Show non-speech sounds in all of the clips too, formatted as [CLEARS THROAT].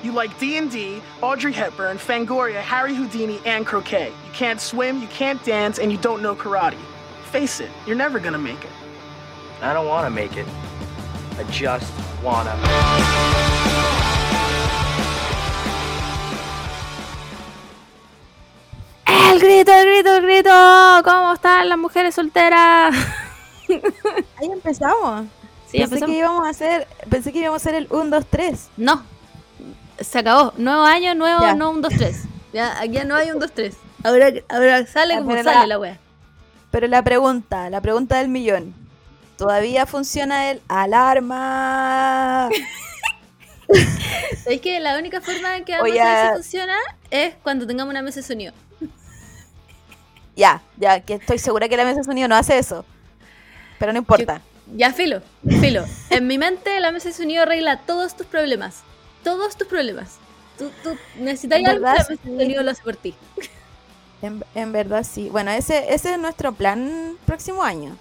You like D&D, Audrey Hepburn, Fangoria, Harry Houdini, and croquet. You can't swim, you can't dance, and you don't know karate. Face it, you're never gonna make it. I don't want to make it. I just wanna. El grito, el grito, el grito. ¿Cómo están las mujeres solteras? [LAUGHS] Ahí empezamos. Sí, pensé empezamos. que íbamos a hacer, pensé que íbamos a hacer el 1, 2, 3. No. Se acabó. Nuevo año, nuevo, Ya. no un 2, 3. Ya, ya no hay un 2, 3. Ahora, ahora sale como sale la- la wea. Pero la pregunta, la pregunta del millón. ¿Todavía funciona el alarma? [LAUGHS] ¿Sabéis que la única forma en que vamos Oye, a ver si funciona es cuando tengamos una mesa de sonido? [LAUGHS] ya, ya, que estoy segura que la mesa de sonido no hace eso. Pero no importa. Ya, filo, filo. En mi mente la mesa de sonido arregla todos tus problemas. Todos tus problemas. Tú, tú necesitas algo, sí. sonido lo hace por ti. En, en verdad sí. Bueno, ese, ese es nuestro plan próximo año.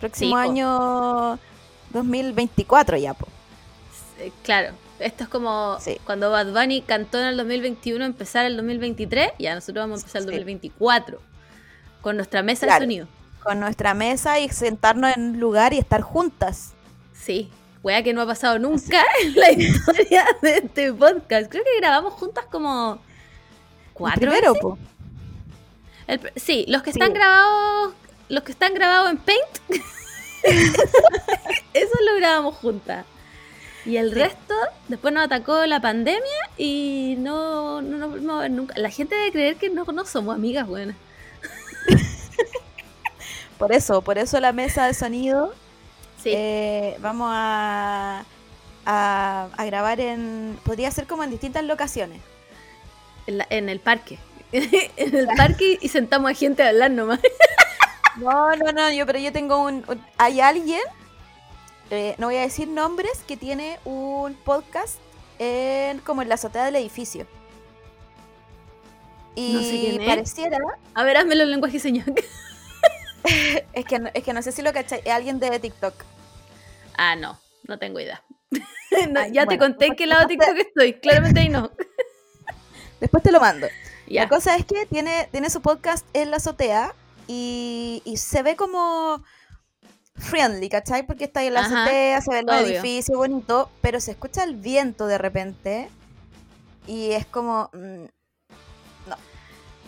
Próximo Sí, año 2024 ya, po. Eh, Claro, esto es como Sí. cuando Bad Bunny cantó en el 2021, empezar el 2023, ya nosotros vamos a empezar el Sí. 2024 con nuestra mesa Claro. de sonido. Con nuestra mesa y sentarnos en un lugar y estar juntas. Sí, wea que no ha pasado nunca [LAUGHS] en la historia de este podcast. Creo que grabamos juntas como cuatro Primero, veces. po. El sí, los que Sí. están grabados, los que están grabados en Paint, [LAUGHS] eso lo grabamos juntas. Y el resto, después nos atacó la pandemia y no, no nos volvimos a ver nunca. La gente debe creer que no, no somos amigas buenas. [LAUGHS] Por eso, por eso la mesa de sonido Sí, eh, vamos a, a, a grabar en... Podría ser como en distintas locaciones. en, la- en el parque. [LAUGHS] en el parque y sentamos a gente a hablar nomás. [LAUGHS] No, no, no, yo, pero yo tengo un... un- hay alguien, eh, no voy a decir nombres, que tiene un podcast en, como en la azotea del edificio. Y No sé quién es. pareciera, A ver, házmelo en lenguaje señas. [LAUGHS] es que, no- es que no sé si lo cachai, es alguien de TikTok. Ah, no, no tengo idea. [LAUGHS] No, Ay, ya te conté en qué lado TikTok estoy. Claramente ahí no. [LAUGHS] Después te lo mando. Ya. La cosa es que tiene, tiene su podcast en la azotea y, y se ve como friendly, ¿cachai? Porque está ahí en la Ajá, azotea, se ve el edificio bonito, pero se escucha el viento de repente y es como... mm, no,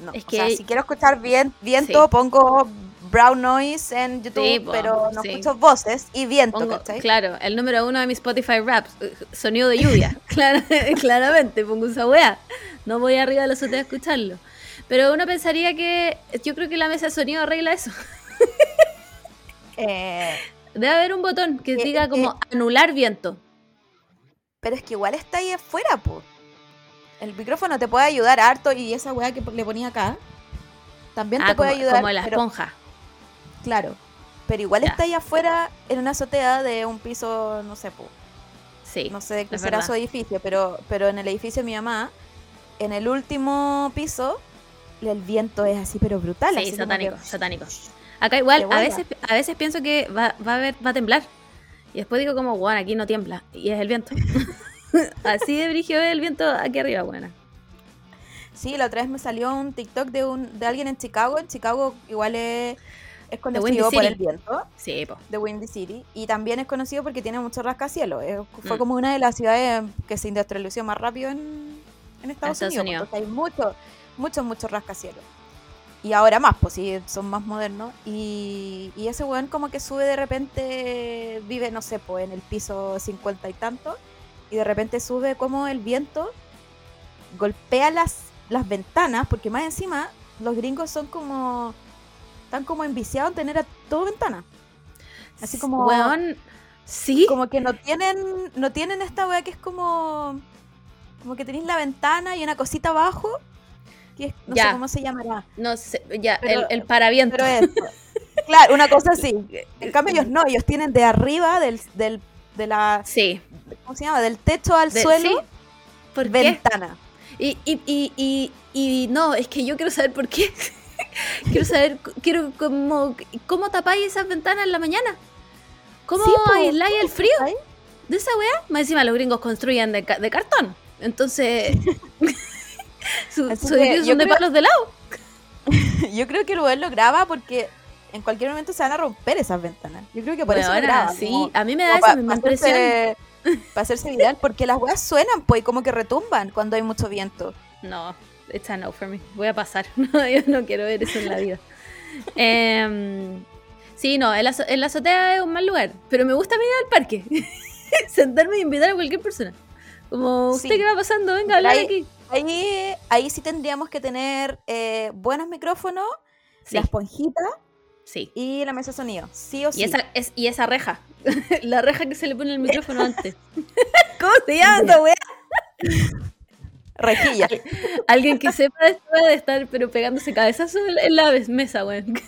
no. Es o sea, que- si quiero escuchar bien, viento, Sí. pongo brown noise en YouTube, Sí, pero no sí. escucho voces y viento, Pongo, ¿cachai? claro, el número uno de mi Spotify Raps, eh, sonido de lluvia. [LAUGHS] Clara- [LAUGHS] claramente, pongo esa weá. No voy arriba de la azotea a escucharlo. Pero uno pensaría que. Yo creo que la mesa de sonido arregla eso. [LAUGHS] Eh, Debe haber un botón que Eh, diga eh, como anular viento. Pero es que igual está ahí afuera, po. El micrófono te puede ayudar harto y esa weá que le ponía acá también Ah, te puede como, ayudar. como la pero- esponja. Claro. Pero igual Ya. está ahí afuera en una azotea de un piso, no sé, Sí. no sé qué será verdad. su edificio, pero, pero en el edificio de mi mamá, en el último piso, el viento es así, pero brutal. Sí, así satánico, que- satánico. Acá igual, a veces, a veces pienso que va, va a haber, va a temblar. Y después digo como, bueno, aquí no tiembla. Y es el viento. [LAUGHS] Así de brigio es el viento aquí arriba, buena. Sí, la otra vez me salió un TikTok de, un, de alguien en Chicago. En Chicago igual es, es conocido por City. el viento. Sí, po. de Windy City y también es conocido porque tiene mucho rascacielos. Fue Mm. como una de las ciudades que se industrializó más rápido en, en Estados, Estados Unidos. Unidos. Entonces hay muchos, muchos, muchos rascacielos. Y ahora más, pues sí, son más modernos. Y, y ese weón como que sube de repente, vive, no sé, pues en el piso cincuenta y tanto, y de repente sube como el viento golpea las, las ventanas, porque más encima los gringos son como, están como enviciados en tener a todo ventana. Así como- Weón, sí. Como que no tienen, no tienen esta weá que es como, como que tenéis la ventana y una cosita abajo, que es, no Ya. sé cómo se llamará, No sé, ya, Pero- el, el paraviento. pero es, [LAUGHS] claro, una cosa así. En cambio ellos no, ellos tienen de arriba del, del, de la, Sí. ¿cómo se llama? Del techo al De- suelo, ¿sí? ¿Por qué? ventana. Y, y, y, y, y no, es que yo quiero saber por qué. [LAUGHS] [LAUGHS] quiero saber, quiero como, ¿cómo tapáis esas ventanas en la mañana? ¿Cómo Sí, aisláis el frío de esa weá? Más encima los gringos construyen de, ca- de cartón. Entonces, [LAUGHS] sus edificios son de creo- palos de lado. [LAUGHS] Yo creo que el weón lo graba porque en cualquier momento se van a romper esas ventanas. Yo creo que por eso lo Weona, graba. sí, como- a mí me da esa misma impresión. hacerse- Para hacerse viral, porque las weas suenan, pues, y como que retumban cuando hay mucho viento. No, it's a no for me. Voy a pasar. [LAUGHS] No, yo no quiero ver eso en la vida. Em, sí, no, el, azo- el azotea es un mal lugar. Pero me gusta mirar al parque. [LAUGHS] Sentarme y invitar a cualquier persona. Como, ¿usted Sí. qué va pasando? Venga, a hablar Ahí- aquí. Ahí, ahí sí tendríamos que tener eh, buenos micrófonos, Sí, la esponjita sí. y la mesa de sonido. Sí o sí. Y esa, es, y esa reja. [LAUGHS] la reja que se le pone el micrófono antes. ¿Cómo se llama esa weá? Rejilla. Alguien que sepa de esto estar pero pegándose cabezazo en la mesa, weón. [LAUGHS]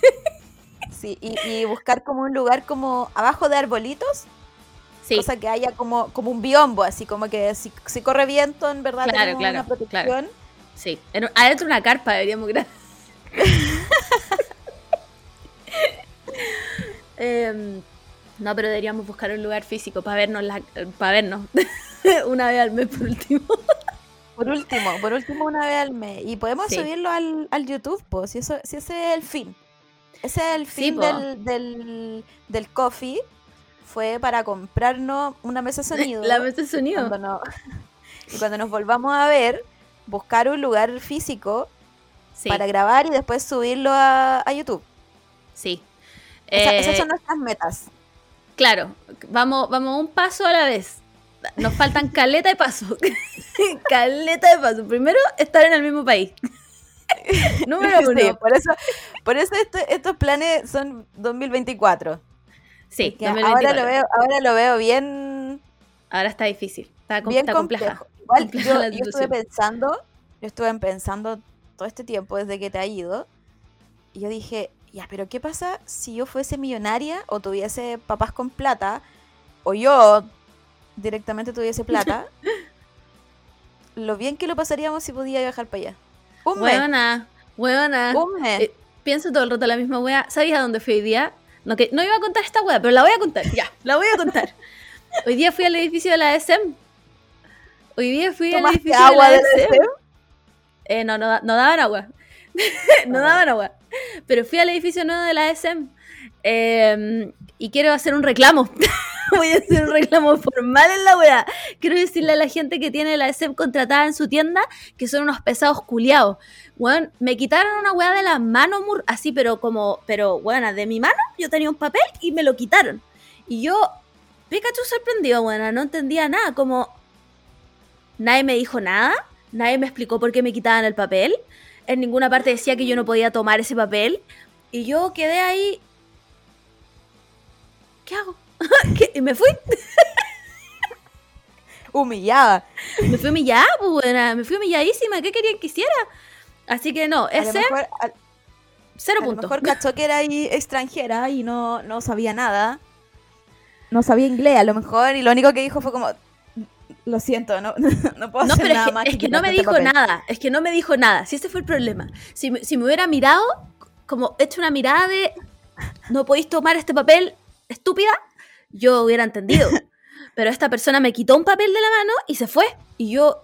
Sí, y, y buscar como un lugar como abajo de arbolitos, Sí, cosa que haya como, como un biombo, así como que si, si corre viento, en verdad Claro, tenemos claro, una protección. sí. En- Adentro una carpa deberíamos grabar. [LAUGHS] Em, no, pero deberíamos buscar un lugar físico para vernos, la, para vernos [LAUGHS] una vez al mes por último. Por último, por último una vez al mes. Y podemos Sí. subirlo al, al YouTube, pues, si, eso, si ese es el fin. Ese es el fin del, del, del coffee. Fue para comprarnos una mesa de [LAUGHS] sonido. La mesa de sonido. cuando no- [LAUGHS] y cuando nos volvamos a ver, buscar un lugar físico Sí, para grabar y después subirlo a, a YouTube. sí. Esa- Eh, esas son nuestras metas. Claro, vamos, vamos un paso a la vez. Nos faltan caleta de paso. [LAUGHS] caleta de paso. Primero, estar en el mismo país. [LAUGHS] Número uno. Sí, por eso, por eso esto- estos planes son 2024. Sí, Que 2024. ahora lo veo, ahora lo veo bien, Ahora está difícil. Está, bien está compleja. complejo. Igual Compleja yo, yo estuve pensando, yo estuve pensando todo este tiempo desde que te ha ido, y yo dije, ya, pero ¿qué pasa si yo fuese millonaria o tuviese papás con plata, o yo directamente tuviese plata? [LAUGHS] lo bien que lo pasaríamos si podía viajar para allá. Un mes. Huevona. Un mes. Eh, pienso todo el rato la misma wea. ¿Sabías a dónde fui hoy día? No, que, no iba a contar esta wea, pero la voy a contar. Ya, la voy a contar. Hoy día fui al edificio de la ESEM. Hoy día fui al ¿Tomaste edificio agua de de la la ESEM. Eh, no, no, no daban agua. [LAUGHS] no daban agua. Pero fui al edificio nuevo de la ESEM. eh, y quiero hacer un reclamo. [LAUGHS] [LAUGHS] Voy a hacer un reclamo formal en la wea. Quiero decirle a la gente que tiene la ESEM contratada en su tienda que son unos pesados culiados. Weón, me quitaron una weá de la mano, así, pero como, pero, weona, de mi mano yo tenía un papel y me lo quitaron. Y yo, Pikachu sorprendido, weona, no entendía nada, como, nadie me dijo nada, nadie me explicó por qué me quitaban el papel, en ninguna parte decía que yo no podía tomar ese papel, y yo quedé ahí, ¿qué hago? [LAUGHS] ¿Qué? Y me fui, [LAUGHS] Humillada. me fui humillada, pues, weona, me fui humilladísima, ¿qué querían que hiciera? Así que no, ese, mejor, cero a lo puntos. mejor cachó que era ahí extranjera y no, no sabía nada. No sabía inglés, a lo mejor, y lo único que dijo fue como, lo siento, no, [LAUGHS] no puedo No, hacer pero es nada que, más es que no me dijo papel". nada. Es que no me dijo nada. Si ese fue el problema. Si, si me hubiera mirado, como hecho una mirada de no podéis tomar este papel, estúpida, yo hubiera entendido. [LAUGHS] Pero esta persona me quitó un papel de la mano y se fue. Y yo,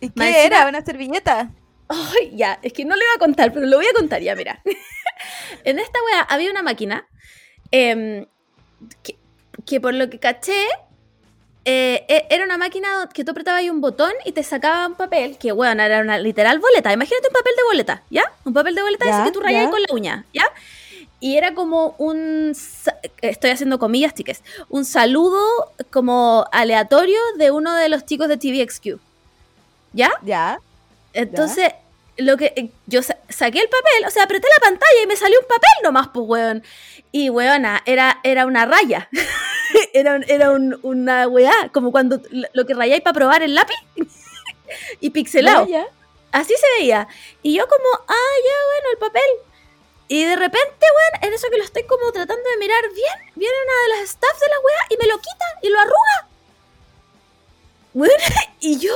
¿Y qué era? ¿Una servilleta? ay, ya, es que no le voy a contar, pero lo voy a contar ya, mira. [LAUGHS] en esta wea había una máquina em, que, que por lo que caché, eh, e- era una máquina que tú apretabas ahí un botón y te sacaba un papel, que bueno, era una literal boleta. Imagínate un papel de boleta, ¿ya? Un papel de boleta ese que tú rayas ya. con la uña, ¿ya? Y era como un, estoy haciendo comillas, tiques, un saludo como aleatorio de uno de los chicos de TVXQ, ¿ya? Ya. Entonces, lo que eh, yo sa- saqué el papel, o sea, apreté la pantalla y me salió un papel nomás, pues, weón. Y, weona, era, era una raya. [LAUGHS] era un- era un- una weá, como cuando lo que rayáis para probar el lápiz. [LAUGHS] y pixelado. Así se veía. Y yo como, ah, ya, bueno, el papel. Y de repente, weón, en eso que lo estoy como tratando de mirar bien, viene una de las staff de la weá y me lo quita y lo arruga. Weón, [LAUGHS] y yo,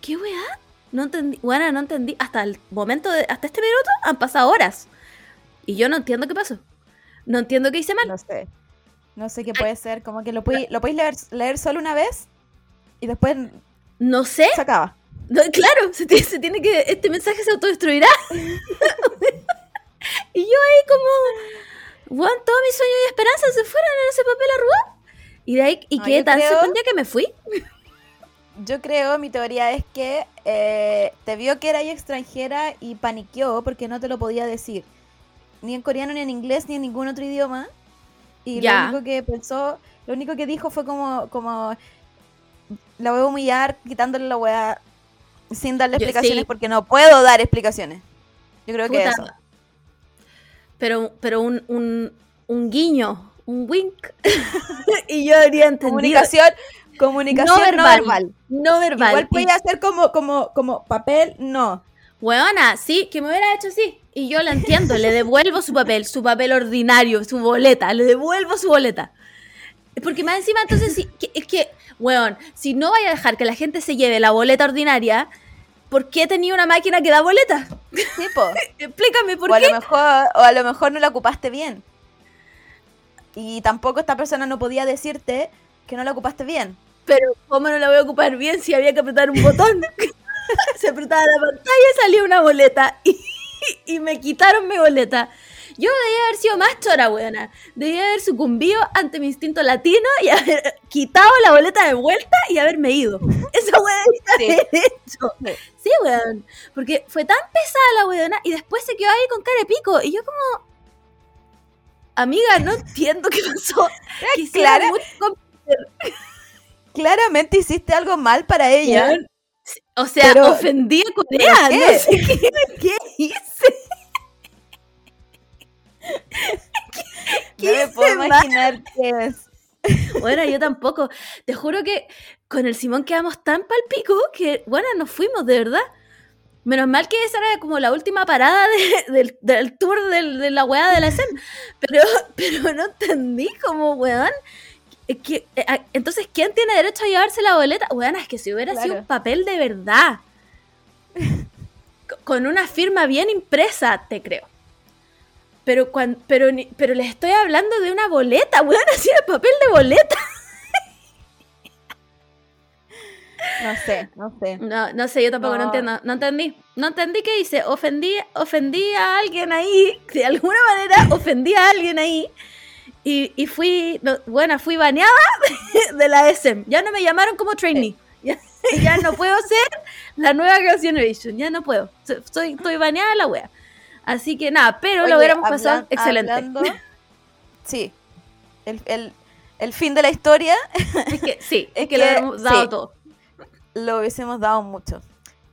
¿qué weá? No entendí, bueno, no entendí. Hasta el momento, de, hasta este minuto han pasado horas. Y yo no entiendo qué pasó. No entiendo qué hice mal. No sé. No sé qué puede ser. Como que lo podéis, lo podéis leer, leer solo una vez. Y después No sé. se acaba. No, claro, se tiene que. Este mensaje se autodestruirá. [LAUGHS] [LAUGHS] y yo ahí como. Bueno, todos mis sueños y esperanzas se fueron en ese papel arrugado. Y de ahí, y No, quedé tan creo- sorprendida que me fui. [LAUGHS] Yo creo, mi teoría es que eh, te vio que eras extranjera y paniqueó porque no te lo podía decir. Ni en coreano, ni en inglés, ni en ningún otro idioma. Y lo único que pensó, lo único que dijo fue como, como la voy a humillar quitándole la weá sin darle Yo- explicaciones sí. porque no puedo dar explicaciones. Yo creo que eso. Pero, pero un, un, un guiño, un wink. [LAUGHS] y yo habría entendido. Comunicación, comunicación no no verbal. verbal. No verbal. Igual puede hacer como, como, como papel, no. Weona, sí, que me hubiera hecho así. Y yo la entiendo, le devuelvo su papel, su papel ordinario, su boleta, le devuelvo su boleta. Porque más encima, entonces, sí, que- es que, weón, si no vaya a dejar que la gente se lleve la boleta ordinaria, ¿por qué tenía una máquina que da boletas? [LAUGHS] Explícame, ¿por o a qué? lo mejor o a lo mejor no la ocupaste bien y tampoco esta persona no podía decirte que no la ocupaste bien Pero, ¿cómo no la voy a ocupar bien si había que apretar un botón? [LAUGHS] se apretaba la pantalla y salía una boleta. [LAUGHS] Y, y me quitaron mi boleta. Yo debía haber sido más chora, weona. Debía haber sucumbido ante mi instinto latino y haber quitado la boleta de vuelta y haberme ido. Esa weona Sí. hecho. Sí. Weón. Porque fue tan pesada la weona y después se quedó ahí con cara de pico. Y yo como... Amiga, no entiendo qué pasó. Quisiera clara- mucho claramente hiciste algo mal para ella O sea, Pero- ofendí a Corea. ¿pero No sé qué, [LAUGHS] qué hice. [LAUGHS] no me puedo imaginar qué es Bueno, yo tampoco. Te juro que con el Simón quedamos tan pal pico que, bueno, nos fuimos, de verdad. Menos mal que esa era como la última parada de- del, del tour del- de la weá de la SEM. Pero, [LAUGHS] pero no entendí como, weón. que, eh, ah, entonces, ¿quién tiene derecho a llevarse la boleta? Weón, es que si hubiera sido un papel de verdad. co- [LAUGHS] Con una firma bien impresa, te creo. Pero, cuan- pero, pero les estoy hablando de una boleta, weón, así de papel de boleta. [LAUGHS] no sé no sé No, no sé, yo tampoco no, No. entiendo. No entendí. No entendí qué hice. Ofendí, ofendí a alguien ahí. [LAUGHS] De alguna manera ofendí a alguien ahí. Y, y fui, no, bueno, fui baneada [LAUGHS] de, la SM. Ya no me llamaron como trainee. Ya, ya no puedo ser la nueva Girls' Generation. Ya no puedo. So- Soy, estoy baneada de la wea. Así que nada, pero Oye, lo hubiéramos hablan- pasado excelente. hablando- sí el, el- el fin de la historia Es que sí, [LAUGHS] es Es que, lo hubiéramos dado sí. todo. lo hubiésemos dado mucho.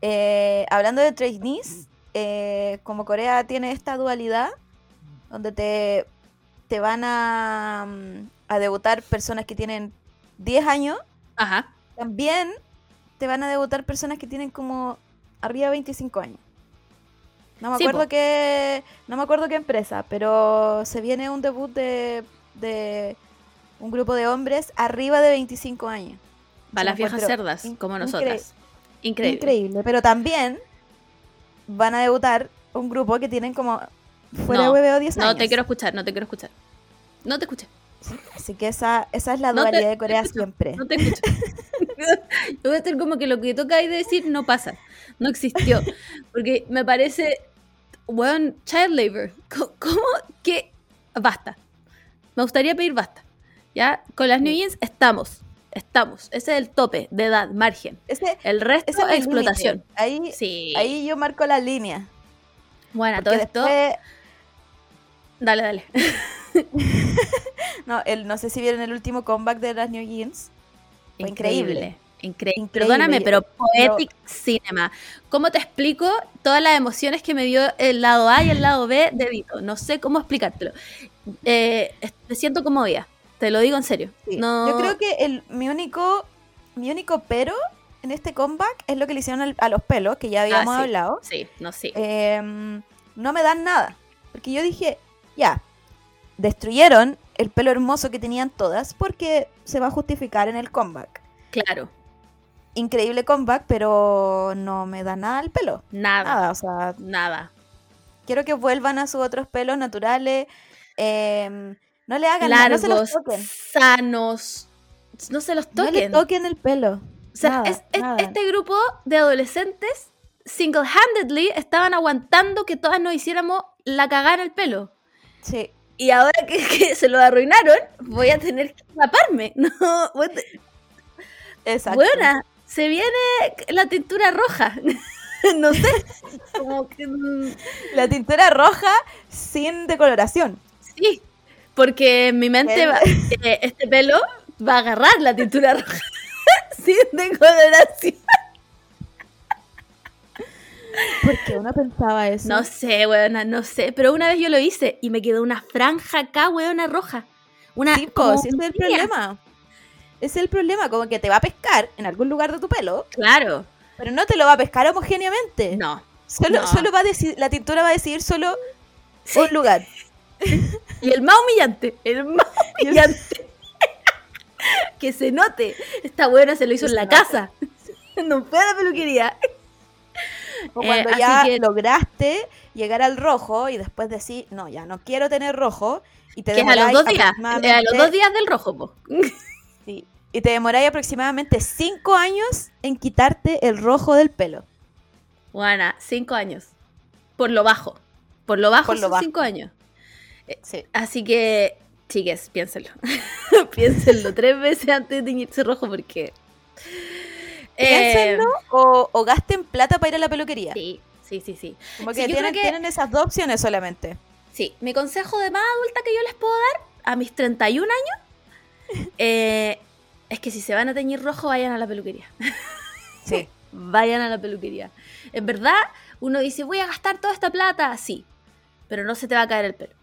Eh, hablando de trainees, eh, como Corea tiene esta dualidad, donde te, te van a, mm, a debutar personas que tienen 10 años, Ajá. también te van a debutar personas que tienen como arriba de 25 años. No me Sí, acuerdo qué, no me acuerdo qué empresa, pero se viene un debut de, de un grupo de hombres arriba de 25 años. Para las viejas cerdas, como nosotras. Increíble. Increíble. Pero también van a debutar un grupo que tienen como fuera No, de hueveo 10 años. No te quiero escuchar, no te quiero escuchar. No te escuché. Así que esa, esa es la No te- dualidad de [LAUGHS] te Corea escucho, siempre. No te escucho. [LAUGHS] Yo voy a estar como que lo que toca ahí decir no pasa. [LAUGHS] No existió. Porque me parece. Weón, child labor. ¿Cómo que.? Basta. Me gustaría pedir basta. ¿Ya? Con las New Jeans estamos. Estamos. Ese es el tope de edad, margen. Ese, El resto ese es explotación. Ahí, Sí. ahí yo marco la línea. bueno, todo esto. Dale, dale. [LAUGHS] no, el, no sé si vieron el último comeback de las New Jeans. Fue increíble. Increíble. Increíble. Perdóname, Yo- pero Poetic Cinema. ¿Cómo te explico todas las emociones que me dio el lado A y el lado B de Vito? No sé cómo explicártelo. Eh, me siento conmovida. Te lo digo en serio. Sí. No, Yo creo que el, mi único mi único pero en este comeback es lo que le hicieron al- a los pelos, que ya habíamos Ah, sí. hablado. Sí, no, sí. Em, no me dan nada. Porque yo dije, ya, destruyeron el pelo hermoso que tenían todas porque se va a justificar en el comeback. claro. Increíble comeback, pero no me da nada el pelo. Nada. Nada, o sea, Nada. quiero que vuelvan a sus otros pelos naturales. em, no le hagan nada, no se los Largos, toquen. sanos. No se los No le toquen. toquen el pelo. sea, Nada, es- es- nada. este grupo de adolescentes single-handedly estaban aguantando que todas nos hiciéramos la cagada en el pelo. Sí. Y ahora que, que se lo arruinaron, voy a tener que taparme. [LAUGHS] No, Exacto. buena, se viene la tintura roja. [LAUGHS] no sé, como que mm, La tintura roja sin decoloración. sí, porque en mi mente El- va- [LAUGHS] eh, este pelo va a agarrar la tintura roja [LAUGHS] sin decoloración. ¿Por qué uno pensaba eso? No sé, weona, no sé, pero una vez yo lo hice y me quedó una franja acá, weona, roja. Una, Sí, como pues, es el problema. Es el problema, como que te va a pescar en algún lugar de tu pelo, Claro, pero no te lo va a pescar homogéneamente. no. Solo, no. solo va a decir, la tintura va a decidir solo un lugar. [LAUGHS] Y el más humillante, el más [LAUGHS] humillante. [LAUGHS] que se note. Esta buena se lo hizo Que en la note. casa. no fue a la peluquería. O Eh, cuando ya que- lograste llegar al rojo y después decir, no, ya no quiero tener rojo. Y te Que es a los dos días. eh, A los dos días del rojo, po. Y te demoráis aproximadamente cinco años en quitarte el rojo del pelo. Buena, cinco años. Por lo bajo. Por lo bajo Por lo son bajo. cinco años. Sí. Así que, chiques, piénsenlo. [LAUGHS] piénsenlo tres veces antes de teñirse rojo porque... eh, Piénsenlo o, o gasten plata para ir a la peluquería. sí, sí, sí, sí. Como que, tienen, que- tienen esas dos opciones solamente. Sí, mi consejo de más adulta que yo les puedo dar a mis 31 años [LAUGHS] eh, es que si se van a teñir rojo, vayan a la peluquería. Sí. [LAUGHS] Vayan a la peluquería. En verdad, uno dice, voy a gastar toda esta plata, sí, pero no se te va a caer el pelo.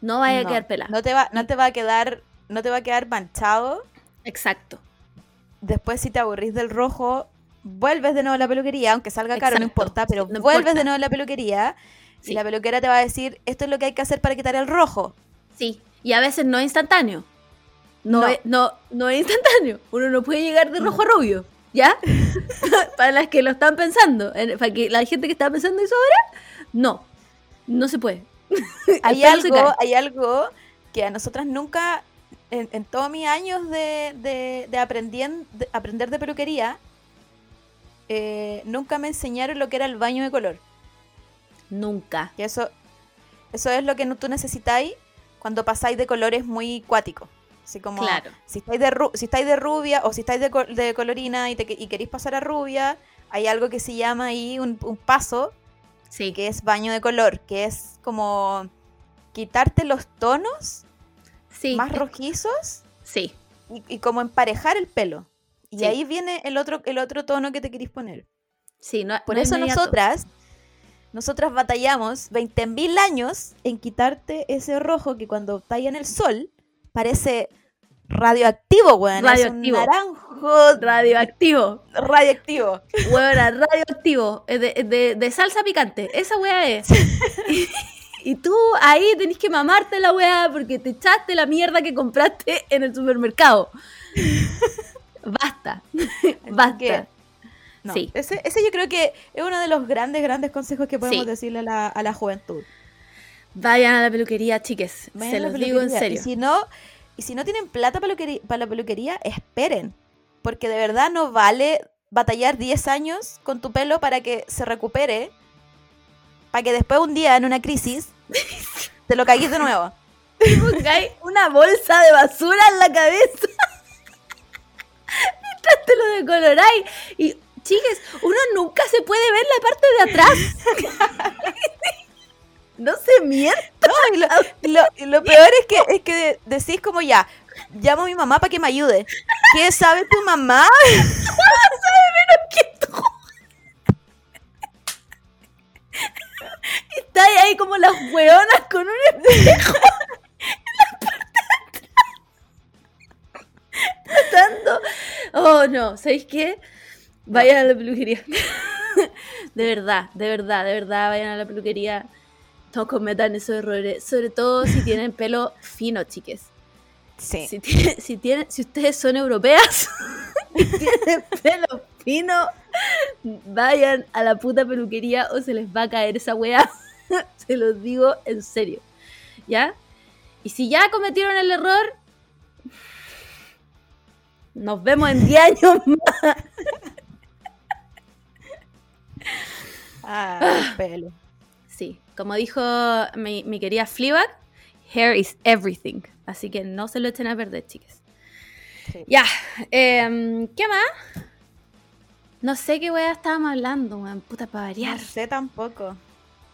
No vaya a quedar pelada. No te va, no te va a quedar, no te va a quedar manchado. Exacto. Después, si te aburrís del rojo, vuelves de nuevo a la peluquería, aunque salga caro, no importa, pero no vuelves importa. de nuevo a la peluquería Sí. y la peluquera te va a decir, esto es lo que hay que hacer para quitar el rojo. Sí, y a veces no es instantáneo. No, No. Es, no, no es instantáneo. Uno no puede llegar de rojo a rubio. ¿Ya? [LAUGHS] [LAUGHS] para las que lo están pensando. en- Para que la gente que está pensando eso ahora, no. No se puede. [LAUGHS] Hay algo, hay algo que a nosotras nunca, en, en todos mis años de, de, de aprendien- de aprender de peluquería, eh, nunca me enseñaron lo que era el baño de color. Nunca. Y eso, eso es lo que tú necesitáis cuando pasáis de colores muy cuáticos. Así como Claro. si estáis de, ru- si estáis de rubia o si estáis de, co- de colorina y, te, y queréis pasar a rubia, hay algo que se llama ahí un, un paso Sí. que es baño de color, que es como quitarte los tonos Sí. más rojizos Sí. y, y como emparejar el pelo. Y Sí. ahí viene el otro, el otro tono que te queréis poner. Sí, no, Por no eso inmediato. nosotras, nosotras batallamos 20.000 años en quitarte ese rojo que cuando ahí en el sol parece radioactivo, weón. Radioactivo. Es un naranjo Radioactivo. radioactivo. Huevona, radioactivo. De, de- de salsa picante. Esa weá es. y, [LAUGHS] y tú ahí tenés que mamarte la weá porque te echaste la mierda que compraste en el supermercado. [LAUGHS] Basta. [LAUGHS] Basta. que, No, Sí. ese, ese yo creo que es uno de los grandes, grandes consejos que podemos Sí. decirle a la, a la juventud. Vayan a la peluquería, chiques. Vayan Se los digo en serio. Y si no, y si no tienen plata para, la peluquería, esperen. Porque de verdad no vale batallar 10 años con tu pelo para que se recupere. Para que después un día en una crisis [LAUGHS] te lo cagues de nuevo. Pongáis una bolsa de basura en la cabeza. [LAUGHS] Mientras te lo decoloráis. Y, chiques, uno nunca se puede ver la parte de atrás. [LAUGHS] no se miente. No, y lo, y lo- y lo peor es que, es que de- decís como ya, llamo a mi mamá para que me ayude. ¿Qué sabe tu mamá? [LAUGHS] Y estáis ahí como las hueonas con un espejo. Tratando. Oh, no. ¿Sabéis qué? Vayan a la peluquería. [LAUGHS] De verdad, de verdad, de verdad, vayan a la peluquería no cometan esos errores, sobre todo si tienen [LAUGHS] pelo fino, chiques. Sí. Si, tiene, si, ustedes son europeas [LAUGHS] [LAUGHS] y tienen pelo fino, vayan a la puta peluquería o se les va a caer esa weá. se los digo en serio. ¿Ya? Y si ya cometieron el error, nos vemos en 10 años más. Ah, pelo. Sí, como dijo mi, mi querida Fleabag, hair is everything. Así que no se lo echen a perder, chicas. Sí. Ya, em, ¿qué más? No sé qué weá estábamos hablando, weón. Puta, para variar. No sé tampoco.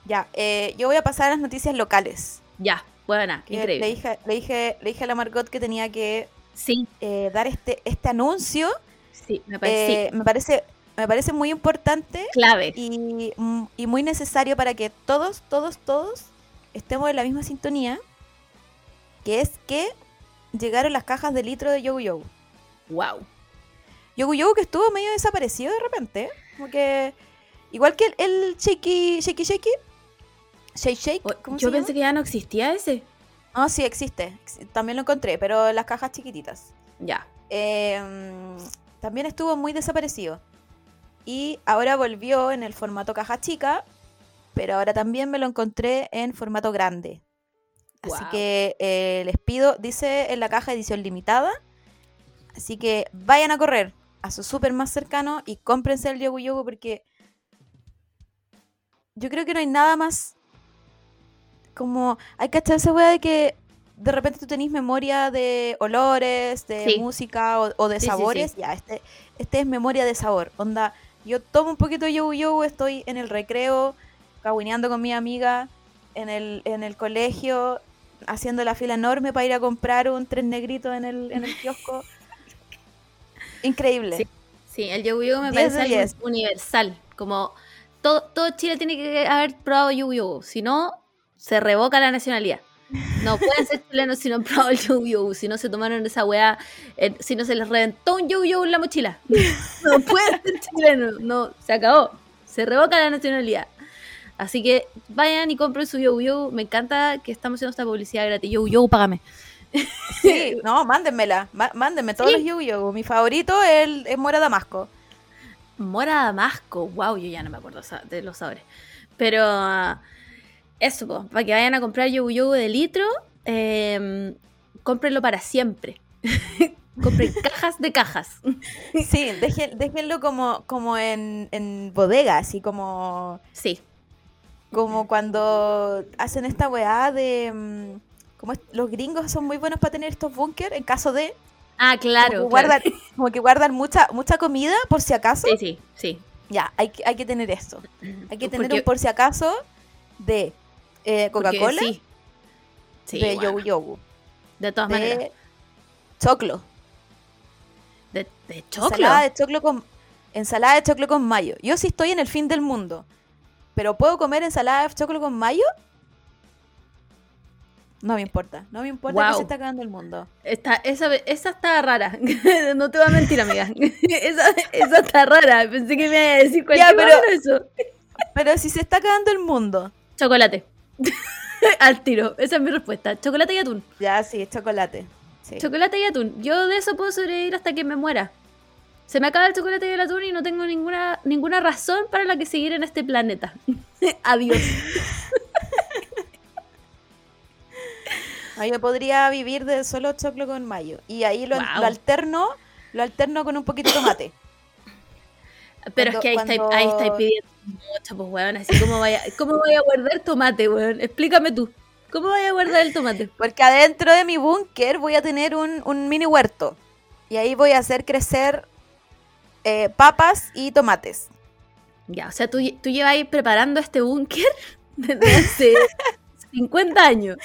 Ya, eh, yo voy a pasar a las noticias locales. Ya, buena, Que increíble. Le dije, le, dije, le dije a la Margot que tenía que Sí, eh, dar este, este anuncio. sí, me parece Eh, me, parece, me parece muy importante clave. y, y muy necesario para que todos, todos, todos estemos en la misma sintonía. Que es que llegaron las cajas de litro de Yogu Yogu. Wow. Yogu Yogu que estuvo medio desaparecido de repente. Como que. Igual que el, el Shaky Shaky Shaky. Shake Shake. O- ¿cómo Yo se pensé llama? que ya no existía ese. Ah, sí, existe. Ex- También lo encontré, pero en las cajas chiquititas. Ya. Eh, también estuvo muy desaparecido. Y ahora volvió en el formato caja chica, pero ahora también me lo encontré en formato grande. Así que eh, les pido, dice en la caja edición limitada. Así que vayan a correr a su súper más cercano y cómprense el Yogu Yogu porque yo creo que no hay nada más como hay que echar esa weá de que de repente tú tenés memoria de olores, de Sí. música o, o de Sí, sí, sí. sabores. Ya, este, este es memoria de sabor. Onda, yo tomo un poquito de yogu yogu, estoy en el recreo, caguineando con mi amiga, en el, en el colegio, haciendo la fila enorme para ir a comprar un tres negrito en el, en el kiosco. [LAUGHS] Increíble. Sí. Sí, el Yogu me 10 parece algo 10. universal. Como todo, todo Chile tiene que haber probado Yogu. Si no, se revoca la nacionalidad. No pueden ser chilenos si no han probado el Yogu. Si no se tomaron esa weá, eh, si no se les reventó un Yogu en la mochila. No pueden ser chilenos. No, se acabó. Se revoca la nacionalidad. Así que vayan y compren su Yogu. Me encanta que estamos haciendo esta publicidad gratis. Yogu, págame. Sí, no, mándenmela. má- Mándenme todos Sí. los yogu. Mi favorito es el es Mora Damasco. Mora Damasco, wow, yo ya no me acuerdo de los sabores. Pero eso, para que vayan a comprar yogu yogu de litro, eh, cómprenlo para siempre. [LAUGHS] Compren cajas de cajas. Sí, dejen- déjenlo como, como en, en bodega, así como, Sí, como cuando hacen esta weá de... mm, Como es- los gringos son muy buenos para tener estos búnker en caso de... ah, claro. como, que claro. guardan, [LAUGHS] como que guardan mucha, mucha comida por si acaso. Sí, sí, sí. Ya, hay, que- hay que tener esto. Hay que tener Porque- un por si acaso de eh, Coca-Cola, Sí, Sí, de bueno, yogu yogu, de todas maneras. choclo. De, de choclo. Ensalada de choclo con ensalada de choclo con mayo. Yo sí estoy en el fin del mundo, pero puedo comer ensalada de choclo con mayo? No me importa, no me importa que Guau. se está acabando el mundo. Esta- esa, esa está rara. [LAUGHS] no te voy a mentir, amiga. [LAUGHS] esa, esa está rara. Pensé que me iba a decir cualquier pero- cosa, eso. [LAUGHS] Pero si se está acabando el mundo, Chocolate. [LAUGHS] Al tiro. Esa es mi respuesta. Chocolate y atún. ya sí, chocolate. Sí. Chocolate y atún. Yo de eso puedo sobrevivir hasta que me muera. Se me acaba el chocolate y el atún y no tengo ninguna, ninguna razón para la que seguir en este planeta. [LAUGHS] Adiós. Ah, yo podría vivir de solo choclo con mayo y ahí lo, lo alterno, lo alterno con un poquito de tomate. Pero Cuando- es que ahí, estáis, cuando- ahí estáis pidiendo mucho, pues, weón. Así, ¿cómo vaya, ¿cómo voy a guardar tomate, weón? Explícame tú. ¿Cómo voy a guardar el tomate? Porque adentro de mi búnker voy a tener un, un mini huerto. Y ahí voy a hacer crecer eh, papas y tomates. Ya, o sea, tú, tú llevas ahí preparando este búnker [LAUGHS] desde hace 50 años.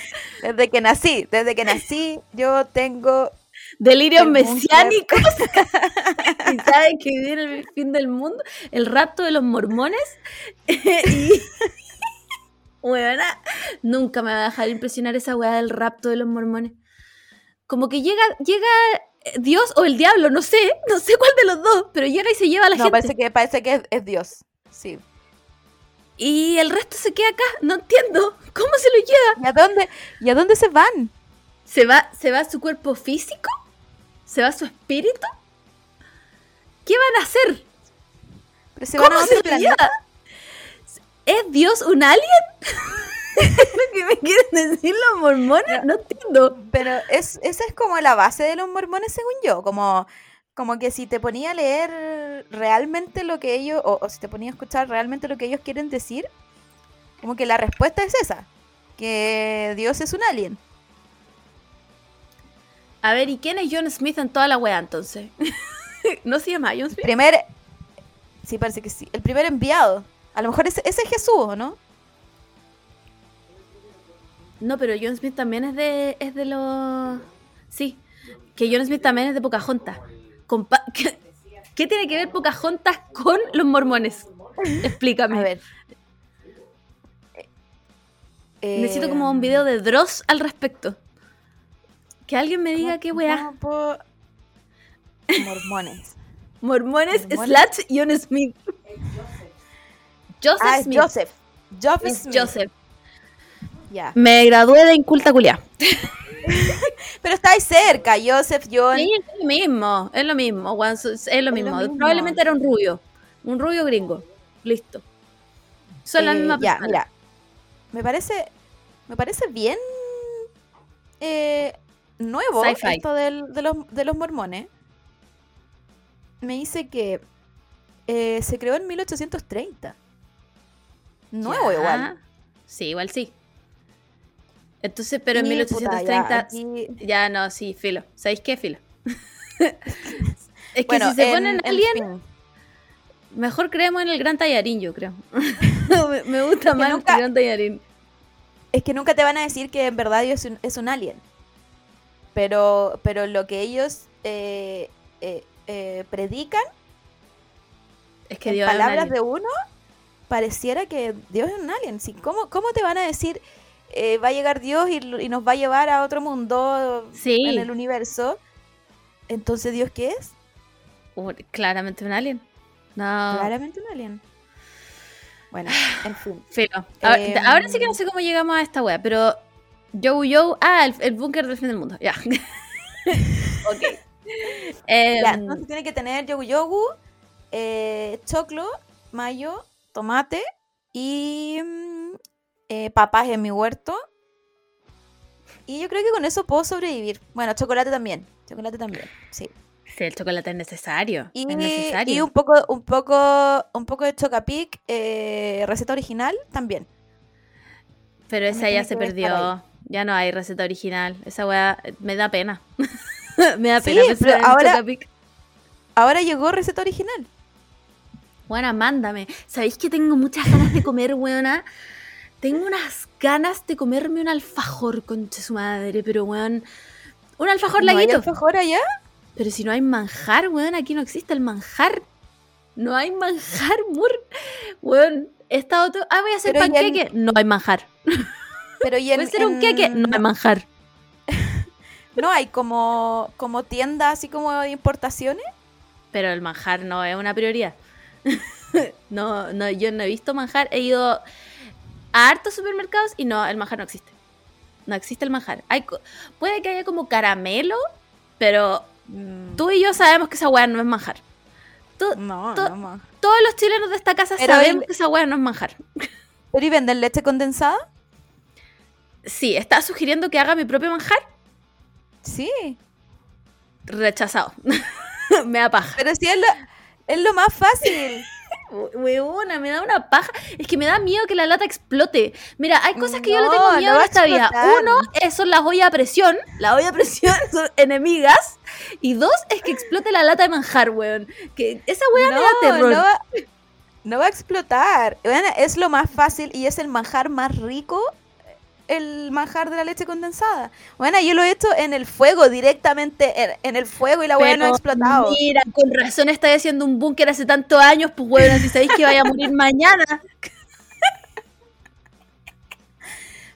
Desde que nací, desde que nací yo tengo... Delirios mesiánicos. [LAUGHS] y saben que viene el fin del mundo. El rapto de los mormones. [LAUGHS] y. Nunca me va a dejar impresionar esa weá del rapto de los mormones. Como que llega, llega eh, Dios o el diablo, no sé, no sé cuál de los dos, pero llega y se lleva a la No, gente. parece que, parece que es, es Dios. Sí. Y el resto se queda acá, no entiendo. ¿Cómo se lo lleva? ¿Y a dónde, y a dónde se van? ¿Se va, ¿Se va su cuerpo físico? ¿Se va su espíritu? ¿Qué van a hacer? Pero se van a ¿Cómo se otro lo planeta. ¿Es Dios un alien? ¿Es lo que me quieren decir los mormones? No entiendo. Pero es, esa es como la base de los mormones, según yo. Como como que si te ponía a leer realmente lo que ellos, o, o si te ponía a escuchar realmente lo que ellos quieren decir, como que la respuesta es esa, que Dios es un alien. A ver, ¿y quién es John Smith en toda la wea entonces? [LAUGHS] ¿No se llama John Smith? Primer, sí parece que sí, el primer enviado. A lo mejor ese, ese es Jesús, ¿o no? No, pero John Smith también es de, es de los... Sí, que John Smith también es de Pocahontas. Compa- [LAUGHS] ¿Qué, qué tiene que ver Pocahontas con los mormones? Explícame. A ver. Eh, Necesito como un video de Dross al respecto. Que alguien me diga ¿cómo- qué weá. puedo- Mormones. [LAUGHS] Mormones, Mormones. slash John Smith. Joseph ah, es Smith. Joseph. Joseph Es Smith. Joseph. Ya. Me gradué de inculta culia. [LAUGHS] Pero estáis cerca, Joseph, John. Sí, es lo mismo, es lo mismo, es lo mismo. Probablemente era un rubio, un rubio gringo. Listo. Son las Eh, mismas ya, personas. mira. Me parece. Me parece bien. eh, nuevo esto del- de, los, de los mormones. Me dice que eh, se creó en 1830. Nuevo Ya. igual. Sí, igual sí. Entonces, pero en Y, puta, ya, 1830 aquí- ya, no, sí, filo. ¿Sabéis qué, filo? [LAUGHS] es que bueno, si se en- ponen en fin. mejor creemos en el gran tallarín, yo creo. [LAUGHS] [LAUGHS] me, me gusta más nunca- el gran tallarín. Es que nunca te van a decir que en verdad Dios es un, es un alien. Pero, pero lo que ellos eh, eh, eh, predican, Es que en Dios palabras de uno, pareciera que Dios es un alien. Sí, ¿cómo, ¿Cómo te van a decir, va a llegar Dios y, y nos va a llevar a otro mundo Sí. en el universo? Entonces, ¿Dios qué es? Uh, claramente un alien. No. Claramente un alien. Bueno, en fin. [SIGHS] Filo. A- Em, Ahora sí que no sé cómo llegamos a esta wea, pero. Joe Joe. Ah, el, el búnker del fin del mundo. Ya. [LAUGHS] ok. Em, Ya, entonces tiene que tener yogu yogu, eh, choclo, mayo, tomate y mm, eh, papas en mi huerto. Y yo creo que con eso puedo sobrevivir. Bueno, chocolate también. Chocolate también, sí. sí, el chocolate es necesario. Y, es necesario. y un poco, un poco, un poco de chocapic, eh, receta original también. Pero esa ya se perdió. Ya no hay receta original. Esa wea eh, me da pena. [LAUGHS] me da pena pero ahora-. Ahora llegó receta original. Bueno, mándame. ¿Sabéis que tengo muchas ganas de comer, weona? Tengo unas ganas de comerme un alfajor, concha su madre, pero weón. Un alfajor ¿No hay laguito. alfajor allá? Pero si no hay manjar, weón, aquí no existe el manjar. No hay manjar, [LAUGHS] mur. Weón, he estado. Ah, voy a hacer Pero panqueque. No hay manjar. [LAUGHS] Pero y en, Voy a hacer un en- queque. No hay manjar. [LAUGHS] no hay como, como tienda así como de importaciones. Pero el manjar no es una prioridad. [LAUGHS] no, no, yo no he visto manjar. He ido a hartos supermercados y no, el manjar no existe. No existe el manjar. Hay, puede que haya como caramelo, pero Mm, tú y yo sabemos que esa weá no es manjar. Tú- no, to- no, todos los chilenos de esta casa Pero sabemos el- que esa weá no es manjar. [LAUGHS] ¿Pero y venden leche condensada? Sí, ¿estás sugiriendo que haga mi propio manjar? Sí. Rechazado. [LAUGHS] me da paja. Pero sí es lo, es lo más fácil. [LAUGHS] Huevona, me da una paja. Es que me da miedo que la lata explote. Mira, hay cosas que yo le No, tengo no miedo en a esta vida. Uno, eh, son las ollas a presión. Las ollas a presión [LAUGHS] son enemigas. Y dos, es que explote la lata de manjar, weón. Que esa weá me da terror. No va, no va a explotar. Bueno, es lo más fácil y es el manjar más rico. El manjar de la leche condensada. Bueno, yo lo he hecho en el fuego, directamente en, en el fuego y la weá no ha explotado. Mira, con razón estoy haciendo un búnker hace tantos años, pues weón, si sabéis que vaya a morir [LAUGHS] mañana.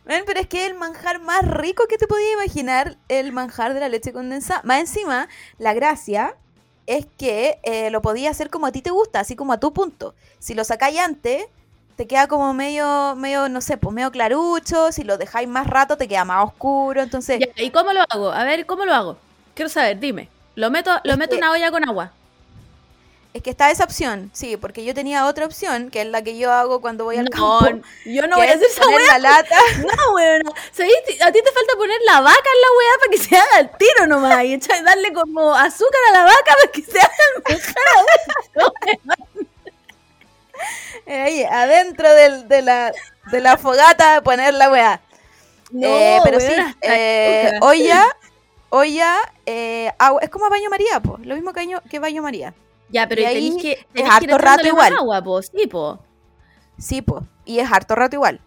Ven, pero es que es el manjar más rico que te podías imaginar, el manjar de la leche condensada. Más encima, la gracia es que eh, lo podías hacer como a ti te gusta, así como a tu punto. Si lo sacáis antes, te queda como medio, medio, no sé, pues medio clarucho. Si lo dejáis más rato, te queda más oscuro. Entonces, Ya, ¿Y cómo lo hago? A ver, ¿cómo lo hago? Quiero saber, dime. Lo meto, lo meto en una olla con agua. Es que está esa opción, sí, porque yo tenía otra opción, que es la que yo hago cuando voy al No, campo. yo no voy a hacer esa poner weá. la lata. [LAUGHS] No, weón. A ti te falta poner la vaca en la weá para que se haga el tiro nomás. Y echar- darle como azúcar a la vaca para que se haga el manjar. [LAUGHS] [LAUGHS] Ahí, adentro del- de, la, de la fogata poner la weá. No, Eh, pero sí, eh, olla, olla, eh, agua, es como baño María, po, lo mismo que baño, que baño María. Ya, pero y ahí que, es tenéis que harto rato igual. agua, po. Sí, po. Sí, po, y es harto rato igual.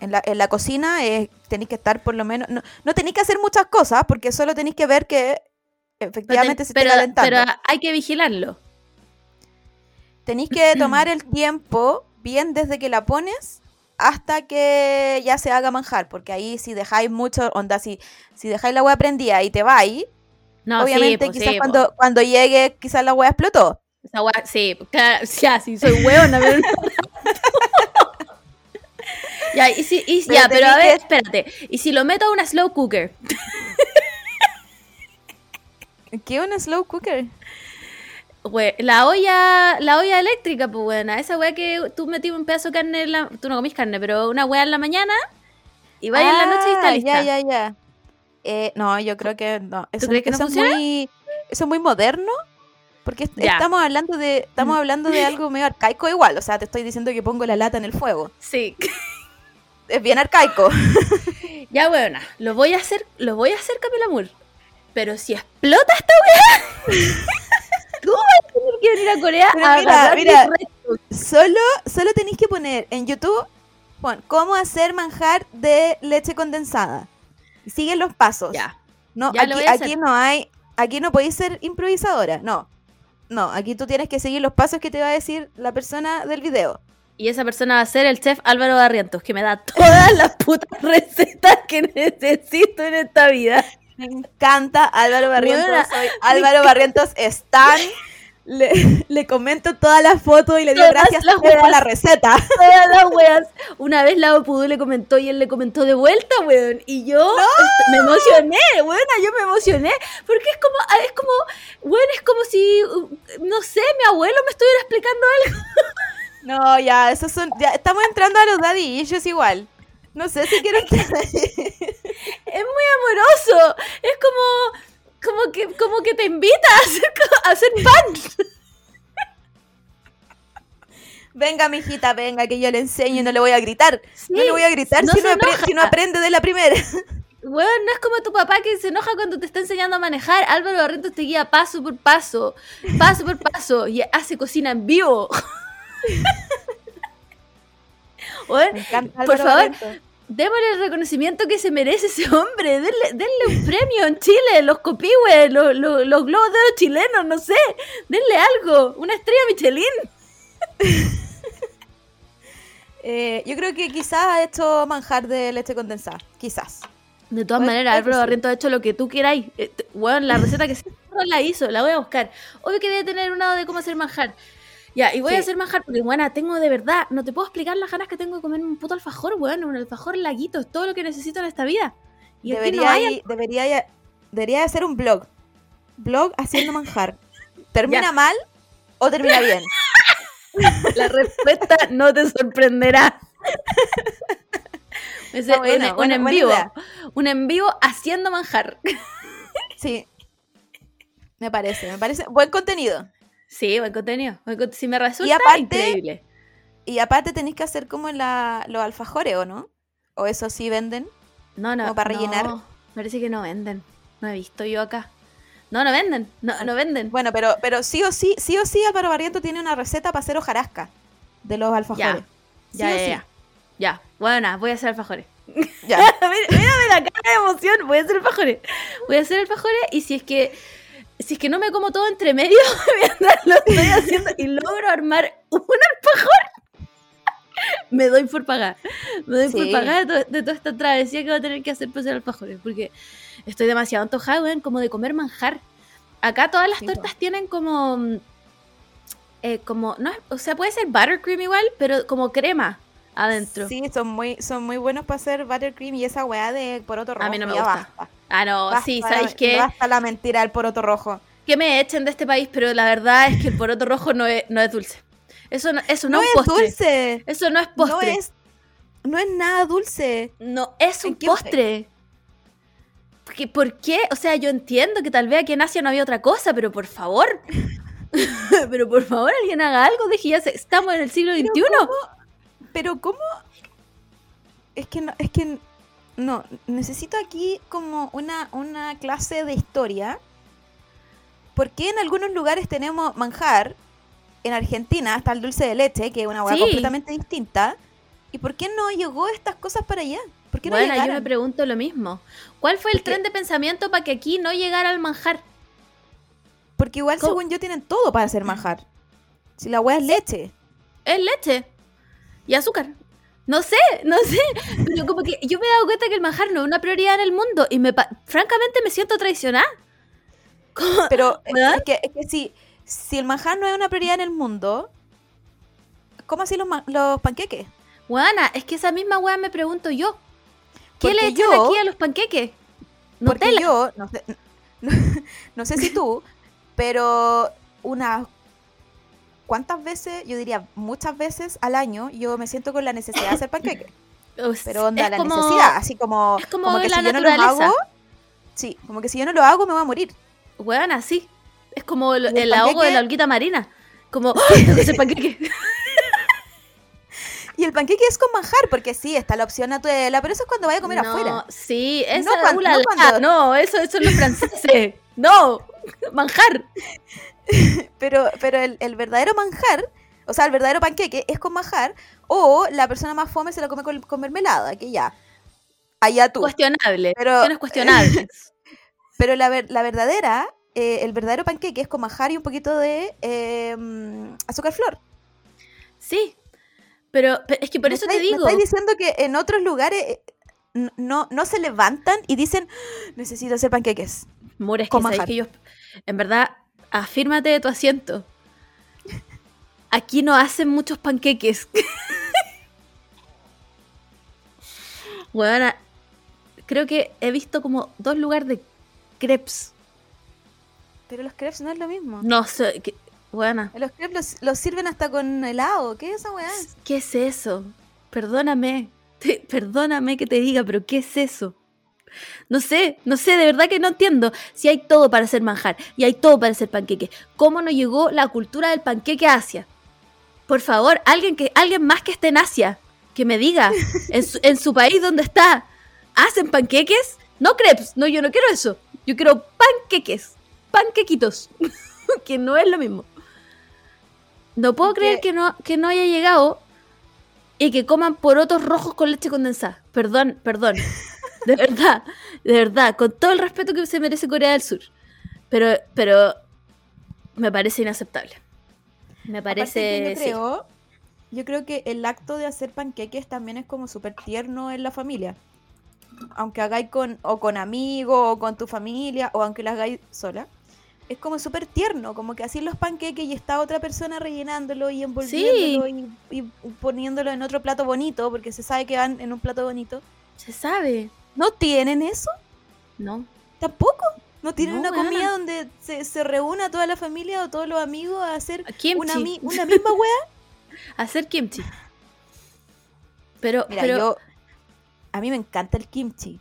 En la, en la cocina eh, tenéis que estar por lo menos, no, no tenéis que hacer muchas cosas porque solo tenéis que ver que efectivamente te- se esté calentando. pero hay que vigilarlo. Tenéis que tomar [CLEARS THROAT] el tiempo bien desde que la pones hasta que ya se haga manjar, porque ahí si dejáis mucho, onda, si, si dejáis la hueá prendida y te vais, No, obviamente sí, po, quizás sí, po. cuando, cuando llegue, quizás la hueá explotó. Esa sí, claro, ya, sí, soy hueona, pero. [LAUGHS] Ya, y si, y- Pero ya, pero a ver, que- espérate. Y si lo meto a una slow cooker, ¿Qué un slow cooker? We- la olla, la olla eléctrica, pues buena, esa weá que tú metí un pedazo de carne, en la, tú no comís carne, pero una weá en la mañana y vaya en la noche y está Ah, lista. Ya, ya, ya. Eh, no, yo creo que no. Eso, crees que no eso funciona? Es muy, eso es muy moderno. Porque Ya. estamos hablando de estamos hablando de algo medio arcaico igual. O sea, te estoy diciendo que pongo la lata en el fuego. Sí. Es bien arcaico. [LAUGHS] Ya, weona, lo voy a hacer, lo voy a hacer, Camila Moore. Pero si explota esta weá, [LAUGHS] tú vas a tener que venir a Corea Pero a mira. Solo, solo tenéis que poner en YouTube, pon, cómo hacer manjar de leche condensada. Siguen los pasos. Ya. No, Ya aquí, aquí no hay, aquí no podéis ser improvisadora, no. No, aquí tú tienes que seguir los pasos que te va a decir la persona del video. Y esa persona va a ser el chef Álvaro Barrientos, que me da todas las putas [LAUGHS] recetas que necesito en esta vida. Me encanta Álvaro Barrientos. Soy [LAUGHS] Álvaro Barrientos Stan. Le, le comento todas las fotos y le digo Todas gracias por la receta. [LAUGHS] Todas las weas. Una vez la Pudú le comentó y él le comentó de vuelta, weón. Y yo me emocioné, weón. Yo me emocioné. Porque es como, ah, es como, weón, es como si, uh, no sé, mi abuelo me estuviera explicando algo. [LAUGHS] No, ya, esos son. Ya estamos entrando a los daddy issues igual. No sé si quiero ahí. [LAUGHS] [LAUGHS] Es muy amoroso. Es como, como que, como que te invita a hacer, a hacer pan. [LAUGHS] Venga, mijita, venga, que yo le enseño y no le voy a gritar. no le voy a gritar no si, no si no aprende de la primera. Weón, no es como tu papá que se enoja cuando te está enseñando a manejar. Álvaro Barrientos te guía paso por paso, paso por paso, y hace cocina en vivo. Weón, Me encanta por favor, Barrientos. démosle el reconocimiento que se merece ese hombre. Denle, denle un premio en Chile, los copihues, los, los, los globos de oro chilenos, no sé. Denle algo, una estrella Michelin. [LAUGHS] Eh, yo creo que quizás ha hecho manjar de leche condensada. Quizás. De todas Puede- maneras, Álvaro. Barrientos ha hecho lo que tú queráis. Eh, t- Weón, la receta que [LAUGHS] se la hizo, la voy a buscar. Obvio que debe tener una de cómo hacer manjar. Ya, y voy Sí. a hacer manjar porque, buena, tengo de verdad, no te puedo explicar las ganas que tengo de comer un puto alfajor, weón, un alfajor laguito, es todo lo que necesito en esta vida. Y debería, no hay debería, debería hacer un blog. Blog haciendo manjar. [LAUGHS] ¿Termina Ya. mal o termina bien? [LAUGHS] La respuesta no te sorprenderá. [LAUGHS] Buena, un, en vivo. idea. Un en vivo haciendo manjar. Sí. Me parece, me parece buen contenido. Sí, buen contenido. buen cont- si me resulta Y aparte- increíble. Y aparte tenéis que hacer como la, los alfajores, ¿o no? ¿O eso sí venden? No, no. como para no, rellenar. Parece que no venden. No he visto yo acá. No, no venden. No, no venden. Bueno, pero, pero sí o sí, sí o sí Álvaro Barriento tiene una receta para hacer hojarasca de los alfajores. Sí ya, o ya, sí. ya. Bueno, voy a hacer alfajores. Ya. [LAUGHS] Mira- Mírame la cara de emoción. Voy a hacer alfajores. Voy a hacer alfajores y si es que si es que no me como todo entre medio, [LAUGHS] lo estoy haciendo y logro armar un alfajor, me doy por pagar. Me doy por pagar de, to- de toda esta travesía que voy a tener que hacer para hacer alfajores. Porque estoy demasiado antojada, weón, como de comer manjar. Acá todas las tortas tienen como. mm, eh, como. No, o sea, puede ser buttercream igual, pero como crema adentro. Sí, son muy, son muy buenos para hacer buttercream y esa weá de poroto rojo. A mí no me gusta. Basta, Ah, no, Basta sí, ¿sabéis qué? Basta la mentira del poroto rojo. que me echen de este país, pero la verdad es que el poroto rojo no es, no es dulce. Eso no, eso no, No es postre. dulce. Eso no es No postre. es, no es nada dulce. No, es ¿En un postre. ¿Qué- ¿Por qué? O sea, yo entiendo que tal vez aquí en Asia no había otra cosa, pero por favor. [LAUGHS] pero por favor, alguien haga algo. Dije, ya se- estamos en el siglo Pero XXI. Pero ¿cómo? Es que no, es que no, necesito aquí como una, una clase de historia. ¿Por qué en algunos lugares tenemos manjar? En Argentina está el dulce de leche, que es una hueá Sí. completamente distinta. ¿Y por qué no llegó estas cosas para allá? ¿Por qué no Bueno, yo me pregunto lo mismo. ¿Cuál fue el Porque- tren de pensamiento para que aquí no llegara al manjar? Porque igual, ¿Cómo? según yo, tienen todo para hacer manjar. Si la hueá es leche. Es leche y azúcar. No sé, no sé. Pero como que yo me he dado cuenta que el manjar no es una prioridad en el mundo y me pa- francamente me siento traicionada. Como- Pero es- [LAUGHS] ¿Verdad? es que, es que si, si el manjar no es una prioridad en el mundo, ¿cómo así los, los panqueques? Weana, es que esa misma weá me pregunto yo. ¿Qué Porque le echan yo- aquí a los panqueques? Porque Nutella. yo, no sé, no, [LAUGHS] no sé si tú, pero unas cuántas veces, yo diría muchas veces al año, yo me siento con la necesidad de hacer panqueques. [LAUGHS] Uf, Pero onda, la como- necesidad, así como, es como que la si yo no naturaleza. hago, sí, como que si yo no lo hago me voy a morir. Weana, sí. Es como el, ¿Y el el ahogo de la holguita marina. Como, [LAUGHS] ¡ah! tengo que hacer panqueque. [LAUGHS] Y el panqueque es con manjar, porque sí, está la opción Nutella, pero eso es cuando vaya a comer no, afuera. Sí, eso No cuan- la, no cuando- no, eso, eso es los franceses. no, manjar. [LAUGHS] Pero, pero el, el verdadero manjar, o sea, el verdadero panqueque es con manjar, o la persona más fome se lo come con, con mermelada, que ya. Allá tú. Cuestionable. Pero- cuestionables. [LAUGHS] Pero la, ver- la verdadera, eh, el verdadero panqueque es con manjar y un poquito de eh, mm, azúcar flor. sí. Pero, pero es que por ¿Me eso te me digo. estáis diciendo que en otros lugares eh, no, no se levantan y dicen, "Ah, necesito hacer panqueques. More, es que que yo. En verdad, afírmate de tu asiento. Aquí no hacen muchos panqueques. [LAUGHS] Bueno, creo que he visto como dos lugares de crepes. Pero los crepes no es lo mismo. No sé, que, bueno, Los crepes los, los sirven hasta con helado. ¿Qué es esa weá? ¿qué es eso? Perdóname, te- perdóname que te diga, pero ¿qué es eso? No sé, no sé, de verdad que no entiendo. Si hay todo para hacer manjar y hay todo para hacer panqueque, ¿cómo no llegó la cultura del panqueque a Asia? Por favor, alguien, que, alguien más que esté en Asia, que me diga, en su, en su país donde está, ¿hacen panqueques? No crepes, no, yo no quiero eso. Yo quiero panqueques, panquequitos, [LAUGHS] que no es lo mismo. No puedo creer que no, que no haya llegado y que coman porotos rojos con leche condensada. Perdón, perdón. [LAUGHS] [LAUGHS] De verdad, de verdad, con todo el respeto que se merece Corea del Sur. Pero, pero me parece inaceptable. Me parece. yo sí. creo, yo creo que el acto de hacer panqueques también es como súper tierno en la familia. Aunque hagáis con, o con amigos, o con tu familia, o aunque lo hagáis sola. Es como súper tierno, como que así los panqueques y está otra persona rellenándolo y envolviéndolo y, y poniéndolo en otro plato bonito, porque se sabe que van en un plato bonito. Se sabe. ¿No tienen eso? No. Tampoco. ¿No tienen No, una comida donde se, se reúna toda la familia o todos los amigos a hacer Kimchi. una, una misma wea? [LAUGHS] Hacer kimchi. Pero, Mira, pero yo. A mí me encanta el kimchi.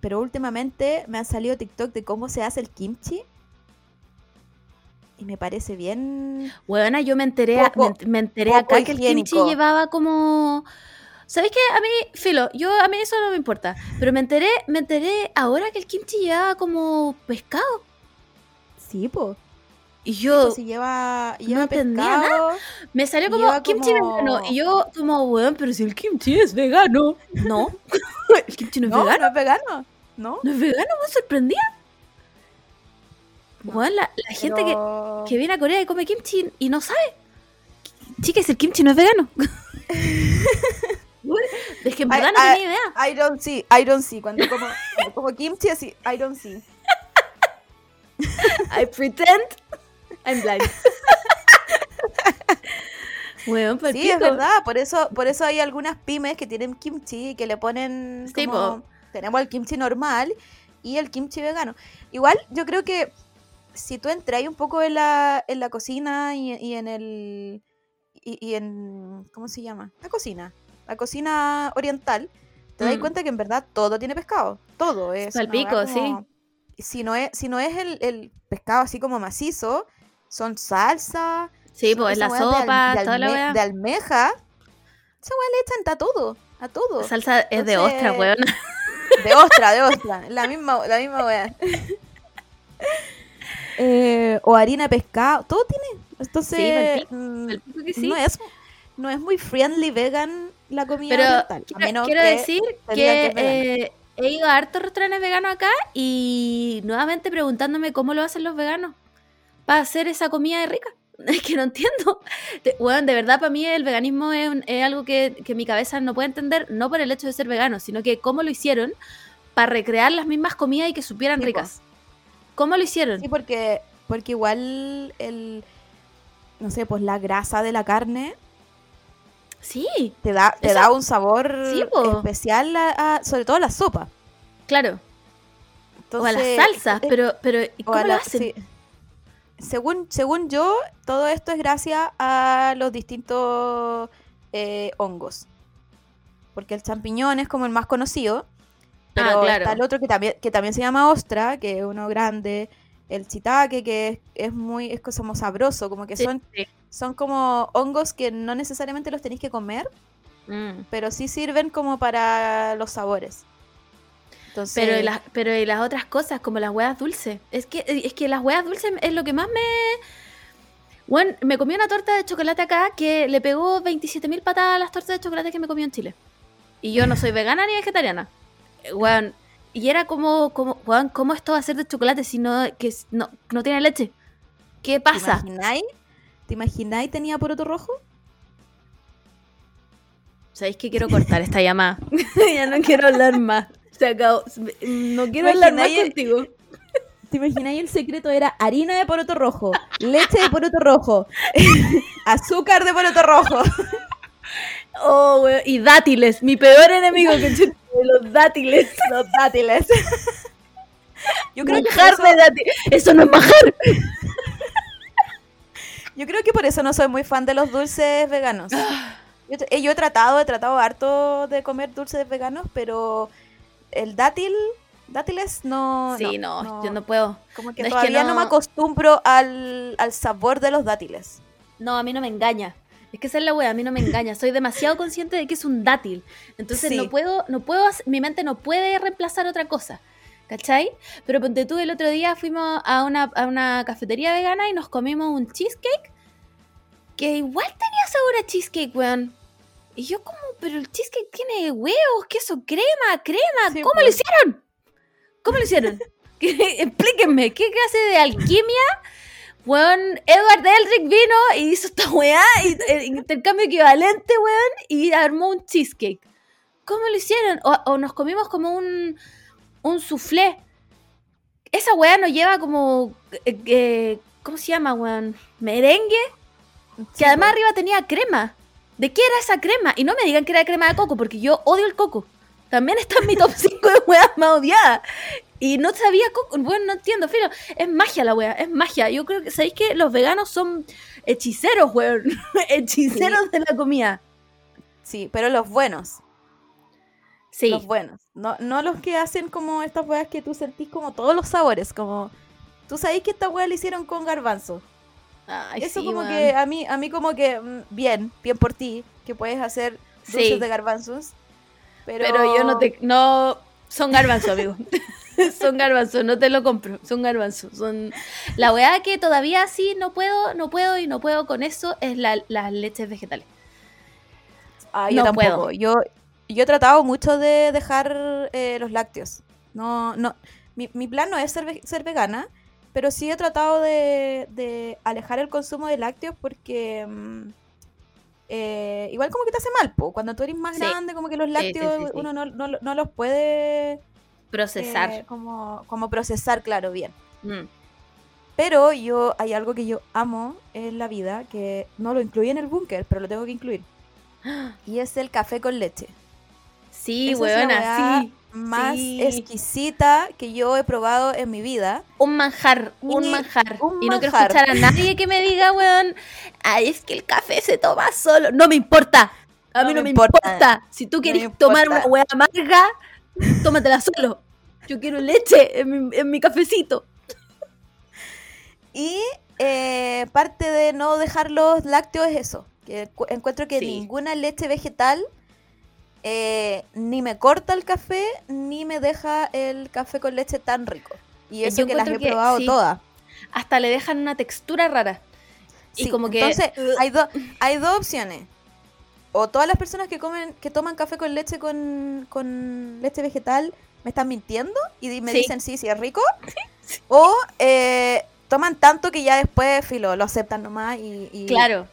Pero últimamente me han salido TikTok de cómo se hace el kimchi. Y me parece bien. Weona, yo me enteré, Poco- me, me enteré acá que el kimchi llevaba como. ¿Sabes qué? A mí, filo, yo a mí eso no me importa. Pero me enteré, me enteré ahora que el kimchi llevaba como pescado. Sí, po. Y yo Si lleva, lleva entendía pescado. me salió como lleva kimchi como- vegano. Y yo, como, weón, pero si el kimchi es vegano. No, [LAUGHS] el kimchi no es No, vegano. no es vegano. No. No es vegano, me sorprendía. Weón, la, la gente que, que viene a Corea y come kimchi y no sabe. Chicas, el kimchi no es vegano. [LAUGHS] es que en verdad no ay, tenía idea. I don't see, I don't see. Cuando como, cuando como kimchi así, I don't see. [LAUGHS] I pretend I'm blind. [LAUGHS] Sí, es verdad. Por eso, por eso hay algunas pymes que tienen kimchi y que le ponen Sí, como- tenemos el kimchi normal y el kimchi vegano. Igual, yo creo que si tú entras un poco en la, en la cocina y, y en el. Y, y en. ¿Cómo se llama? La cocina. La cocina oriental. Te das Mm. cuenta que en verdad todo tiene pescado. Todo es. Palpico, weá sí. como- Si no es, si no es el, el pescado así como macizo, son salsa. Sí, pues la weá de al- sopa, de toda la alme- weá. De almeja. Esa weá le echan a todo. A todo. La salsa es de ostra, weón. De ostra, de ostra. La misma, la misma wea. [LAUGHS] Eh, o harina de pescado. Todo tiene. Entonces. Sí, palpico, mm, Palpico que sí. no, es, no es muy friendly vegan la comida Pero oriental. A quiero, menos quiero que decir que, eh, he ido a hartos restaurantes veganos acá y nuevamente preguntándome cómo lo hacen los veganos para hacer esa comida de rica. [LAUGHS] Es que no entiendo. Weón, de verdad, para mí el veganismo es, algo que, que mi cabeza no puede entender, no por el hecho de ser vegano, sino que cómo lo hicieron para recrear las mismas comidas y que supieran Sí, ricas. ¿Cómo lo hicieron? Sí, porque, porque igual el. No sé, pues la grasa de la carne Sí, te da, te Eso- da un sabor Sí, especial, a, a- sobre todo a la sopa. claro. o a las salsas, eh, pero, pero ¿y O ¿cómo lo hacen? sí. Según, según yo, todo esto es gracias a los distintos eh, hongos. Porque el champiñón es como el más conocido. Pero Ah, claro. está el otro que también, que también se llama ostra, que es uno grande. El chitaque, que es, es muy, es como sabroso, como que Sí, son, sí. Son como hongos que no necesariamente los tenéis que comer, Mm. pero sí sirven como para los sabores. Entonces, Pero, y las, pero y las otras cosas, como las huevas dulces. Es que, es que las huevas dulces es lo que más me. Bueno, me comí una torta de chocolate acá que le pegó 27.000 patadas a las tortas de chocolate que me comí en Chile. Y yo no soy [LAUGHS] vegana ni vegetariana. Weón, y era como, como weón, ¿cómo esto va a ser de chocolate si no, que no, no tiene leche? ¿Qué ¿te pasa? imagináis? ¿Te imagináis tenía poroto rojo? ¿Sabéis que quiero cortar esta llamada? [LAUGHS] ya no quiero hablar más. Se acabó. No quiero hablar más contigo. ¿Te imagináis el secreto? Era harina de poroto rojo, leche de poroto rojo, [LAUGHS] azúcar de poroto rojo. Oh, weón, y dátiles, mi peor enemigo, conchete, los dátiles. Los dátiles. [LAUGHS] Yo creo, que Manjar eso, de dátiles. Eso no es manjar. Yo creo que por eso no soy muy fan de los dulces veganos. Yo, t- eh, yo he tratado, he tratado harto de comer dulces veganos, pero el dátil, dátiles no. Sí, no, yo no puedo. Como que no, es que todavía no... no- me acostumbro al, al sabor de los dátiles. No, a mí no me engaña. Es que esa es la wea, a mí no me engaña. Soy demasiado consciente de que es un dátil. Entonces Sí. no puedo, no puedo, mi mente no puede reemplazar otra cosa. ¿Cachai? Pero ponte tú, el otro día fuimos a una, a una cafetería vegana y nos comimos un cheesecake que igual tenía sabor a cheesecake, weón. Y yo como, pero el cheesecake tiene huevos, queso, crema, crema. Sí, ¿Cómo pues. lo hicieron? ¿Cómo lo hicieron? ¿Qué- [LAUGHS] [LAUGHS] Explíquenme, ¿qué clase de alquimia? Weón, Edward Elric vino y hizo esta weá, y, eh, intercambio equivalente, weón, y armó un cheesecake. ¿Cómo lo hicieron? O, o nos comimos como un, un soufflé. Esa weá nos lleva como. eh, eh, ¿Cómo se llama, weón? Merengue. Que además arriba tenía crema. ¿De qué era esa crema? Y no me digan que era crema de coco, porque yo odio el coco. También está en mi top [LAUGHS] 5 de weas más odiadas. Y no sabía coco. Bueno, no entiendo, filo. Es magia la wea, es magia. Yo creo que, ¿sabéis que los veganos son hechiceros, weón? [LAUGHS] hechiceros de la comida. Sí, pero los buenos. Sí. Los buenos. No, no los que hacen como estas weas que tú sentís como todos los sabores. Como. Tú sabés que esta wea la hicieron con garbanzo. Ay, Eso sí, como que a mí, a mí como que mm, bien, bien por ti, que puedes hacer dulces Sí. de garbanzos. Pero, Pero yo no te. No. Son garbanzos, amigo. [LAUGHS] son garbanzos, no te lo compro. Son garbanzos. Son. La weá que todavía sí no puedo, no puedo y no puedo con eso es la- las leches vegetales. Ah, yo no tampoco. puedo. Yo, yo he tratado mucho de dejar eh, los lácteos. No, no. Mi, mi plan no es ser, ve- ser vegana, pero sí he tratado de, de alejar el consumo de lácteos porque mm, eh, igual como que te hace mal, po. Cuando tú eres más Sí. grande, como que los lácteos sí, sí. uno no, no, no los puede Procesar. eh, como, como procesar, claro, bien. Mm. Pero yo, hay algo que yo amo en la vida, que no lo incluí en el búnker, pero lo tengo que incluir. [GASPS] Y es el café con leche. Sí, Esa es la weona, weá sí. más Sí. exquisita que yo he probado en mi vida. Un manjar, un manjar. un y no quiero manjar. escuchar a nadie que me diga, weón, ay, es que el café se toma solo. No me importa. A mí no me me importa. importa. Si tú quieres tomar una hueá amarga, tómatela solo. Yo quiero leche en mi, en mi cafecito. Y eh, parte de no dejar los lácteos es eso. Que cu- encuentro que Sí. ninguna leche vegetal eh, ni me corta el café, ni me deja el café con leche tan rico. Y Eh, eso yo que las he que probado sí. todas. Hasta le dejan una textura rara. y como que. Entonces, Ugh. hay, do- [LAUGHS] hay dos opciones. O todas las personas que comen, que toman café con leche con, con leche vegetal me están mintiendo y me Sí. dicen sí, sí es rico. [LAUGHS] O eh, toman tanto que ya después filo, lo aceptan nomás y, y- Claro.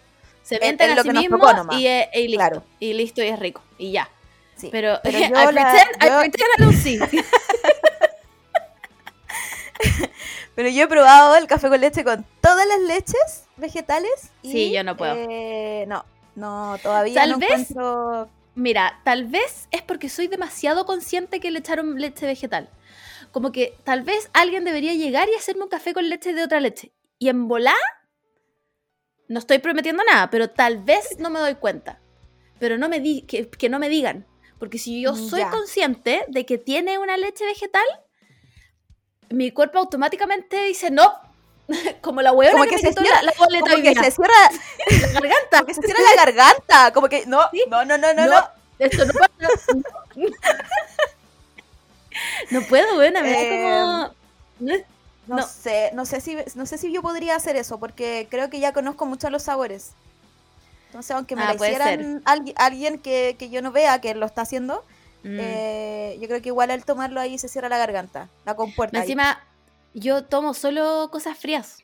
Se es a lo sí mismos y, y listo. Claro. Y listo y es rico. Y ya. Sí. Pero, Pero I, [LAUGHS] yo la- pretend, I yo- pretend I don't see. Pero yo he probado el café con leche con todas las leches vegetales. Y, Sí, yo no puedo. eh, no, no, todavía Tal no vez- encuentro... Mira, tal vez es porque soy demasiado consciente que le echaron leche vegetal. Como que tal vez alguien debería llegar y hacerme un café con leche de otra leche. Y en volá, no estoy prometiendo nada, pero tal vez no me doy cuenta. Pero no me di que, que no me digan. Porque si yo soy Ya. consciente de que tiene una leche vegetal, mi cuerpo automáticamente dice no. [LAUGHS] Como la huevona Como que, se cierra- la, la boleta Como hoy que día, se cierra, [LAUGHS] la garganta. como que se cierra la garganta. Como que no, Sí. no, no, no, no, No. Esto no pasa. No puedo, Eh, como. No, No. sé, no sé si no sé si yo podría hacer eso porque creo que ya conozco mucho los sabores. Entonces, aunque me Ah, la hicieran algui- alguien que, que yo no vea que lo está haciendo, Mm. eh, yo creo que igual al tomarlo ahí se cierra la garganta, la compuerta. Encima, yo tomo solo cosas frías.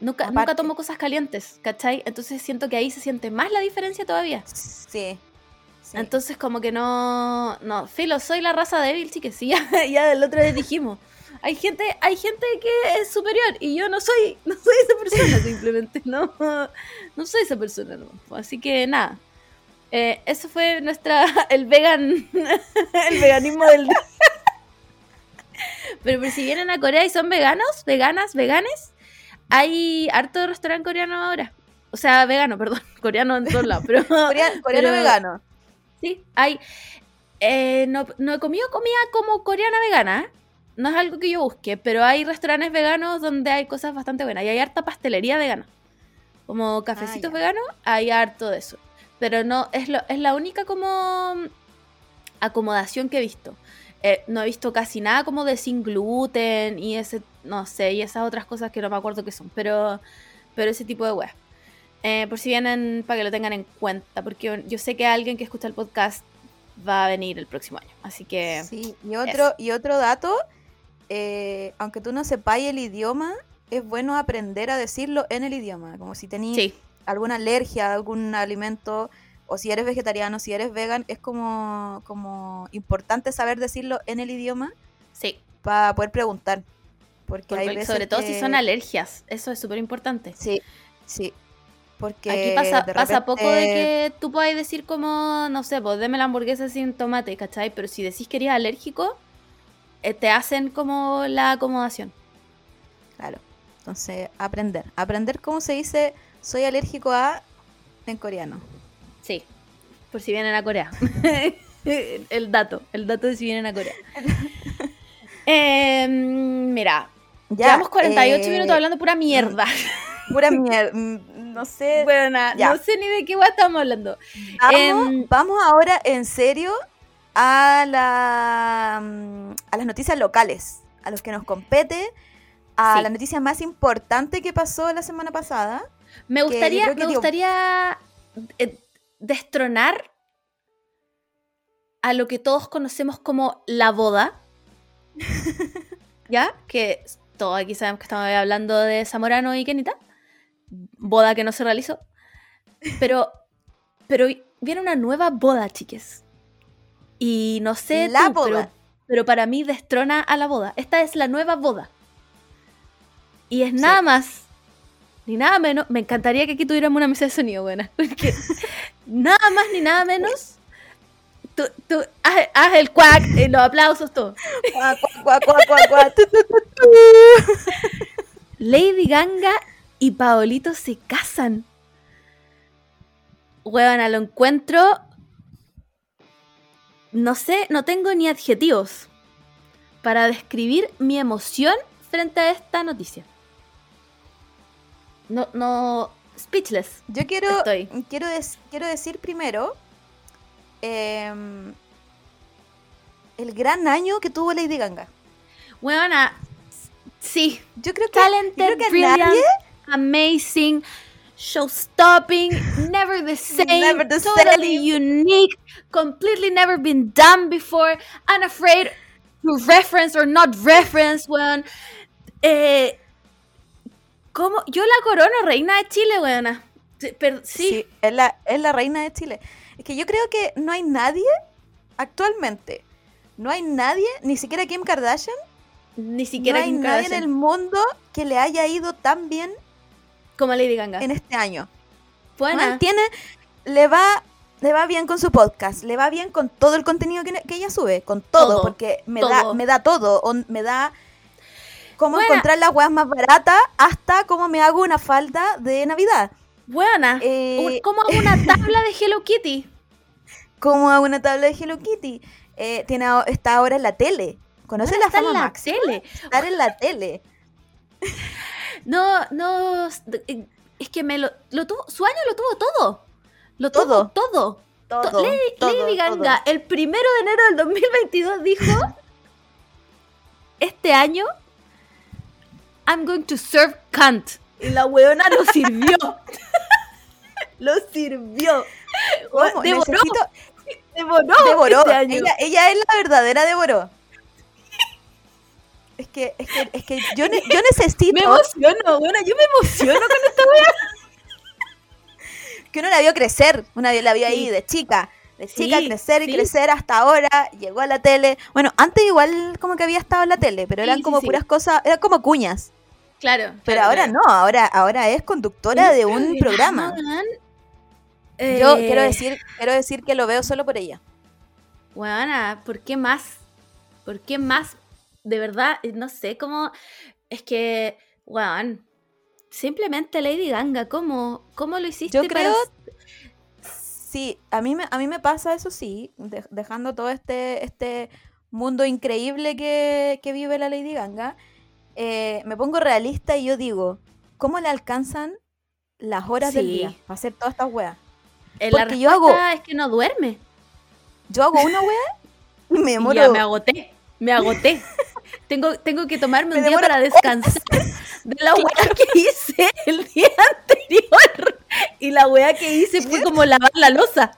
Nunca, nunca tomo cosas calientes, ¿cachai? Entonces siento que ahí se siente más la diferencia todavía. Sí. sí. Entonces como que no... No, filo, soy la raza débil. Sí, [LAUGHS] ya, ya del otro día dijimos. Hay gente, hay gente que es superior y yo no soy, no soy esa persona simplemente. No, no soy esa persona. No. Así que nada. Eh, eso fue nuestra, [LAUGHS] el vegan, [LAUGHS] el veganismo del. Pero, pero si vienen a Corea y son veganos, veganas, veganes, hay harto restaurante coreano ahora. O sea, vegano, perdón, [LAUGHS] coreano en todos lados, pero... Corea- coreano pero- vegano. Sí, hay. eh, no, no he comido comida como coreana vegana. No es algo que yo busque, pero hay restaurantes veganos donde hay cosas bastante buenas. Y hay harta pastelería vegana. Como cafecitos ya. veganos, hay harto de eso. Pero no, es, lo, es la única como acomodación que he visto. Eh, no he visto casi nada como de sin gluten y ese, no sé, y esas otras cosas que no me acuerdo qué son. Pero, pero ese tipo de weas. Eh, por si vienen, para que lo tengan en cuenta, porque yo sé que alguien que escucha el podcast va a venir el próximo año. Así que Sí, y otro, y otro dato, eh, aunque tú no sepáis el idioma, es bueno aprender a decirlo en el idioma. Como si tenías sí, alguna alergia a algún alimento, o si eres vegetariano, si eres vegan, es como, como importante saber decirlo en el idioma sí. para poder preguntar. Porque hay veces sobre todo si son alergias. Eso es súper importante. Sí, sí. Porque Aquí pasa, poco de que tú puedas decir como, no sé, pues deme la hamburguesa sin tomate, ¿cachai? Pero si decís que eres alérgico, eh, te hacen como la acomodación. Claro. Entonces, aprender. Aprender cómo se dice soy alérgico a en coreano. Sí, por si vienen a Corea. [LAUGHS] el dato, el dato de si vienen a Corea. [LAUGHS] Eh, mira, Ya, llevamos 48 eh, minutos hablando pura mierda. [LAUGHS] Pura mierda. mm, No sé. Bueno, no sé ni de qué guay estamos hablando. Vamos, em, vamos ahora en serio a, la, mm, a las noticias locales, a los que nos compete, a Sí. la noticia más importante que pasó la semana pasada. Me gustaría, creo que me digo- gustaría eh, destronar a lo que todos conocemos como la boda. [LAUGHS] ¿Ya? Que todos aquí sabemos que estamos hablando de Zamorano y Kenita. Boda que no se realizó. Pero, [LAUGHS] pero viene una nueva boda, chiques. Y no sé La tú, pero- boda. Pero, para mí destrona a la boda. Esta es la nueva boda. Y es nada más ni nada menos. Me encantaría que aquí tuviéramos una mesa de sonido buena. [LAUGHS] Porque nada más ni nada menos tú, tú, haz, haz el cuac, y los aplausos, todo. Cuac, cuac, cuac, cuac, cuac, tu, tu, tu, tu. Lady Ganga y Paolito se casan. Huevona, lo encuentro. No sé, no tengo ni adjetivos para describir mi emoción frente a esta noticia. No, no, speechless. Yo quiero, Estoy. quiero, des- quiero decir primero em, el gran año que tuvo Lady Gaga. Huevona, sí, Yo creo que, yo talented, creo que brilliant, nadie amazing, show stopping, never the [LAUGHS] same, Never the totally same. unique, completely never been done before, unafraid to reference or not reference when. Eh, ¿Cómo? Yo la corono reina de Chile, weona. Sí, pero- sí, Sí, es la, es la reina de Chile. Es que yo creo que no hay nadie actualmente, no hay nadie, ni siquiera Kim Kardashian, ni no siquiera hay Kim nadie en el mundo que le haya ido tan bien como Lady Gaga. en este año. Buena. Weón, tiene, le va, le va bien con su podcast, le va bien con todo el contenido que, que ella sube, con todo, Todo, porque me todo. da, me da todo, on- me da cómo Buena. encontrar las weas más baratas hasta cómo me hago una falda de Navidad, Buena. Eh, Como hago una [LAUGHS] tabla de Hello Kitty. cómo hago una tabla de Hello Kitty, Eh, tiene, está ahora en la tele, conoce la en fama la tele. estar en la tele, [LAUGHS] No, no. eh, Es que me lo, lo tuvo. Su año lo tuvo todo. Lo tuvo Todo. todo. todo, To- Lady, todo, Lady todo. Gaga, el primero de enero del 2022 dijo: [LAUGHS] Este año, I'm going to serve Kant. Y la weona lo sirvió. [LAUGHS] lo sirvió. ¿Cómo? Devoró. Necesito- Devoró. devoró. este año. Ella, ella es la verdadera devoró. Es que, es que, es que yo, ne- yo necesito Me emociono, bueno, yo me emociono con esta wea. [LAUGHS] que uno la vio crecer, una la vio ahí de chica, chica Sí, crecer y sí. crecer hasta ahora, llegó a la tele. Bueno, antes igual como que había estado en la tele, pero eran sí, como puras cosas, eran como cuñas. Claro. Pero claro, ahora claro. no, ahora, ahora es conductora de un programa. Yo Eh, quiero decir, quiero decir que lo veo solo por ella. Weona, ¿por qué más? ¿Por qué más? De verdad, eh, no sé cómo. Es que, weón. Simplemente Lady Ganga, ¿cómo, cómo lo hiciste? Yo para- creo, sí, a mí me, a mí me pasa eso sí, de- dejando todo este, este mundo increíble que, que vive la Lady Ganga, eh, me pongo realista y yo digo, ¿cómo le alcanzan las horas del Sí. día para hacer todas estas weas? Eh, la porque yo hago- respuesta es que no duerme. Yo hago una wea [LAUGHS] y me demoro... ya me agoté. Me agoté. [LAUGHS] tengo, tengo que tomarme Me un día para [LAUGHS] descansar de la weá que hice el día anterior. Y la weá que hice fue como lavar la losa.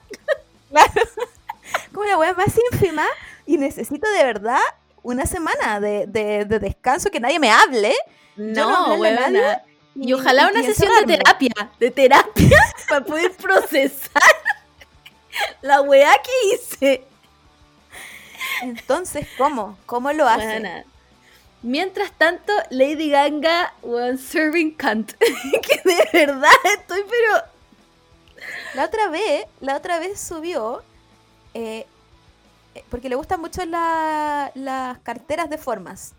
[LAUGHS] como la wea más ínfima y necesito de verdad una semana de, de- de descanso, que nadie me hable. No nadie Y ojalá una sesión de terapia, de terapia, [LAUGHS] para poder procesar la weá que hice. Entonces, ¿cómo? ¿Cómo lo hace? Mientras tanto, Lady Ganga, one serving cunt. [LAUGHS] que de verdad estoy, pero. La otra vez, la otra vez subió, eh, eh, porque le gustan mucho la- las carteras de formas.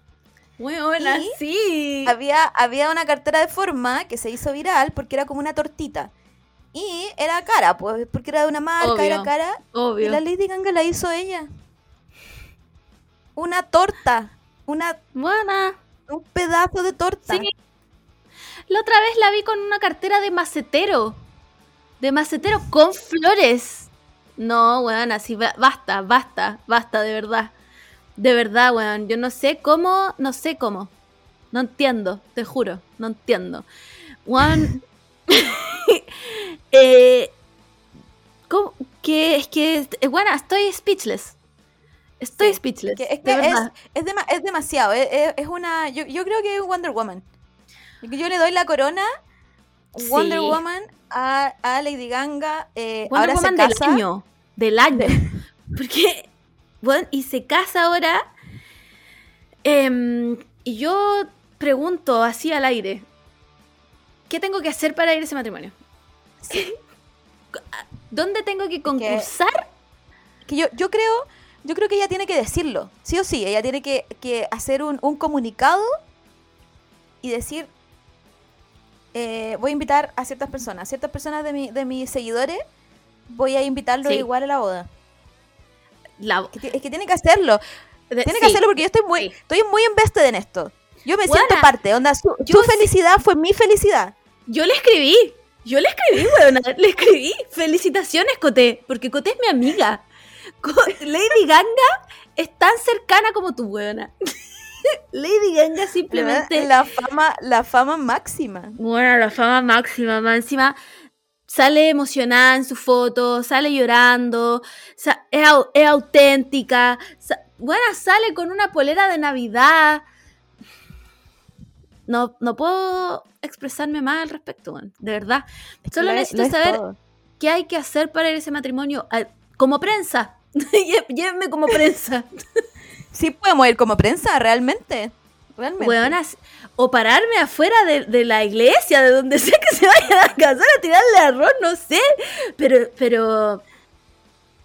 Weona, Y sí. Había, había una cartera de forma que se hizo viral porque era como una tortita. Y era cara, pues, porque era de una marca, Obvio. era cara. Y Obvio. la Lady Ganga la hizo ella. Una torta, una, Buena. un pedazo de torta. Sí. La otra vez la vi con una cartera de macetero. De macetero con flores. No, weón, así ba- basta, basta, basta, de verdad. De verdad, weón. Yo no sé cómo, no sé cómo. No entiendo, te juro, no entiendo. Weón. [LAUGHS] eh, ¿cómo? Que es que, bueno, estoy speechless. Estoy Sí, speechless. Que es de que es, es, dema- es demasiado. Es, es- es una. Yo, yo creo que es Wonder Woman. Que Yo le doy la corona Wonder Sí. Woman a, a Lady Ganga. eh, Wonder ahora Woman se del año. Del año. [LAUGHS] Porque, bueno, y se casa ahora. em, y yo pregunto así al aire: ¿Qué tengo que hacer para ir a ese matrimonio? [LAUGHS] ¿Dónde tengo que concursar que yo, yo creo, yo creo que ella tiene que decirlo, sí o sí, ella tiene que, que hacer un, un comunicado y decir, eh, voy a invitar a ciertas personas, ciertas personas de, mi, de mis seguidores, voy a invitarlos Sí. igual a la boda. La- Que ti- es que tiene que hacerlo, de- tiene sí. que hacerlo porque yo estoy muy, sí. estoy muy invested en esto. Yo me Buena. siento parte, onda, su, Yo su felicidad fue mi felicidad. Yo le escribí. Yo le escribí, weona. Le escribí. Felicitaciones, Coté. Porque Coté es mi amiga. Lady Ganga es tan cercana como tú, weona. [LAUGHS] Lady Ganga simplemente. La fama, la fama máxima. Bueno, la fama máxima, más encima sale emocionada en su foto, sale llorando, sa- es, au- es auténtica, sa- bueno, sale con una polera de Navidad. No, no puedo expresarme más al respecto, weón, de verdad. Solo Lo es- necesito es saber todo. qué hay que hacer para ir a ese matrimonio. Como prensa. [LAUGHS] Llévenme como prensa. [LAUGHS] Sí podemos ir como prensa, realmente. Realmente. Weonas, o pararme afuera de, de la iglesia, de donde [LAUGHS] sea que se vayan a casar a tirarle arroz, no sé. Pero, pero.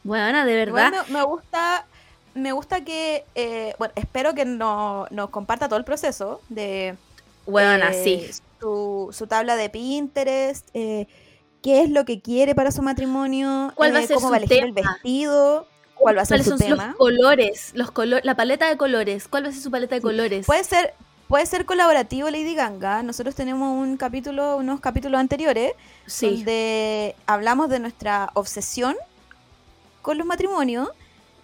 Weona, de verdad. me, me gusta, me gusta que, eh, bueno, espero que no- nos comparta todo el proceso de Weona, eh, sí. su, su tabla de Pinterest, eh, qué es lo que quiere para su matrimonio, ¿Cuál va a eh, ser cómo su va a elegir el vestido, cuál va a ser ¿Cuáles su son tema. los colores? Los colo- la paleta de colores. ¿Cuál va a ser su paleta de colores? Puede ser, puede ser colaborativo Lady Ganga. Nosotros tenemos un capítulo, unos capítulos anteriores sí. donde hablamos de nuestra obsesión con los matrimonios,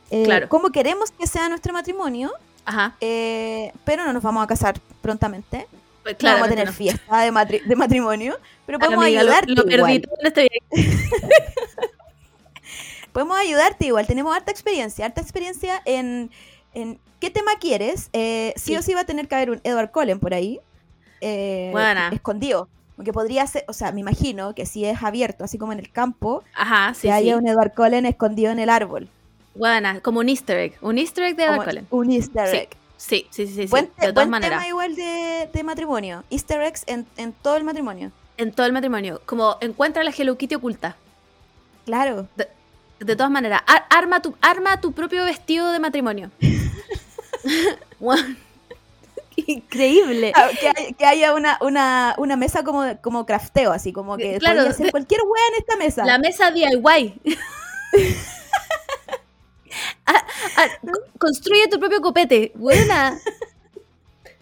eh, Claro. cómo queremos que sea nuestro matrimonio, Ajá. eh, pero no nos vamos a casar prontamente. Pues No vamos a tener no. fiesta de, matri- de matrimonio, pero podemos Amiga, lo- lo, perdí igual. todo en este. Podemos ayudarte igual. Tenemos harta experiencia, harta experiencia en, en qué tema quieres. Eh, sí, Sí. o sí va a tener que haber un Edward Cullen por ahí. eh, Buena. escondido. Porque podría ser, o sea, me imagino que si es abierto, así como en el campo, Ajá, sí, que haya un Edward Cullen escondido en el árbol. Buena, como un easter egg. Un easter egg de Como Edward Cullen. Un easter egg. Sí, sí, sí, sí, Buen, de todas buen maneras. tema igual de, de matrimonio. Easter eggs en, en todo el matrimonio. En todo el matrimonio. Como encuentra la Hello Kitty oculta. Claro. De todas maneras, ar- arma, tu, arma tu propio vestido de matrimonio. [LAUGHS] Increíble. Ah, Que, hay- que haya una, una, una mesa como, como crafteo, así como que Claro, podría hacer de- cualquier wea en esta mesa. La mesa DIY. [LAUGHS] Ah, ah, co- construye tu propio copete. Buena.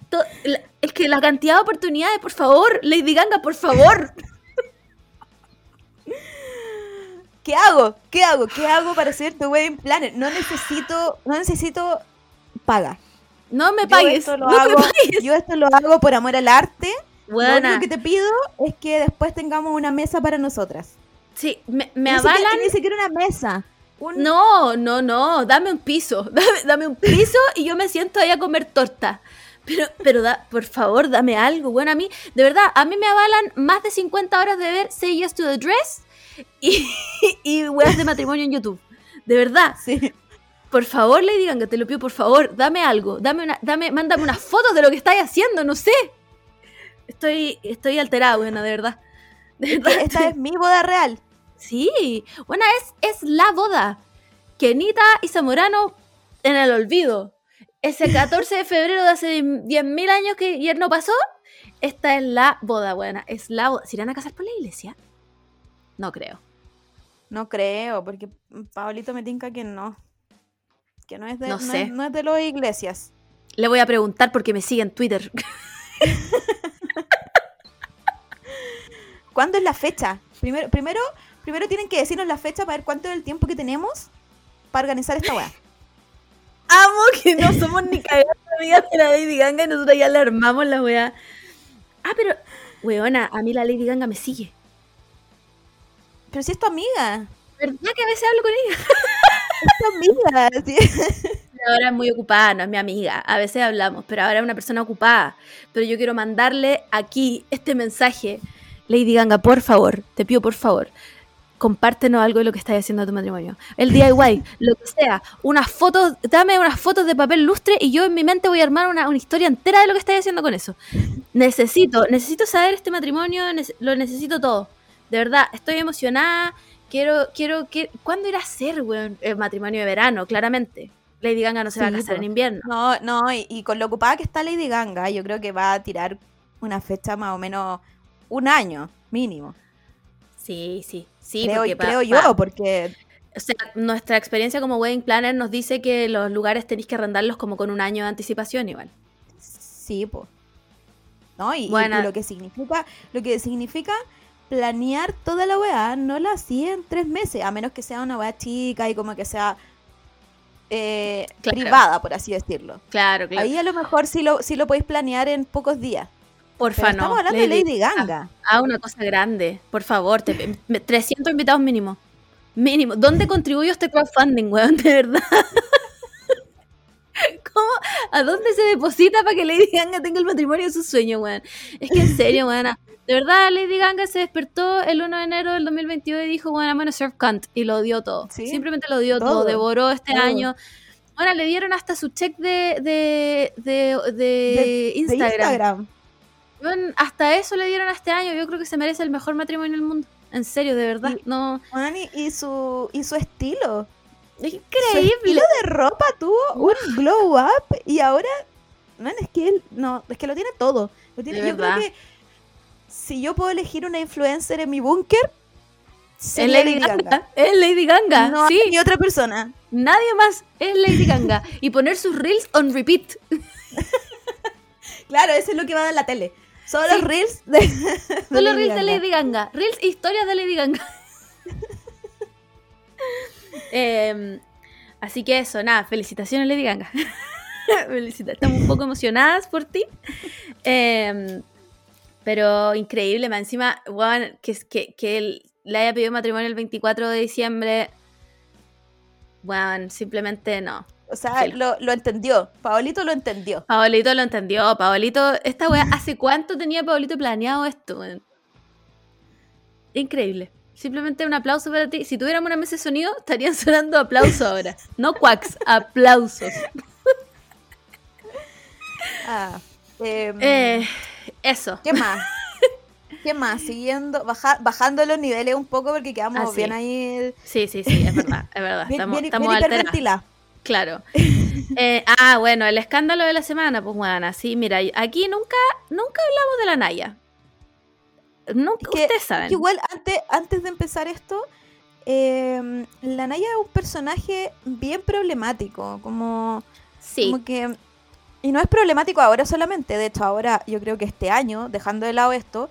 To- la- es que la cantidad de oportunidades, por favor, Lady Ganga, por favor. ¿Qué hago? ¿Qué hago? ¿Qué hago para ser tu wedding planner? No necesito, no necesito paga. No me Yo pagues. esto lo no me hago, pagues. yo esto lo hago por amor al arte. Lo único que te pido es que después tengamos una mesa para nosotras. Sí, me, me ni siquiera- avalan. ni siquiera una mesa. Un- No, no, no, dame un piso, [LAUGHS] dame, dame un piso y yo me siento ahí a comer torta. Pero, pero da, por favor, dame algo. Bueno, a mí, de verdad, a mí me avalan más de 50 horas de ver Say Yes to the Dress y, [LAUGHS] y weas de matrimonio en YouTube. De verdad, Sí. por favor, Lady Ganga, te lo pido, por favor, dame algo. Dame una, dame, mándame unas fotos de lo que estáis haciendo, no sé. Estoy, estoy alterada, buena, de verdad. De verdad, Esta es mi boda real. Sí, bueno, es, es la boda. Kenita y Zamorano en el olvido. Ese 14 de febrero de hace 10.000 años que ayer no pasó, esta es la boda, buena. Es la boda. ¿Se irán a casar por la iglesia? No creo. No creo, porque Pablito me tinca que no. Que no es de, No no sé. es, no es de las iglesias. Le voy a preguntar porque me sigue en Twitter. [LAUGHS] ¿Cuándo es la fecha? Primero, primero, primero tienen que decirnos la fecha para ver cuánto es el tiempo que tenemos para organizar esta weá. [LAUGHS] Amo que no somos ni cagadas amigas de la Lady Ganga y nosotros ya le armamos la weá. Ah, pero, weona, a mí la Lady Ganga me sigue. Pero si es tu amiga. ¿Verdad que a veces hablo con ella? Es tu amiga. sí. [LAUGHS] Ahora es muy ocupada, no es mi amiga. A veces hablamos, pero ahora es una persona ocupada. Pero yo quiero mandarle aquí este mensaje. Lady Ganga, por favor, te pido por favor, compártenos algo de lo que estás haciendo a tu matrimonio. El DIY, lo que sea. Unas fotos, dame unas fotos de papel lustre y yo en mi mente voy a armar una, una historia entera de lo que estás haciendo con eso. Necesito, necesito saber este matrimonio, lo necesito todo. De verdad, estoy emocionada. quiero, quiero, que ¿cuándo irá a ser, weón? El matrimonio de verano, claramente. Lady Gaga no se va a casar en invierno. No, no, y, y con lo ocupada que está Lady Ganga, yo creo que va a tirar una fecha más o menos un año mínimo. Sí, sí, sí. creo porque creo yo, porque O sea, nuestra experiencia como wedding planner nos dice que los lugares tenéis que arrendarlos como con un año de anticipación igual. sí, pues. ¿No? Y, y lo que significa, lo que significa planear toda la weá, no la hacía en tres meses, a menos que sea una weá chica y como que sea eh, Claro. privada, por así decirlo. Claro, claro. Ahí a lo mejor sí lo, sí lo podéis planear en pocos días. Porfa, Pero no. estamos hablando de Lady Ganga. Ah, una cosa grande. Por favor, te- me- 300 invitados mínimo. Mínimo. ¿Dónde contribuyo a este crowdfunding, weón? [LAUGHS] De verdad. [LAUGHS] ¿Cómo? ¿A dónde se deposita para que Lady Gaga tenga el matrimonio de sus sueños, weón? Es que en serio, [LAUGHS] weón. De verdad, Lady Gaga se despertó el 1 de enero del 2022 y dijo, bueno, I'm gonna serve cunt. Y lo dio todo. Sí. Simplemente lo dio todo. Todo. Devoró este Todo. año. Bueno, le dieron hasta su check de, de, de, de De Instagram. Hasta eso le dieron a este año. Yo creo que se merece el mejor matrimonio del mundo. En serio, de verdad. Y- No. Y, y su, y su estilo. Es Su increíble. estilo de ropa tuvo un glow up y ahora, man, es que él, no, es que lo tiene todo. Lo tiene, De yo verdad. creo que si yo puedo elegir una influencer en mi búnker, Es Lady Gaga. Es Lady Gaga. No sí. ni otra persona. Nadie más. Es Lady Gaga. y poner sus reels on repeat. [LAUGHS] Claro, eso es lo que va a dar la tele. Solo Sí. los reels de, [LAUGHS] de Solo Lady reels de. Lady Gaga. Reels historias de Lady Gaga. [LAUGHS] Em, así que eso, nada. Felicitaciones, Lady. [LAUGHS] Felicita- Estamos un poco emocionadas por ti. Em, pero increíble, más encima, que, que, que él le haya pedido matrimonio el 24 de diciembre. Weón, simplemente no. O sea, Sí. lo, lo entendió. Paolito lo entendió. Paolito lo entendió. Paolito, esta weá, ¿hace cuánto tenía Paolito planeado esto? Increíble. Simplemente un aplauso para ti. Si tuviéramos una mesa de sonido, estarían [LAUGHS] sonando aplausos ahora. No quacks, aplausos. [LAUGHS] Ah, em, Eh, eso. ¿Qué más? ¿Qué más? Siguiendo, baja- bajando los niveles un poco porque quedamos Ah, sí. bien ahí. Sí, sí, sí, es verdad, es verdad. Bien, Estamos, bien- estamos bien. Claro. Eh, ah, bueno, el escándalo de la semana, pues bueno, sí, mira, aquí nunca, nunca hablamos de la Naya. Nunca, Es que- ustedes saben. Que igual, antes, antes de empezar esto, eh, la Naya es un personaje bien problemático. Como, sí, como que. Y no es problemático ahora solamente. De hecho, ahora yo creo que este año, dejando de lado esto,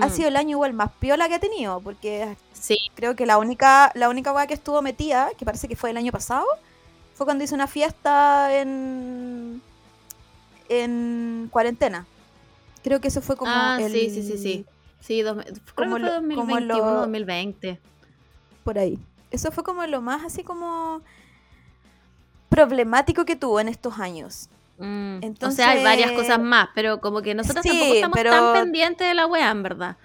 ha mm, sido el año igual más piola que ha tenido. Porque sí, creo que la única, la única weá que estuvo metida, que parece que fue el año pasado, fue cuando hizo una fiesta en. en cuarentena. Creo que eso fue como. ah, el- sí, sí, sí, sí. Sí, dos, como fue lo- como 2021, lo- 2020. por ahí. Eso fue como lo más así como problemático que tuvo en estos años. Mm, Entonces- o sea, hay varias cosas más, pero como que nosotros Sí, tampoco estamos pero- tan pendientes de la wea, en verdad.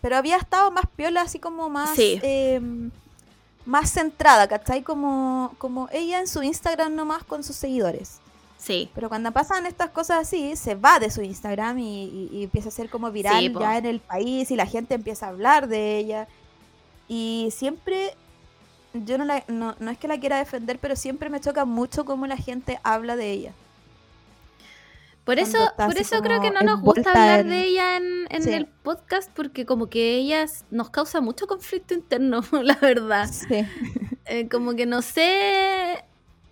Pero había estado más piola, así como más Sí. eh, más centrada, ¿cachai? Como, como ella en su Instagram nomás con sus seguidores. Sí, Pero cuando pasan estas cosas así, se va de su Instagram y, y- y empieza a ser como viral Sí, ya en el país y la gente empieza a hablar de ella. Y siempre, yo no, la, no, no es que la quiera defender, pero siempre me choca mucho cómo la gente habla de ella. Por eso, por eso creo que no nos gusta hablar en- de ella en, en Sí. el podcast porque como que ella nos causa mucho conflicto [LAUGHS] interno, la verdad. Sí. Eh, como que no sé,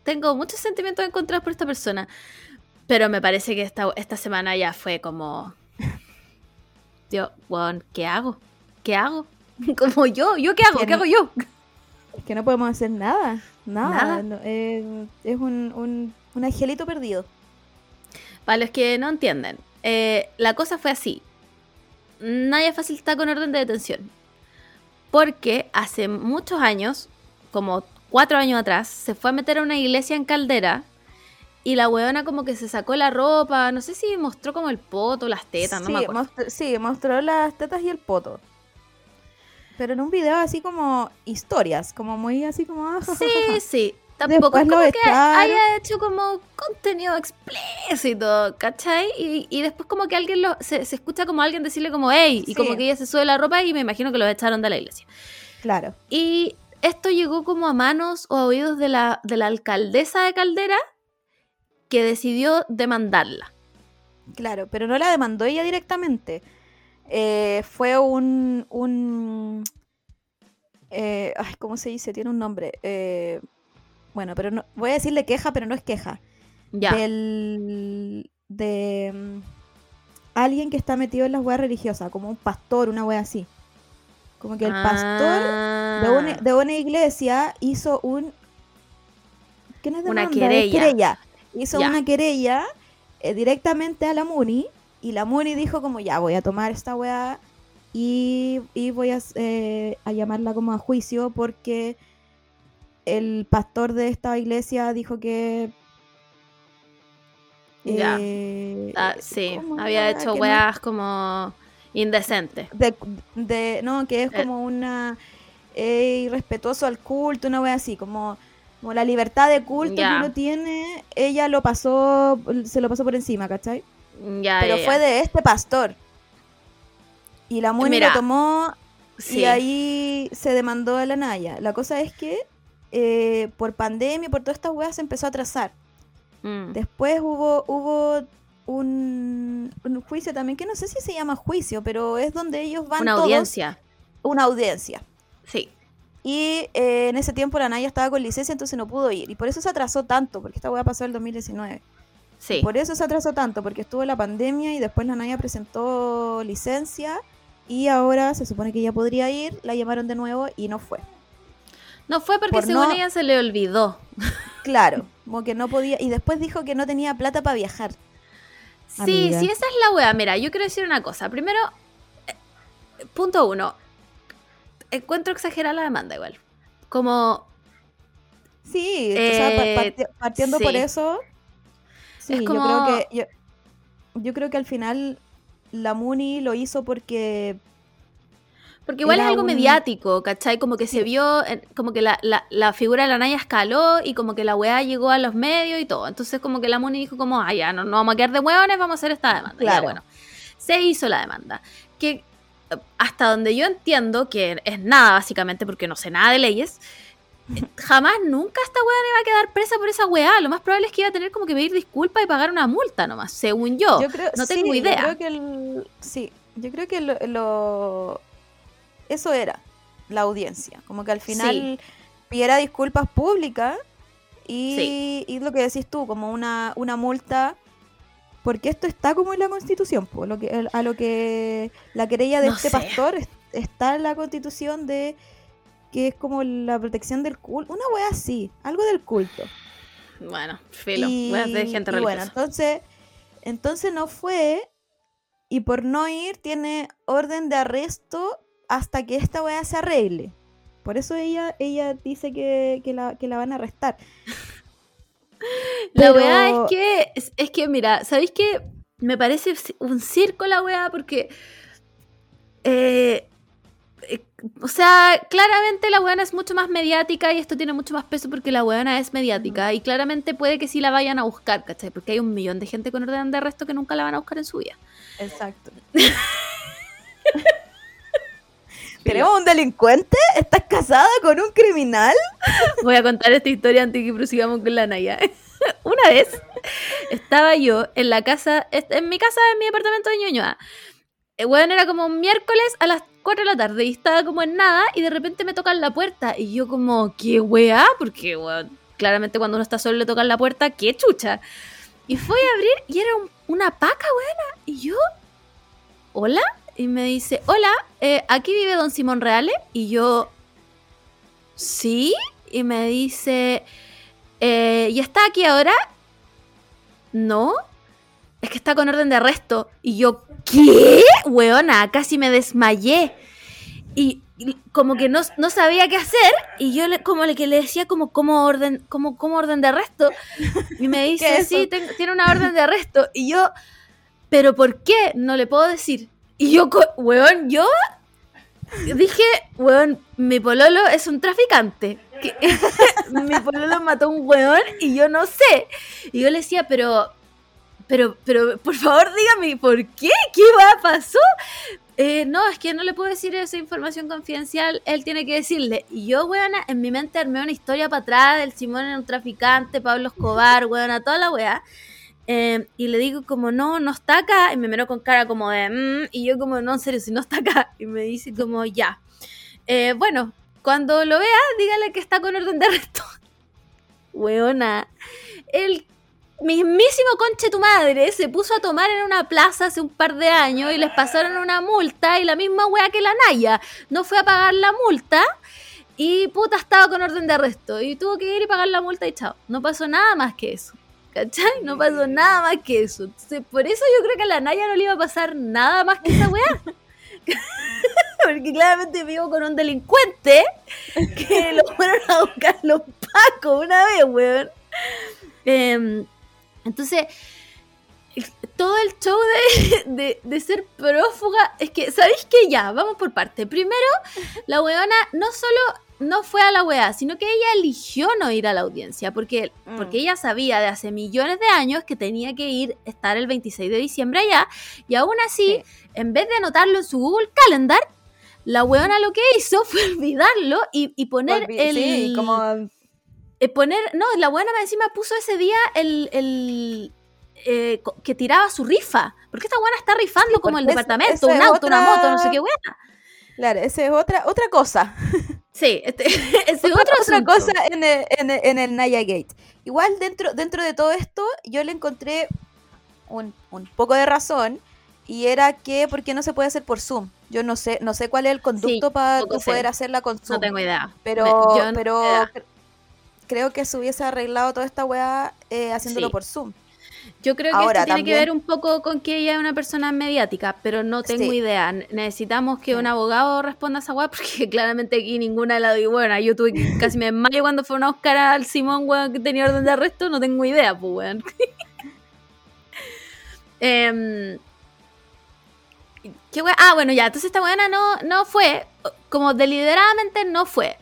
tengo muchos sentimientos encontrados por esta persona, pero me parece que esta, esta semana ya fue como, [LAUGHS] Dios, weón, ¿qué hago? ¿Qué hago? [LAUGHS] Como yo, ¿yo qué hago? ¿Qué no- hago yo? Es que no podemos hacer nada. Nada. Nada. no, eh, es un, un, un angelito perdido. Para los que no entienden, eh, la cosa fue así. Naya Fácil está con orden de detención. Porque hace muchos años, como cuatro años atrás, se fue a meter a una iglesia en Caldera y la weona como que se sacó la ropa, no sé si mostró como el poto, las tetas, no me acuerdo. sí, mostró las tetas y el poto. Pero en un video así como historias, como muy así como... ah, Sí, sí. Tampoco es como que haya hecho como contenido explícito, ¿cachai? Y, y después como que alguien lo, se, se escucha como alguien decirle como hey, y Sí. como que ella se sube la ropa y me imagino que los echaron de la iglesia. Claro. Y esto llegó como a manos o a oídos de la, de la alcaldesa de Caldera, que decidió demandarla. Claro, pero no la demandó ella directamente. Eh, fue un. un eh, ay, ¿Cómo se dice? Tiene un nombre. Eh, bueno, pero no, voy a decirle queja, pero no es queja. Ya. Del, de mm, alguien que está metido en las weas religiosas, como un pastor, una wea así. Como que el pastor de, una, Ah. de una iglesia hizo un. ¿Qué no es Una demanda? Es querella. Hizo una querella eh, directamente a la Muni. Y la Muni dijo como ya voy a tomar esta weá y, y voy a, eh, a llamarla como a juicio porque el pastor de esta iglesia dijo que... Ya. eh, Ah, sí, ¿cómo había hecho no- weas como indecentes. de, de- no, que es Eh. como una eh, irrespetuoso al culto, una wea así, como, como la libertad de culto que uno tiene, ella lo pasó, se lo pasó por encima, ¿cachai? Pero fue de este pastor. Y la Muni Mira, lo tomó Sí. y ahí se demandó a la Naya. La cosa es que eh, por pandemia, por todas estas weas, se empezó a atrasar. Mm. Después hubo, hubo un, un juicio también, que no sé si se llama juicio, pero es donde ellos van Una todos- audiencia. Una audiencia. Sí. Y eh, en ese tiempo la Naya estaba con licencia, entonces no pudo ir. Y por eso se atrasó tanto, porque esta wea pasó el 2019. Sí. Por eso se atrasó tanto, porque estuvo la pandemia y después la Naya presentó licencia y ahora se supone que ella podría ir, la llamaron de nuevo y no fue. No fue porque por según no- ella se le olvidó. Claro, como que no podía y después dijo que no tenía plata para viajar. Sí, Amiga. sí, esa es la wea. Mira, yo quiero decir una cosa. Primero, eh, punto uno. Encuentro exagerada la demanda igual. Como, Sí, o sea, Eh, parti- partiendo por eso, sí, Es yo como- creo que yo, yo creo que al final la Muni lo hizo porque porque igual Era es algo un- mediático, ¿cachai? Como que se vio, como que la, la, la figura de la Naya escaló y como que la weá llegó a los medios y todo. Entonces como que la Moni dijo como, ah, ya, no, no vamos a quedar de hueones, vamos a hacer esta demanda. Ya, Claro. bueno, se hizo la demanda. Que hasta donde yo entiendo, que es nada básicamente porque no sé nada de leyes, [LAUGHS] jamás nunca esta weá iba a quedar presa por esa weá. Lo más probable es que iba a tener como que pedir disculpas y pagar una multa nomás, según yo. Yo creo, no sí, tengo yo idea. creo que el- sí, yo creo que lo, lo- eso era la audiencia, como que al final pidiera disculpas públicas y, Sí. y lo que decís tú, como una, una multa, porque esto está como en la constitución, po, lo que, a lo que la querella de No este sé. pastor es- está en la constitución de que es como la protección del culto, una wea así, algo del culto. Bueno, filo, Y, de gente y bueno, entonces, entonces no fue y por no ir tiene orden de arresto hasta que esta weá se arregle. Por eso ella, ella dice que, que la, que la van a arrestar. [LAUGHS] La Pero- weá es que, es, es que, mira, ¿sabéis qué? Me parece un circo la weá porque. eh, eh, o sea, claramente la weona es mucho más mediática y esto tiene mucho más peso porque la weona es mediática y claramente puede que sí la vayan a buscar, ¿cachai? Porque hay un millón de gente con orden de arresto que nunca la van a buscar en su vida. Exacto. [LAUGHS] ¿Tenemos un delincuente? ¿Estás casada con un criminal? Voy a contar esta historia antes que prosigamos con la Naya. [LAUGHS] Una vez estaba yo en la casa, en mi casa, en mi departamento de Ñuñoa. El weón era como un miércoles a las 4 de la tarde y estaba como en nada y de repente me tocan la puerta y yo como, ¿qué weá? Porque weón, claramente cuando uno está solo le tocan la puerta, ¡qué chucha! Y fui a abrir y era un- una paca, weona. Y yo, ¿hola? Y me dice, hola, eh, ¿aquí vive don Simón Reales? Y yo, ¿sí? Y me dice, eh, ¿y está aquí ahora? No, es que está con orden de arresto. Y yo, ¿qué? Weona, casi me desmayé. Y, y como que no, no sabía qué hacer. Y yo le, como le, que le decía como, como orden, como, como orden de arresto. Y me [LAUGHS] ¿Qué dice, sí, ten- tiene una orden de arresto. Y yo, ¿pero por qué? No le puedo decir. Y yo, weón, yo dije, weón, mi pololo es un traficante. [LAUGHS] Mi pololo mató a un weón y yo no sé. Y yo le decía, pero, pero, pero, por favor, dígame, ¿por qué? ¿Qué va pasó? Eh, no, es que no le puedo decir esa información confidencial, él tiene que decirle. Y yo, weona, en mi mente armé una historia para atrás del Simón en un traficante, Pablo Escobar, weona, toda la weá. Eh, y le digo como, no, no está acá. Y me miró con cara como de, "Mm", y yo como, no, en serio, si no está acá. [LAUGHS] Y me dice como, ya. Eh, bueno, cuando lo vea, dígale que está con orden de arresto. [LAUGHS] Weona, el mismísimo conche tu madre se puso a tomar en una plaza hace un par de años y les pasaron una multa y la misma wea que la Naya no fue a pagar la multa y puta estaba con orden de arresto y tuvo que ir y pagar la multa y chao. No pasó nada más que eso. ¿Cachai? No pasó nada más que eso. Entonces, por eso yo creo que a la Naya no le iba a pasar nada más que esa weá. [LAUGHS] Porque claramente vivo con un delincuente que [LAUGHS] lo fueron a buscar los pacos una vez, weón. Em, entonces, todo el show de, de, de ser prófuga, es que, ¿sabéis que ya? Vamos por parte. Primero, la weona no solo no fue a la weá, sino que ella eligió no ir a la audiencia, porque, Mm. porque ella sabía de hace millones de años que tenía que ir, estar el 26 de diciembre allá, y aún así, en vez de anotarlo en su Google Calendar, la weona lo que hizo [LAUGHS] fue olvidarlo y, y poner Olvi- el... Sí, como. eh, poner, no, la buena encima puso ese día el, el eh, que tiraba su rifa. Porque esta buena está rifando Sí, como el es- departamento, un auto, una moto, no sé qué buena. Claro, esa es otra, otra cosa. [LAUGHS] Sí, este, [LAUGHS] ese otra, otro otra cosa en el, en, el, en el Naya Gate. Igual dentro, dentro de todo esto, yo le encontré un, un poco de razón. Y era que, ¿por qué no se puede hacer por Zoom? Yo no sé, no sé cuál es el conducto para poder hacerla con Zoom. No tengo idea. Pero, Me- yo no pero idea. creo que se hubiese arreglado toda esta weá eh, haciéndolo Sí. por Zoom. Yo creo que Ahora, esto tiene que ver un poco con que ella es una persona mediática, pero no tengo Sí. idea. Necesitamos que Sí. un abogado responda a esa weá, [LAUGHS] porque claramente aquí ninguna de las y bueno, yo tuve que casi me desmayo cuando fue a buscar al Simón, weón, que tenía orden de arresto, no tengo idea, pues weón. [LAUGHS] Em, ¿qué weá? Ah, bueno, ya, entonces esta weona no, no fue, como deliberadamente no fue.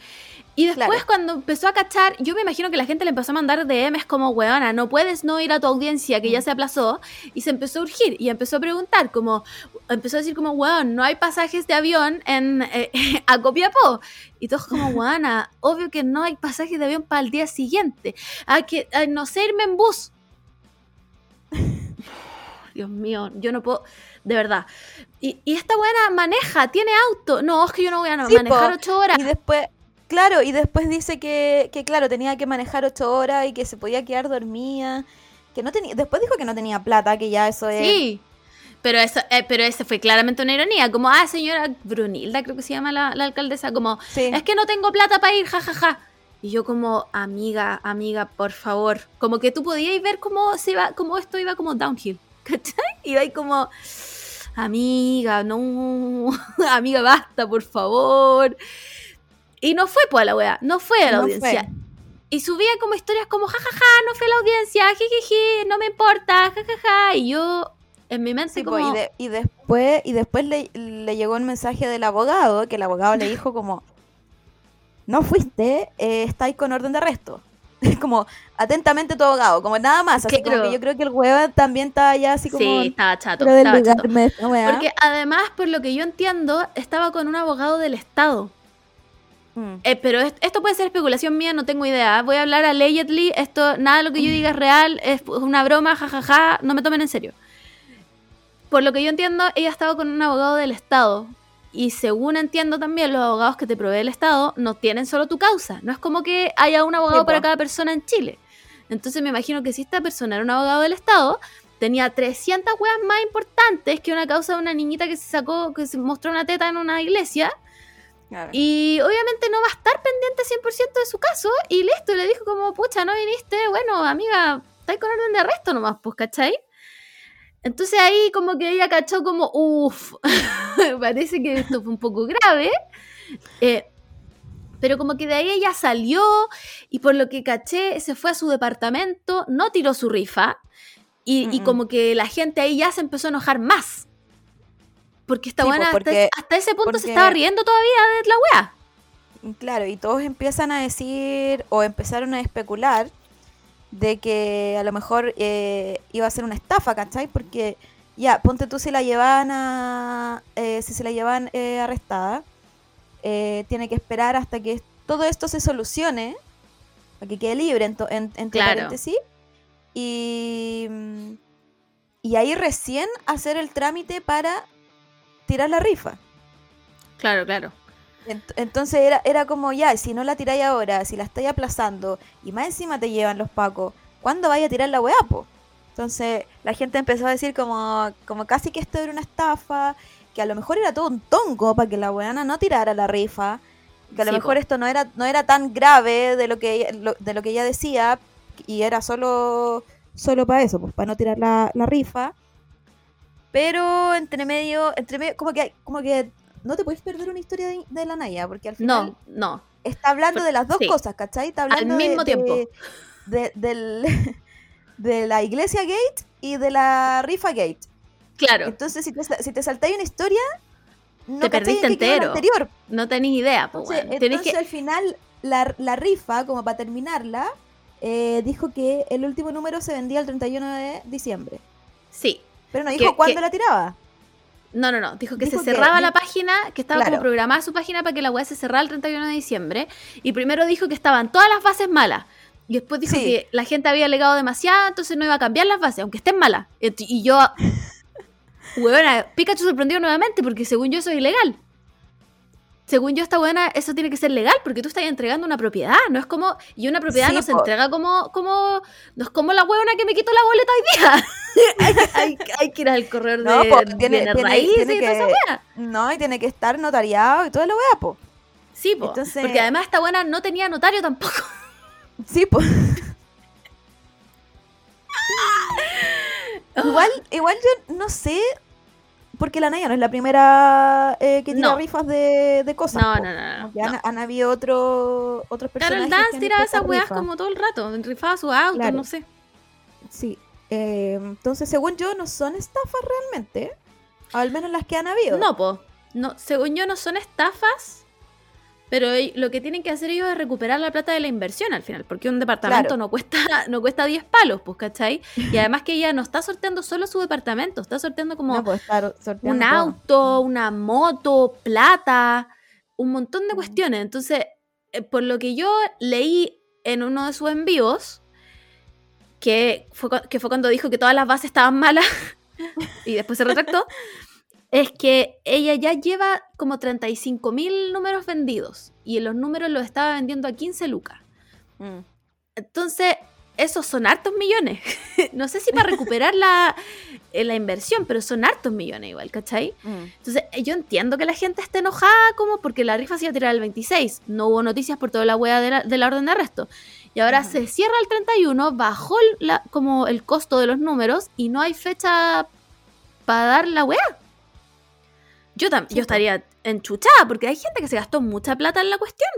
Y después Claro. cuando empezó a cachar, yo me imagino que la gente le empezó a mandar DMs como, weona, no puedes no ir a tu audiencia que ya se aplazó. Y se empezó a urgir y empezó a preguntar, como, empezó a decir como, weón, no hay pasajes de avión en, eh, [LAUGHS] a Copiapó. Y todos como, [LAUGHS] weona, obvio que no hay pasajes de avión para el día siguiente. Hay que, ay, no sé, irme en bus. [LAUGHS] Dios mío, yo no puedo, de verdad. Y, y esta buena maneja, tiene auto. No, es que yo no voy a Sí, manejar po. ocho horas. Y después, claro, y después dice que, que, claro, tenía que manejar ocho horas y que se podía quedar dormida. Que no tenía, después dijo que no tenía plata, que ya eso es. Sí. Pero eso, eh, pero ese fue claramente una ironía, como, ah, señora Brunilda, creo que se llama la, la alcaldesa, como, Sí. es que no tengo plata para ir, jajaja. Y yo como, amiga, amiga, por favor. Como que tú podías ver cómo se iba, cómo esto iba como downhill. [LAUGHS] ¿Cachai? Iba ahí como, amiga, no, [LAUGHS] amiga, basta, por favor. Y no fue pues a la wea, no fue a la No audiencia. fue. Y subía como historias como, jajaja, no fue a la audiencia, jijiji, no me importa, jajaja. Y yo, en mi mente, Sí, po, como, y, de- y después, y después le, le llegó un mensaje del abogado, que el abogado le dijo como, no fuiste, eh, estáis con orden de arresto. [LAUGHS] como, atentamente tu abogado, como nada más. Así como que yo creo que el huevo también estaba ya así como... sí, estaba chato, "Quiero estaba chato. weá". Porque además, por lo que yo entiendo, estaba con un abogado del Estado. Mm. Eh, pero es- esto puede ser especulación mía, no tengo idea. Voy a hablar allegedly. Esto, nada de lo que yo diga es real, es una broma, jajaja. No me tomen en serio. Por lo que yo entiendo, ella estaba con un abogado del Estado. Y según entiendo también, los abogados que te provee el Estado no tienen solo tu causa. No es como que haya un abogado Sí, para cada persona en Chile. Entonces me imagino que si esta persona era un abogado del Estado, tenía 300 weas más importantes que una causa de una niñita que se sacó, que se mostró una teta en una iglesia. Claro. Y obviamente no va a estar pendiente 100% de su caso. Y listo, le dijo como, pucha, no viniste. Bueno, amiga, estáis con orden de arresto nomás, pues, ¿cachai? Entonces ahí como que ella cachó como, uff, [LAUGHS] parece que esto fue un poco grave. Eh, pero como que de ahí ella salió y por lo que caché se fue a su departamento, no tiró su rifa y, y como que la gente ahí ya se empezó a enojar más. Porque esta Sí, buena hasta, ese punto se estaba riendo todavía de la wea. Claro, y todos empiezan a decir o empezaron a especular de que a lo mejor eh, iba a ser una estafa, ¿cachai? Porque ya, ponte tú si la llevan a, eh, si se la llevan eh, arrestada, tiene que esperar hasta que todo esto se solucione, para que quede libre, en, en- entre Claro. paréntesis, y, mm, y ahí recién hacer el trámite para tirar la rifa. Claro, claro. Ent- Entonces era, era como ya, si no la tiráis ahora, si la estáis aplazando y más encima te llevan los pacos, ¿cuándo vaya a tirar la weá, po? Entonces la gente empezó a decir como, como casi que esto era una estafa, que a lo mejor era todo un tongo para que la weana no tirara la rifa, que a lo Sí, mejor po. esto no era, no era tan grave de lo que ella, lo- de lo que ella decía y era solo, solo para eso, pues para no tirar la, la rifa. Pero entre medio, entre medio, como que, como que no te puedes perder una historia de, de la Naya, porque al final No, no. está hablando de las dos sí. cosas, ¿cachai? Está hablando de- mismo de, tiempo. de, del- [LAUGHS] de la iglesia gate y de la rifa gate. Claro, Entonces, si te, si te saltáis una historia, no Te perdiste entero. anterior. no tenéis idea, pues, Entonces. Tenés entonces, que... al final, la, la rifa, como para terminarla, eh, dijo que el último número se vendía el 31 de diciembre. Sí. Pero no Que- dijo cuándo que- la tiraba. No, no, no. Dijo que Dijo se cerraba la página, que estaba como programada su página para que la weá se cerrara el 31 de diciembre. Y primero dijo que estaban todas las bases malas. Y después dijo Sí. que la gente había alegado demasiado, entonces no iba a cambiar las bases, aunque estén malas. Y y yo, [LAUGHS] huevona, Pikachu sorprendió nuevamente porque según yo eso es ilegal. Según yo, esta buena, eso tiene que ser legal porque tú estás entregando una propiedad, no es como. Y una propiedad Sí, no se entrega como. como no es como la huevona que me quitó la boleta hoy día. [LAUGHS] hay, hay- hay que ir al corredor No, de, po, tiene- y toda esa que- wea. No, y tiene que estar notariado y toda la weá, po. Sí, po. Entonces- porque además esta buena no tenía notario tampoco. Sí, pues. [LAUGHS] igual, igual yo no sé. Porque la Naya no es la primera eh, que tira No. rifas de, de cosas. No, po. no, no, no, no. Han, han habido otro, otros personajes. Carol que Dance tiraba esas weas rifa. como todo el rato. Rifaba su auto, Claro. no sé. Sí. Eh, entonces, según yo, no son estafas realmente. Al menos las que han habido. No, po. No, según yo no son estafas, pero lo que tienen que hacer ellos es recuperar la plata de la inversión al final, porque un departamento Claro. no cuesta [LAUGHS] no cuesta 10 palos, pues, ¿cachai? Y [LAUGHS] además que ella no está sorteando solo su departamento, está sorteando como No, pues, estar sorteando un todo. auto, una moto, plata, un montón de Mm. cuestiones. Entonces, eh, por lo que yo leí en uno de sus envíos, que fue, que fue cuando dijo que todas las bases estaban malas [LAUGHS] y después se retractó, es que ella ya lleva como 35 mil números vendidos y en los números los estaba vendiendo a 15 lucas. Mm. Entonces, esos son hartos millones. [LAUGHS] no sé si para recuperar la, eh, la inversión, pero son hartos millones igual, ¿cachai? Mm. Entonces, eh, yo entiendo que la gente esté enojada como porque la rifa se iba a tirar el 26. No hubo noticias por toda la wea de la, de la orden de arresto. Y ahora se cierra el 31, bajó la- como el costo de los números y no hay fecha para dar la wea. Yo, yo estaría enchuchada porque hay gente que se gastó mucha plata en la cuestión.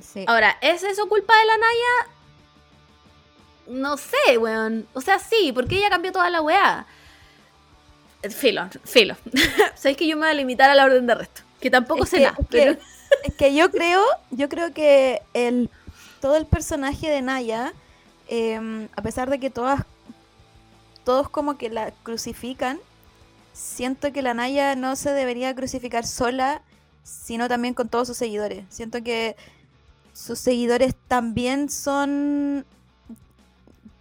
Sí. Ahora, ¿es eso culpa de la Naya? No sé, weón. O sea, sí, porque ella cambió toda la weá. Eh, Filo, filo. [LAUGHS] Sabéis que yo me voy a limitar a la orden de arresto. Que tampoco Es sé que- nada. es que- pero- [LAUGHS] Es que yo creo, yo creo que el todo el personaje de Naya, eh, a pesar de que todas, todos como que la crucifican, siento que la Naya no se debería crucificar sola, sino también con todos sus seguidores. Siento que sus seguidores también son,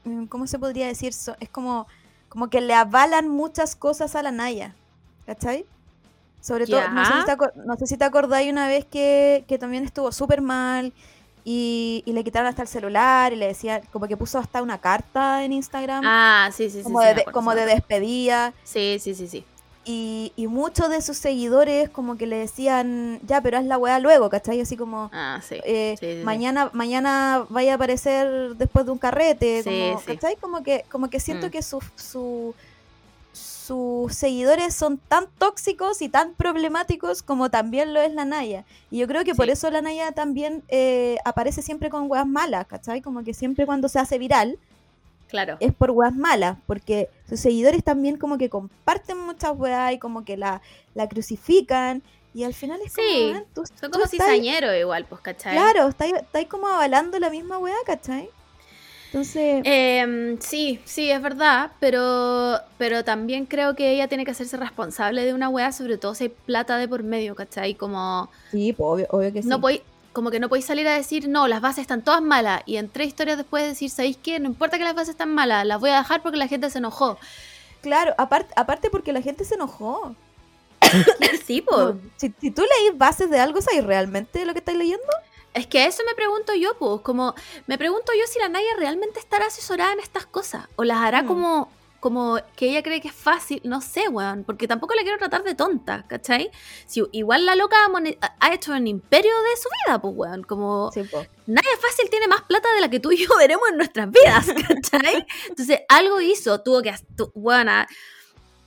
mm, ¿cómo se podría decir? Es como, como que le avalan muchas cosas a la Naya, ¿cachai? Sobre todo, no sé, si te no sé si te acordáis una vez que, que también estuvo súper mal y, y le quitaron hasta el celular y le decían, como que puso hasta una carta en Instagram, Ah, sí, sí, sí. como, sí, de, acuerdo, como de despedida. Sí, sí, sí, sí. Y, y muchos de sus seguidores como que le decían, ya, pero haz la weá luego, ¿cachai? Así como, Ah, sí. eh, sí, sí, sí. mañana, mañana vaya a aparecer después de un carrete, Sí, como. ¿cachai? Como que, como que siento Mm. que su, su- sus seguidores son tan tóxicos y tan problemáticos como también lo es la Naya. Y yo creo que por eso la Naya también eh, aparece siempre con weas malas, ¿cachai? Como que siempre cuando se hace viral Claro. es por weas malas, porque sus seguidores también como que comparten muchas weas y como que la, la crucifican. Y al final es como, Sí, "Weón, tú- Son como cizañeros igual, pues, ¿cachai? Claro, estáis estáis como avalando la misma weá, ¿cachai? Entonces, Em, sí, sí, es verdad, pero, pero también creo que ella tiene que hacerse responsable de una weá, sobre todo si hay plata de por medio, ¿cachai? Como, sí, pues, obvio, obvio que sí. no podéis- como que no podéis salir a decir, no, las bases están todas malas, y en tres historias después decir, ¿sabéis qué? No importa que las bases están malas, las voy a dejar porque la gente se enojó. Claro, aparte, aparte porque la gente se enojó. [COUGHS] sí, pues. Si, si tú leís bases de algo, ¿sabes realmente lo que estás leyendo? Es que a eso me pregunto yo, pues, como, me pregunto yo si la Naya realmente estará asesorada en estas cosas, o las hará Mm. como, como que ella cree que es fácil, no sé, weón, porque tampoco la quiero tratar de tonta, ¿cachai? Si, igual la loca ha, hecho un imperio de su vida, pues, weón, como, Sí, pues. Naya Fácil tiene más plata de la que tú y yo [LAUGHS] veremos en nuestras vidas, ¿cachai? Entonces, algo hizo, tuvo que, tu- weona,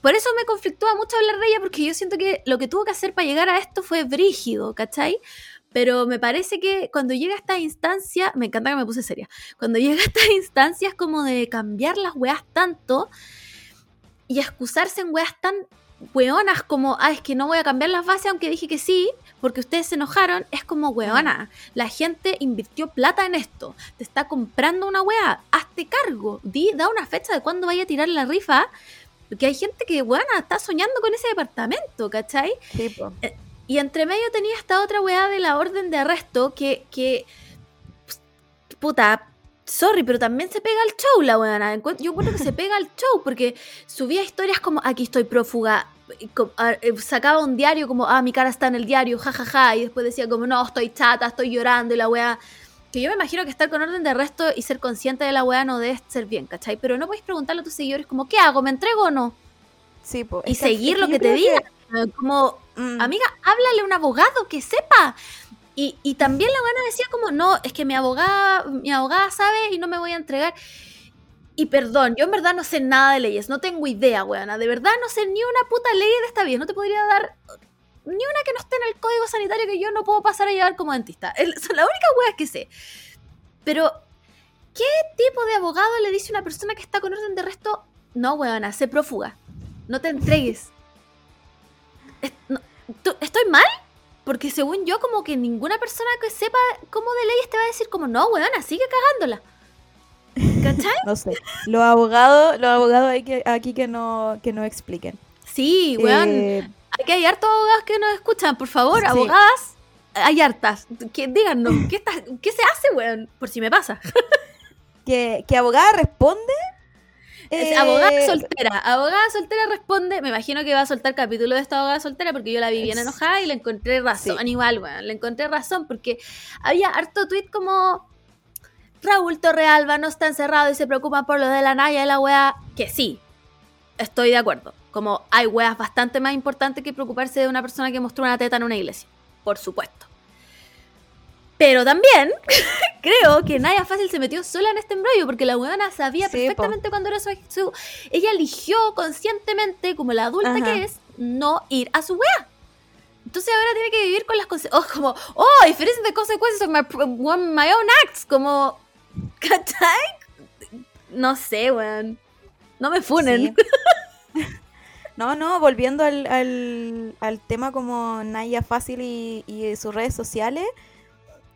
por eso me conflictúa mucho hablar de ella, porque yo siento que lo que tuvo que hacer para llegar a esto fue brígido, ¿cachai? Pero me parece que cuando llega a esta instancia, me encanta que me puse seria, cuando llega [LAUGHS] a estas instancias como de cambiar las weas tanto y excusarse en weas tan weonas como, ah, es que no voy a cambiar las bases aunque dije que sí, porque ustedes se enojaron, es como weona. La gente invirtió plata en esto, te está comprando una wea, hazte cargo, di, da una fecha de cuándo vaya a tirar la rifa, porque hay gente que, weona, está soñando con ese departamento, ¿cachai? Sí, pues. Y entre medio tenía esta otra weá de la orden de arresto que, que puta, sorry, pero también se pega al show la weá. Yo encuentro que se pega al show porque subía historias como aquí estoy prófuga, y co- a- eh, sacaba un diario como, ah, mi cara está en el diario, jajaja, y después decía como, no, estoy chata, estoy llorando y la weá. Que yo me imagino que estar con orden de arresto y ser consciente de la weá no debe ser bien, ¿cachai? Pero no podéis preguntarle a tus seguidores como, ¿qué hago? ¿Me entrego o no? Sí, po. Y que- seguir lo que te creo diga. Como, mm, amiga, háblale a un abogado que sepa. Y, y también la buena decía como, no, es que mi abogada, mi abogada sabe y no me voy a entregar. Y perdón, yo en verdad no sé nada de leyes, no tengo idea, weona. De verdad no sé ni una puta ley de esta vida. No te podría dar ni una que no esté en el código sanitario que yo no puedo pasar a llevar como dentista. Es la única wea que sé. Pero, ¿qué tipo de abogado le dice a una persona que está con orden de arresto? No, weona, sé prófuga. No te entregues. Es- no, ¿tú- ¿Estoy mal? Porque según yo, como que ninguna persona que sepa cómo de leyes te va a decir como, no, weona, sigue cagándola. ¿Cachai? [LAUGHS] No sé. Los abogados, los abogados hay que, aquí que no, que no expliquen. Sí, weón. Eh, Aquí hay hartos abogados que nos escuchan, por favor, Sí. abogadas, hay hartas. Que díganos, ¿qué, está- ¿qué se hace, weón? Por si me pasa. que, que abogada responde. Eh, abogada soltera. Abogada soltera responde. Me imagino que va a soltar capítulo de esta abogada soltera porque yo la vi bien enojada y le encontré razón. Sí. Igual, weón. Le encontré razón porque había harto tweet como. Raúl Torrealba no está encerrado y se preocupa por lo de la Naya y la wea. Que sí, estoy de acuerdo. Como hay weas bastante más importantes que preocuparse de una persona que mostró una teta en una iglesia. Por supuesto. Pero también [LAUGHS] creo que Naya Fácil se metió sola en este embrollo porque la weona sabía Sí, po. perfectamente cuándo era su, su- Ella eligió conscientemente, como la adulta Ajá. que es, no ir a su wea. Entonces ahora tiene que vivir con las consecuencias. Oh, como, oh, diferentes consecuencias of my, my own acts. Como, [LAUGHS] ¿cachai? No sé, weón. No me funen. Sí. No, no, volviendo al, al, al tema como Naya Fácil y, y sus redes sociales,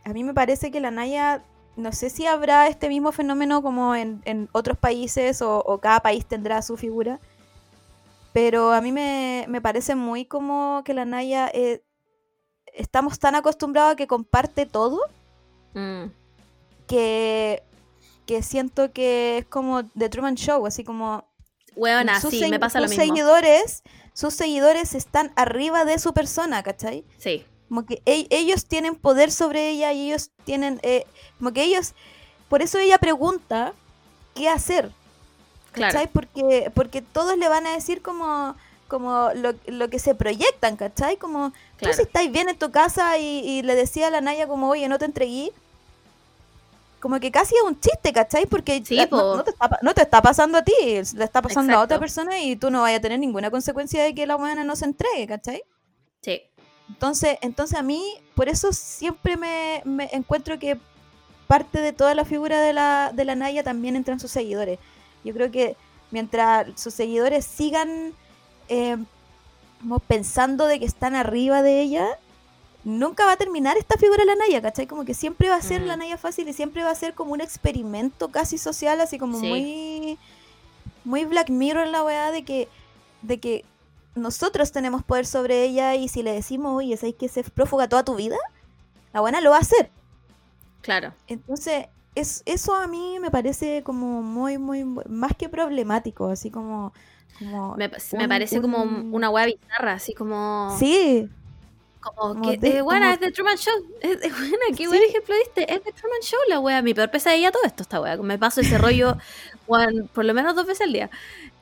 a mí me parece que la Naya, no sé si habrá este mismo fenómeno como en, en otros países o, o cada país tendrá su figura, pero a mí me, me parece muy como que la Naya, eh, estamos tan acostumbrados a que comparte todo Mm. que, que siento que es como The Truman Show, así como sus sí, me pasa lo sus mismo. seguidores, sus seguidores están arriba de su persona, ¿cachai? Sí. Como que e- ellos tienen poder sobre ella y ellos tienen, eh, como que ellos, por eso ella pregunta qué hacer, Claro. ¿cachai? Porque, porque todos le van a decir como, como lo, lo que se proyectan, ¿cachai? Como Claro. tú si estáis bien en tu casa y, y le decía a la Naya como, oye, no te entregué. Como que casi es un chiste, ¿cachai? Porque Sí, la- po. no, no te está, no te está pasando a ti, le está pasando a otra Exacto. persona y tú no vayas a tener ninguna consecuencia de que la buena no se entregue, ¿cachai? Sí. Entonces, entonces a mí, por eso siempre me, me encuentro que parte de toda la figura de la, de la Naya también entran sus seguidores. Yo creo que mientras sus seguidores sigan eh, como pensando de que están arriba de ella, nunca va a terminar esta figura de la Naya, ¿cachai? Como que siempre va a ser la Naya fácil y siempre va a ser como un experimento casi social, así como Sí. muy muy Black Mirror la weá de que de que nosotros tenemos poder sobre ella y si le decimos, oye, ¿sabes que se prófuga toda tu vida? La buena lo va a hacer. Claro. Entonces, es, eso a mí me parece como muy, muy, más que problemático, así como... como Me, me un- parece como un- una weá bizarra, así como. Sí, Como como que, de- eh, como- es de Truman Show. Es, es buena, qué Sí. buen ejemplo diste. Es de Truman Show la wea. Mi peor pesadilla todo esto, esta wea. Me paso ese rollo [LAUGHS] por lo menos dos veces al día.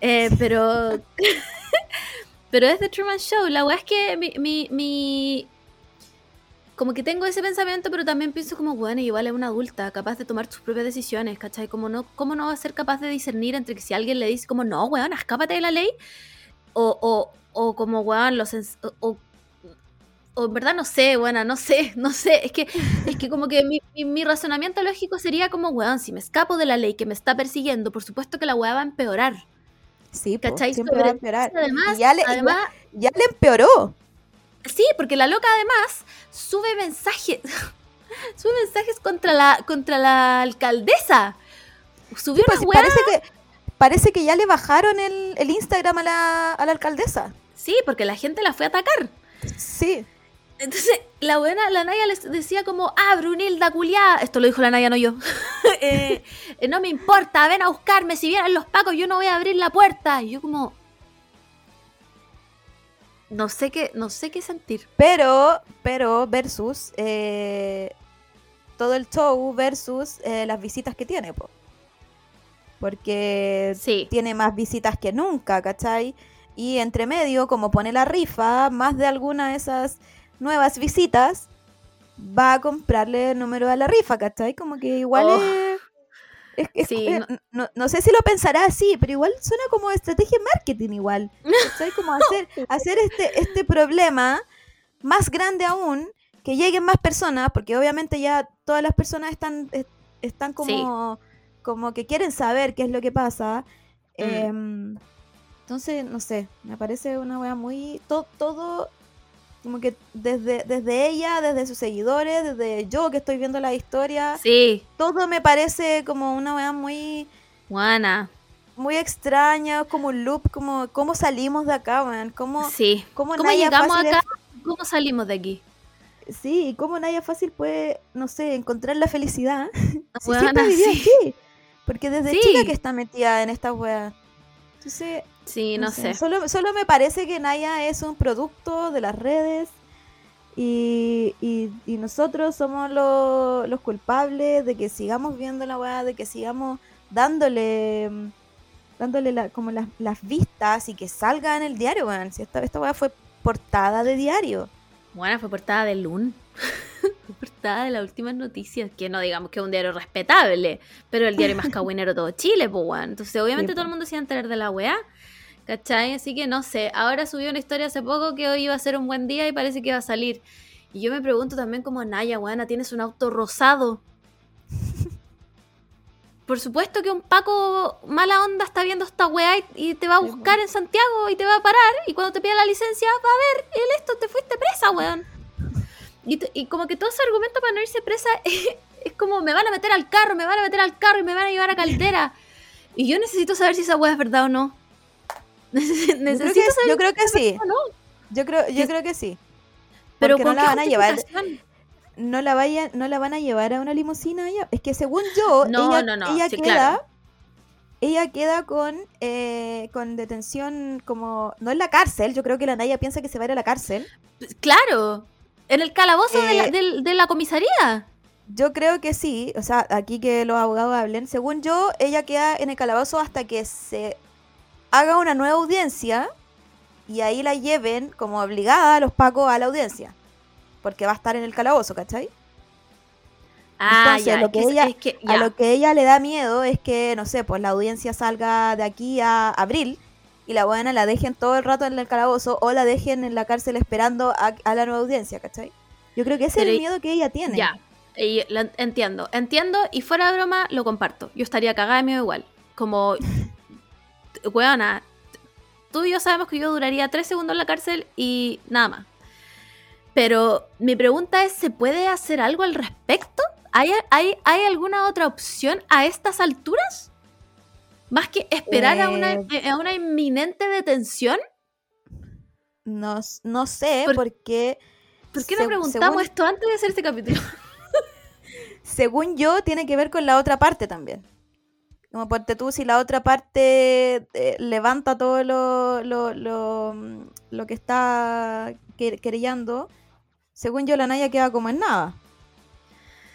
Eh, pero. [LAUGHS] pero es de Truman Show. La wea es que mi, mi, mi- Como que tengo ese pensamiento, pero también pienso como, bueno, igual es una adulta, capaz de tomar sus propias decisiones, ¿cachai? Como no, ¿Cómo no va a ser capaz de discernir entre que si alguien le dice como, no, weón, escápate de la ley? O, o, o como, weón, los... o o en verdad no sé, bueno, no sé, [LAUGHS] no sé. Es que, es que como que mi, mi- mi razonamiento lógico sería como, weón, si me escapo de la ley que me está persiguiendo, por supuesto que la weá va a empeorar. Sí, ¿Cachai? siempre va a empeorar. Además, Y ya, le, además, ya le empeoró. sí, porque la loca además sube mensajes, [LAUGHS] sube mensajes contra la, contra la alcaldesa. Subió Pues, una parece, que, parece que ya le bajaron el, el Instagram a la, a la alcaldesa. sí, porque la gente la fue a atacar. Sí. Entonces, la buena, la Naya les decía como, ah, Brunilda culiá. Esto lo dijo la Naya, no yo. [LAUGHS] Eh, no me importa, ven a buscarme. Si vienen los pacos, yo no voy a abrir la puerta. Y yo como... No sé qué, no sé qué sentir. Pero, pero, versus eh, todo el show versus eh, las visitas que tiene, po. Porque Sí. tiene más visitas que nunca, ¿cachai? Y entre medio, como pone la rifa, más de alguna de esas nuevas visitas va a comprarle el número a la rifa, ¿cachai? Como que igual Oh. es... es- es- Sí, eh, no- no, no sé si lo pensará así, pero igual suena como estrategia de marketing igual. ¿cachai? Como hacer, [LAUGHS] hacer este, este problema más grande aún, que lleguen más personas, porque obviamente ya todas las personas están, es- están como, como que quieren saber qué es lo que pasa. Mm. Em, entonces, no sé, me parece una wea muy... to- todo, como que desde, desde ella, desde sus seguidores, desde yo que estoy viendo la historia, Sí, todo me parece como una wea muy Juana. muy extraña, como un loop, como cómo salimos de acá, weón, cómo, Sí. cómo ¿Cómo llegamos es- acá? ¿Cómo salimos de aquí? Sí, cómo Naya Fácil puede, no sé, encontrar la felicidad. [LAUGHS] Si Weona, siempre vivió sí. aquí. Porque desde Sí. chica que está metida en esta wea. Entonces, Sí, no, sé. Solo, solo me parece que Naya es un producto de las redes y, y- y nosotros somos lo- los culpables de que sigamos viendo la weá, de que sigamos dándole dándole la- como las, las vistas y que salga en el diario, weón. Si esta, esta weá fue portada de diario. Bueno, fue portada de Lun. [LAUGHS] fue portada de las últimas noticias. Que no digamos que es un diario respetable, pero el diario más [LAUGHS] cagüinero de todo Chile, pues, weón. Entonces, obviamente, Sí, todo el mundo se iba a enterar de la weá. ¿Cachai? Así que no sé. Ahora subió una historia hace poco que hoy iba a ser un buen día y parece que iba a salir. Y yo me pregunto también, como Naya, weona, tienes un auto rosado. [LAUGHS] Por supuesto que un Paco mala onda está viendo esta weá y, te va a buscar en Santiago y te va a parar. Y cuando te pida la licencia, va a ver, el esto, te fuiste presa, weón. Y, como que todo ese argumento para no irse presa [LAUGHS] es, como me van a meter al carro, me van a meter al carro y me van a llevar a caldera. Y yo necesito saber si esa weá es verdad o no. Neces- Yo creo necesito que, saber yo creo que sí. no. Yo creo, yo creo que sí. Pero Porque ¿con no la van a llevar. No la vayan, no la van a llevar a una limusina ella. Es que según yo, [LAUGHS] No, ella, no, no, ella sí, queda. claro. Ella queda con, eh, con detención como... No en la cárcel, yo creo que la Naya piensa que se va a ir a la cárcel. Claro, en el calabozo de, la, Eh, de la comisaría. Yo creo que sí, o sea, aquí que los abogados hablen. Según yo, ella queda en el calabozo hasta que se haga una nueva audiencia y ahí la lleven como obligada a los pacos a la audiencia. Porque va a estar en el calabozo, ¿cachai? Ah, entonces, ya, lo que ella- es que- A lo que ella le da miedo es que, no sé, pues la audiencia salga de aquí a abril y la buena la dejen todo el rato en el calabozo o la dejen en la cárcel esperando a, a la nueva audiencia, ¿cachai? Yo creo que ese Pero es el miedo que ella tiene. Ya, y en- entiendo, entiendo y fuera de broma lo comparto. Yo estaría cagada de miedo igual. Como, weona, tú y yo sabemos que yo duraría tres segundos en la cárcel y nada más. Pero mi pregunta es, ¿se puede hacer algo al respecto? ¿Hay, hay, hay alguna otra opción a estas alturas? Más que esperar a, una, Eh. a una inminente detención. No, no sé, Por- porque ¿Por qué no preguntamos según- esto antes de hacer este capítulo? [LAUGHS] según yo, tiene que ver con la otra parte también. Como ponte tú, si la otra parte eh, levanta todo lo, lo, lo, mm, lo que está que- querellando, según yo, la Naya queda como en nada.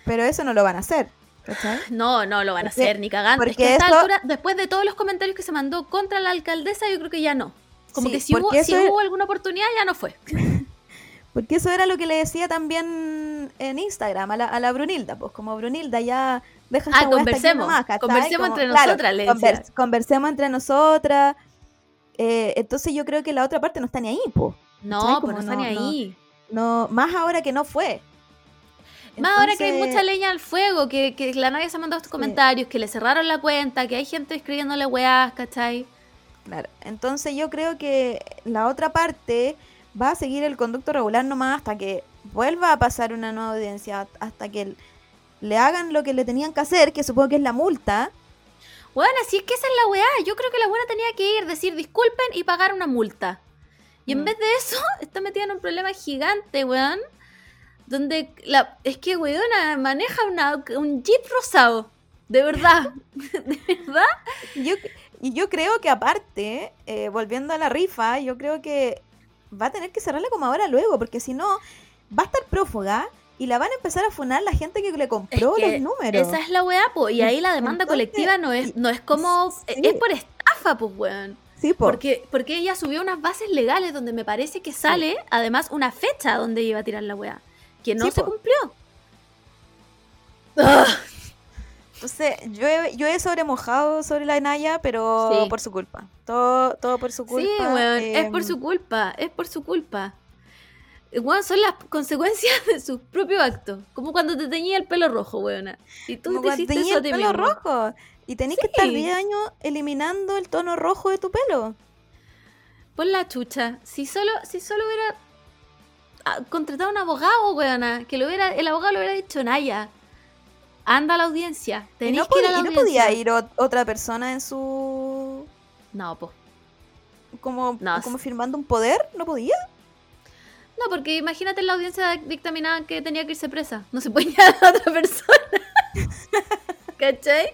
Pero eso no lo van a hacer. ¿cachai? [SIGHS] No, no lo van a Porque- hacer ni cagando. Es porque que a esta eso- altura, después de todos los comentarios que se mandó contra la alcaldesa, yo creo que ya no. Como Sí, que si, hubo, si es- hubo alguna oportunidad, ya no fue. [LAUGHS] Porque eso era lo que le decía también en Instagram a la, a la Brunilda, pues como Brunilda ya deja Ah, esta conversemos, nomás, conversemos Como, entre claro, nosotras, le conversemos entre nosotras. Eh, entonces yo creo que la otra parte no está ni ahí, pues. No, pues no está ni no- ahí. No, más ahora que no fue. Más ahora que hay mucha leña al fuego, que, que la nadie se ha mandado estos Sí. comentarios, que le cerraron la cuenta, que hay gente escribiéndole weás, ¿cachai? Claro. Entonces yo creo que la otra parte va a seguir el conducto regular nomás hasta que vuelva a pasar una nueva audiencia, hasta que le hagan lo que le tenían que hacer, que supongo que es la multa. Bueno, así es que esa es la weá. Yo creo que la buena tenía que ir, decir disculpen y pagar una multa. Y en Mm. vez de eso, [LAUGHS] está metida en un problema gigante, weón. Donde la, es que, weona, maneja una, un jeep rosado. De verdad. [LAUGHS] de verdad. Yo, y yo creo que aparte, eh, volviendo a la rifa, yo creo que va a tener que cerrarla como ahora luego, porque si no, va a estar prófuga y la van a empezar a funar la gente que le compró Es que los números. Esa es la weá, po. Y ahí la demanda Entonces, colectiva no es, no es como. sí. Es por estafa, pues, weón. Sí, po. Porque, porque ella subió unas bases legales donde me parece que sale, además, una fecha donde iba a tirar la weá. Que no Sí, se po. cumplió. [LAUGHS] Entonces, yo he, yo he sobremojado sobre la Naya, pero por su culpa. Todo, todo por su culpa. sí, weón, es por em, su culpa, es por su culpa. Weón, son las consecuencias [LAUGHS] de sus propios actos. Como cuando te teñía el pelo rojo, weona. Y tú como te hiciste eso el pelo mismo. rojo. Y tenés que estar Sí. 10 años eliminando el tono rojo de tu pelo. Pon la chucha. Si solo, si solo hubiera ah, contratado a un abogado, weona, que lo hubiera, el abogado lo hubiera dicho, Naya, anda a la audiencia. Y Tenés no, que ir a podía, la y no podía ir ot- otra persona en su. No, po. como, No, como firmando un poder, ¿no podía? No, porque imagínate la audiencia dictaminaban que tenía que irse presa. No se puede [LAUGHS] llevar a otra persona. [LAUGHS] ¿Cachai?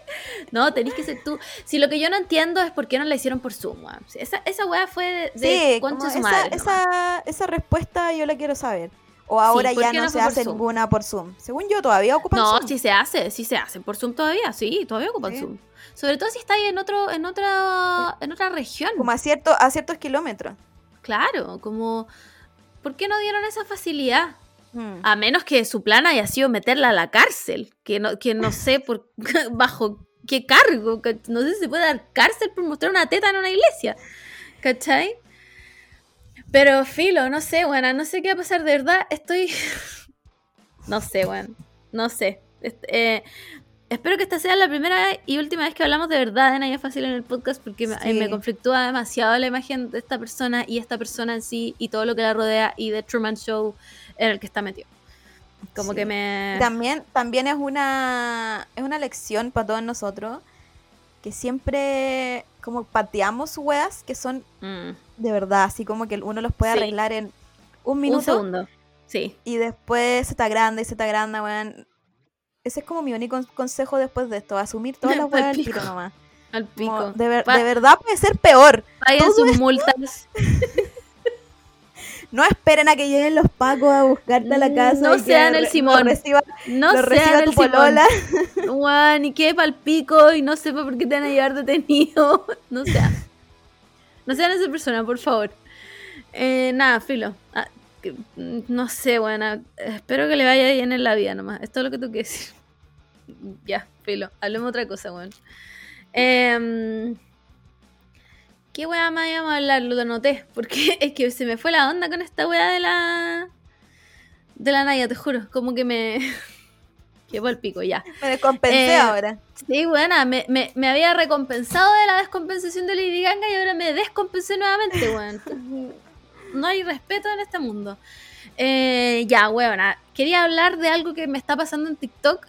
No, tenés que ser tú. Si lo que yo no entiendo es por qué no la hicieron por Zoom, Esa, esa weá fue de, de Sí, concha como su esa, madre. esa, esa respuesta yo la quiero saber. O ahora ¿por ya no, no se hace Zoom? ninguna por Zoom. Según yo, todavía ocupan No, Zoom. sí se hace, sí se hace. Por Zoom todavía, sí, todavía ocupan Sí. Zoom. Sobre todo si está ahí en otro, en otra, en otra región. Como a, cierto, a ciertos kilómetros. Claro, como ¿por qué no dieron esa facilidad? Mm. A menos que su plan haya sido meterla a la cárcel, que no, que no sé por [LAUGHS] bajo qué cargo, no sé si se puede dar cárcel por mostrar una teta en una iglesia, ¿cachai? Pero filo, no sé, buena, no sé qué va a pasar, de verdad, estoy... [LAUGHS] no sé, bueno, no sé. Est- eh, espero que esta sea la primera y última vez que hablamos de verdad de Naya Fácil en el podcast porque me, Sí. me conflictúa demasiado la imagen de esta persona y esta persona en sí y todo lo que la rodea y de Truman Show en el que está metido. Como Sí. que me... También, también es una es una lección para todos nosotros que siempre como pateamos weas que son Mm, de verdad, así como que uno los puede Sí. arreglar en un un minuto segundo. Sí. y después se está grande y se está grande, weón. Ese es como mi único consejo después de esto, asumir todas [LAUGHS] las weas al tiro nomás. [LAUGHS] Al Como, pico. de, ver- Pa- de verdad puede ser peor. Todo sus multas. [LAUGHS] No esperen a que lleguen los pacos a buscarte a la casa. No sean el Simón. Lo reciba, No lo reciba sean tu el Simón. polola. Juan, y quede pal pico y no sepa por qué te van a llevar detenido. No sean. No sean esa persona, por favor. Eh, nada, filo. Ah, que- mm, no sé, buena. Espero que le vaya bien en la vida nomás. Es todo lo que tú quieres decir. [LAUGHS] Ya, filo. Hablemos otra cosa, weón. Em, ¿Qué weá más íbamos a hablar? Lo anoté. Porque [LAUGHS] es que se me fue la onda con esta weá de la. De la Naya, te juro. Como que me. [LAUGHS] Quedó el pico, ya. Me descompensé Eh, ahora. Sí, buena, me, me, me había recompensado de la descompensación de Lady Gaga y ahora me descompensé nuevamente, weón. No hay respeto en este mundo. Eh, ya, huevona. Quería hablar de algo que me está pasando en TikTok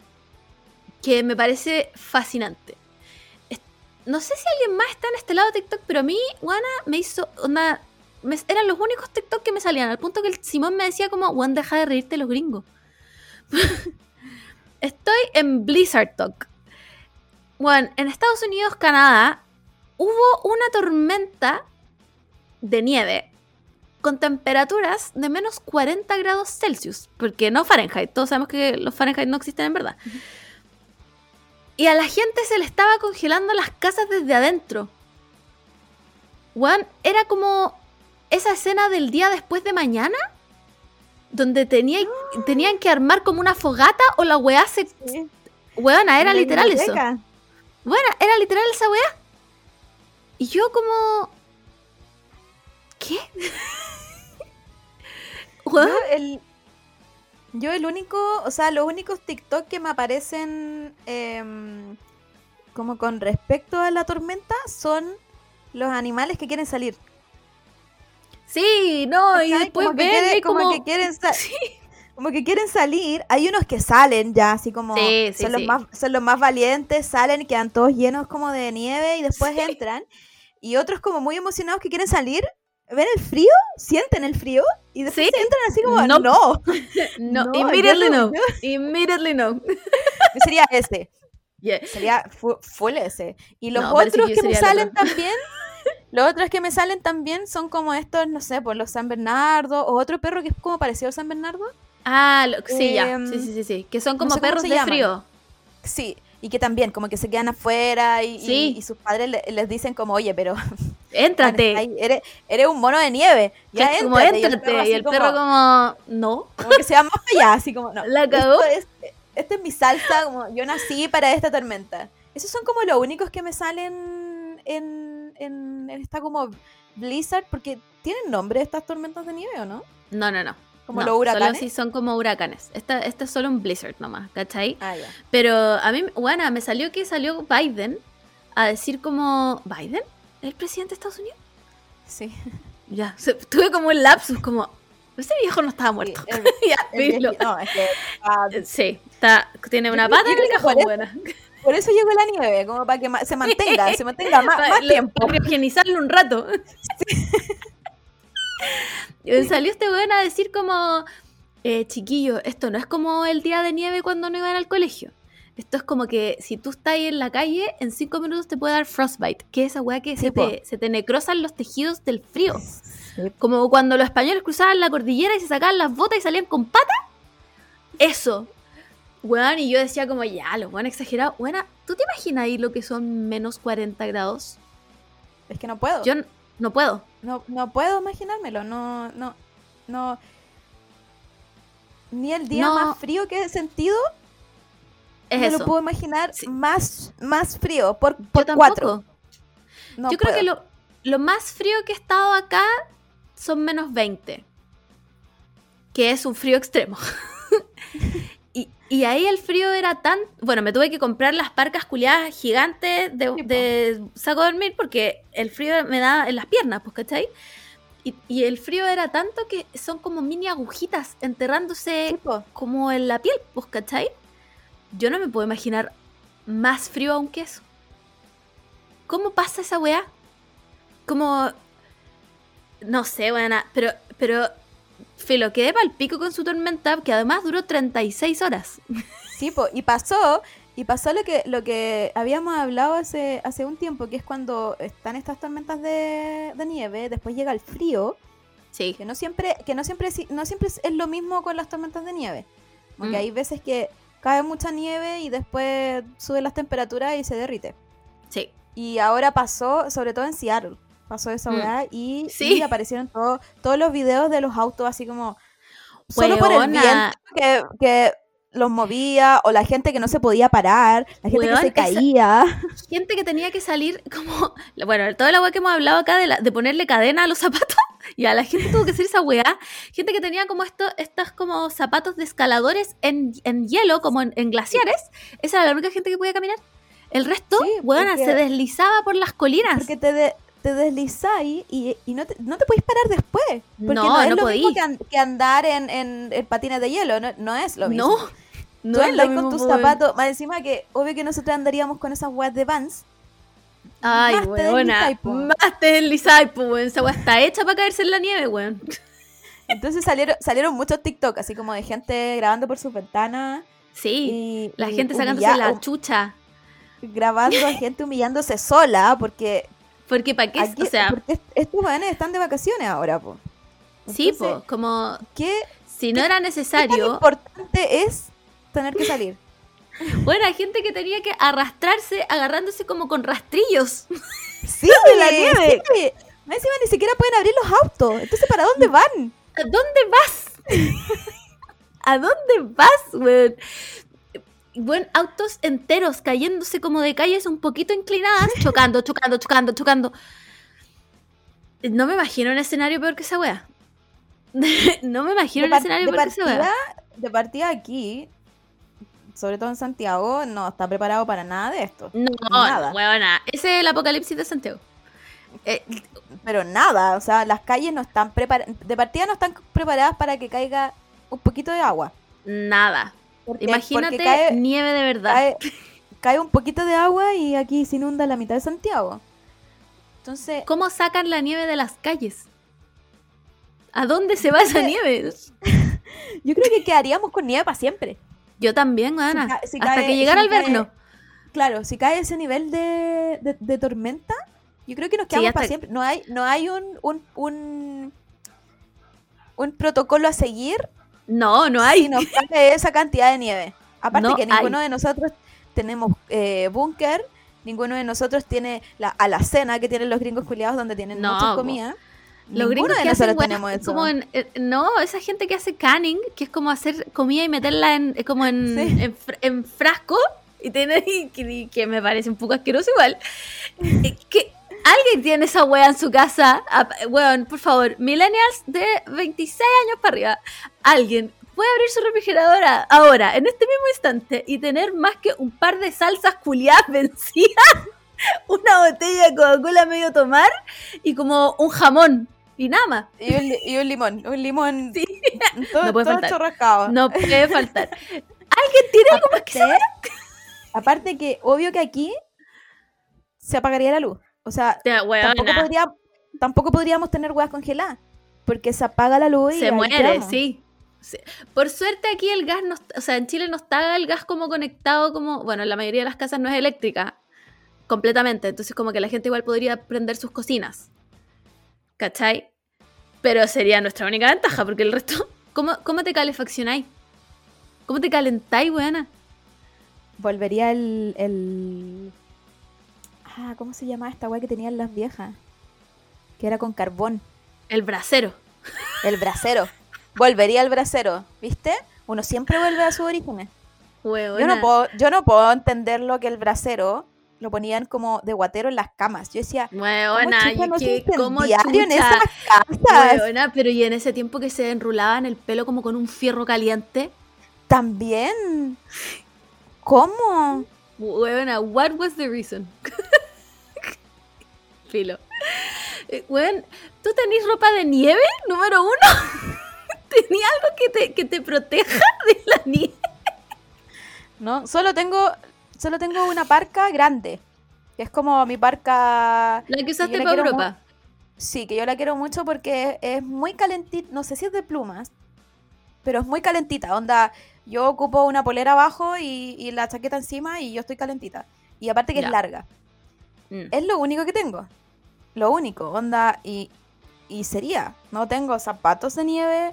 que me parece fascinante. No sé si alguien más está en este lado de TikTok, pero a mí, Juana, me hizo una... eran los únicos TikTok que me salían, al punto que el Simón me decía como, Juan, deja de reírte los gringos. [LAUGHS] Estoy en Blizzard Talk. Bueno, en Estados Unidos, Canadá, hubo una tormenta de nieve con temperaturas de menos 40 grados Celsius, porque no Fahrenheit, todos sabemos que los Fahrenheit no existen en verdad. Y a la gente se le estaba congelando las casas desde adentro. Juan, era como esa escena del día después de mañana, donde tenía, tenían que armar como una fogata o la weá se... Weona, era la literal eso. Bueno, era literal esa weá. Y yo como... ¿Qué? [LAUGHS] Yo el, yo el único, o sea, los únicos TikTok que me aparecen em, como con respecto a la tormenta son los animales que quieren salir. Sí, no, y después como que, ven quieren, y como como... que quieren [LAUGHS] Sí. como que quieren salir. Hay unos que salen ya, así como Sí, sí, son, los más, son los más valientes, salen y quedan todos llenos como de nieve y después entran. Y otros como muy emocionados que quieren salir, ven el frío, sienten el frío y después Sí. entran así como, No. no, [LAUGHS] No, No, [LAUGHS] immediately no- no. Immediately no. sería ese. Yeah. Sería fu- full ese. Y los No, otros que me salen también, [LAUGHS] los otros que me salen también son como estos, no sé, por los San Bernardo o otro perro que es como parecido al San Bernardo. Ah, lo- sí, ya. Em, Sí, sí, sí, sí. Que son no como sé perros se de llaman. frío. Sí, y que también como que se quedan afuera y, y- Sí. y sus padres le- les dicen como, oye, pero [LAUGHS] Éntrate. eres, eres un mono de nieve, ya como éntrate. Y el perro como, no. como que se va más allá, así como, no. La cagó. Esto es, esta es mi salsa, como yo nací para esta tormenta. Esos son como los únicos que me salen en, en, en esta como Blizzard, porque tienen nombre estas tormentas de nieve, ¿o no? No, no, no. Como No, los huracanes. Solo si son como huracanes. Esta, este es solo un blizzard nomás, ¿cachai? Ah, ya. Pero a mí, bueno, me salió que salió Biden a decir como... ¿Biden? ¿El presidente de Estados Unidos? Sí. [LAUGHS] Ya, tuve como un lapsus, como... Ese viejo no estaba muerto. el- [LAUGHS] ya, El no, es que, ah, Sí, está, tiene una pata en el cajón, por buena. por eso llegó la nieve, como para que se mantenga, [LAUGHS] se mantenga más, más tiempo. para criogenizarlo un rato. Y salió este weón a decir como, eh, chiquillo, esto no es como el día de nieve cuando no iban al colegio. Esto es como que si tú estás ahí en la calle, en cinco minutos te puede dar frostbite, que es esa weá que Sí, se, te, se te necrosan los tejidos del frío. Sí. Como cuando los españoles cruzaban la cordillera y se sacaban las botas y salían con pata. Eso. Weón, y yo decía como, ya, los weón exagerados. Weona, ¿tú te imaginas ahí lo que son menos 40 grados? Es que no puedo. Yo no puedo. No, no puedo imaginármelo, no, no, no. Ni el día No. más frío que he sentido, Es me eso. lo puedo imaginar Sí. más, más frío, por, Yo por tampoco. cuatro. No Yo creo puedo. que lo, lo más frío que he estado acá son menos 20. Que es un frío extremo. [LAUGHS] y, y ahí el frío era tan... Bueno, me tuve que comprar las parcas culiadas gigantes de, de saco de dormir porque el frío me da en las piernas, pues, ¿cachai? Y, y el frío era tanto que son como mini agujitas enterrándose Sí, como en la piel, pues, ¿cachai? Yo no me puedo imaginar más frío aún que eso. ¿Cómo pasa esa weá? Como... No sé, weá, pero... pero Filo, quedé pal pico con su tormenta, que además duró 36 horas. [LAUGHS] Sí, po, y pasó, y pasó lo que, lo que habíamos hablado hace, hace un tiempo, que es cuando están estas tormentas de, de nieve, después llega el frío, Sí. que no siempre, que no siempre, si- no siempre es lo mismo con las tormentas de nieve. Porque Mm. hay veces que cae mucha nieve y después suben las temperaturas y se derrite. Sí. Y ahora pasó, sobre todo en Seattle, pasó esa Mm. weá y, Sí. y aparecieron todo- todos los videos de los autos así como solo por el viento que, que los movía o la gente que no se podía parar, la gente que se esa- caía. Gente que tenía que salir como... Bueno, toda la weá que hemos hablado acá de, la- de ponerle cadena a los zapatos. [LAUGHS] Y a la gente tuvo que hacer esa weá. Gente que tenía como esto, estas como zapatos de escaladores en, en hielo, como en, en glaciares. Esa era la única gente que podía caminar. El resto, Sí, weona, se deslizaba por las colinas. Porque te, de- te deslizáis y, y no, te, no te podéis parar después. Porque no, No, es no lo mismo que, an- que andar en, en, en patines de hielo, no, no es lo mismo. No, no Tú es lo andáis mismo, con tus zapatos, más encima que obvio que nosotros andaríamos con esas weas de Vans. Ay, Más te weona. po. Más te deslizáis, weón. Esa weá está hecha para caerse en la nieve, weón. [LAUGHS] Entonces salieron, salieron muchos TikTok, así como de gente grabando por sus ventanas. Sí. Y, La y gente sacándose la chucha. grabando a gente [LAUGHS] humillándose sola, porque Porque para qué, aquí, o sea, estos weones están de vacaciones ahora, po. sí, po, como ¿qué, si no qué- era necesario, importante es tener que salir? [LAUGHS] bueno, hay gente que tenía que arrastrarse agarrándose como con rastrillos. Sí, [LAUGHS] de la nieve. Más encima ni siquiera pueden abrir los autos. Entonces, ¿para dónde van? ¿A dónde vas? [LAUGHS] ¿A dónde vas, weón? Bueno, autos enteros cayéndose como de calles un poquito inclinadas, chocando, [LAUGHS] chocando, chocando, chocando. No me imagino un escenario peor que esa wea. [LAUGHS] no me imagino un escenario peor que esa wea. de partida aquí, sobre todo en Santiago, no está preparado para nada de esto. No, nada. weona. Ese es el apocalipsis de Santiago. Eh, Pero nada, o sea, las calles no están preparadas, de partida no están preparadas para que caiga un poquito de agua. nada. Porque- Imagínate porque cae, nieve de verdad. cae, cae un poquito de agua y aquí se inunda la mitad de Santiago. Entonces, ¿Cómo sacan la nieve de las calles? ¿A dónde se va esa nieve? [LAUGHS] yo creo que quedaríamos con nieve para siempre. Yo también, si Hasta cae- que llegara si el verano. Claro, si cae ese nivel de, de- de tormenta, yo creo que nos quedamos para siempre. No hay, no hay un, un, un, un protocolo a seguir No, no hay. si nos cae esa cantidad de nieve. Aparte No que ninguno hay. de nosotros tenemos eh, búnker, ninguno de nosotros tiene la alacena que tienen los gringos culiados donde tienen No, muchas po. comidas. Los Ninguno gringos de que hacen nosotros weas tenemos eso. como en, eh, no, esa gente que hace canning, que es como hacer comida y meterla en como en, Sí. en, fr- en frasco y tener y que, y que me parece un poco asqueroso igual. Eh, que alguien tiene esa wea en su casa, weón, por favor, millennials de 26 años para arriba, alguien puede abrir su refrigeradora ahora, en este mismo instante, y tener más que un par de salsas culiadas vencidas, [LAUGHS] una botella de Coca-Cola medio tomar y como un jamón y nada más. Y un, y un limón, un limón [LAUGHS] Sí. todo, No puede todo faltar. No puede faltar. ¿Alguien tiene algo más que Aparte, aparte que obvio que aquí se apagaría la luz. O sea, tampoco, podría- tampoco podríamos tener huevas congeladas. Porque se apaga la luz y se muere, quedamos. sí. Sí. Por suerte aquí el gas no, está- o sea, en Chile no está el gas como conectado como, bueno, en la mayoría de las casas no es eléctrica completamente, entonces como que la gente igual podría prender sus cocinas. ¿Cachai? Pero sería nuestra única ventaja, porque el resto, [LAUGHS] ¿cómo, cómo te calefaccionáis? ¿Cómo te calentáis, weona? Volvería el, el... Ah, ¿cómo se llamaba esta hueá que tenían las viejas? Que era con carbón. El brasero. El brasero. Volvería el brasero, ¿viste? Uno siempre vuelve a sus orígenes. Yo no, puedo, yo no puedo entender lo que el brasero lo ponían como de guatero en las camas. Yo decía, ¿cómo no se que- ¿cómo en esas casas? Weona, pero y en ese tiempo que se enrulaban el pelo como con un fierro caliente. También. ¿Cómo? Weona, what was the reason? [LAUGHS] Filo. Eh, Weón, ¿tú tenés ropa de nieve? Número uno. [LAUGHS] ¿Tenía algo que te, que te proteja [LAUGHS] de la nieve? No, solo tengo, solo tengo una parca grande. Que es como mi parca. La que usaste para Europa. Sí, que yo la quiero mucho porque es, es muy calentita. No sé si es de plumas, pero es muy calentita. Onda, yo ocupo una polera abajo y, y la chaqueta encima y yo estoy calentita. Y aparte que Ya. es larga. Mm. Es lo único que tengo. Lo único, onda. Y, y sería. No tengo zapatos de nieve.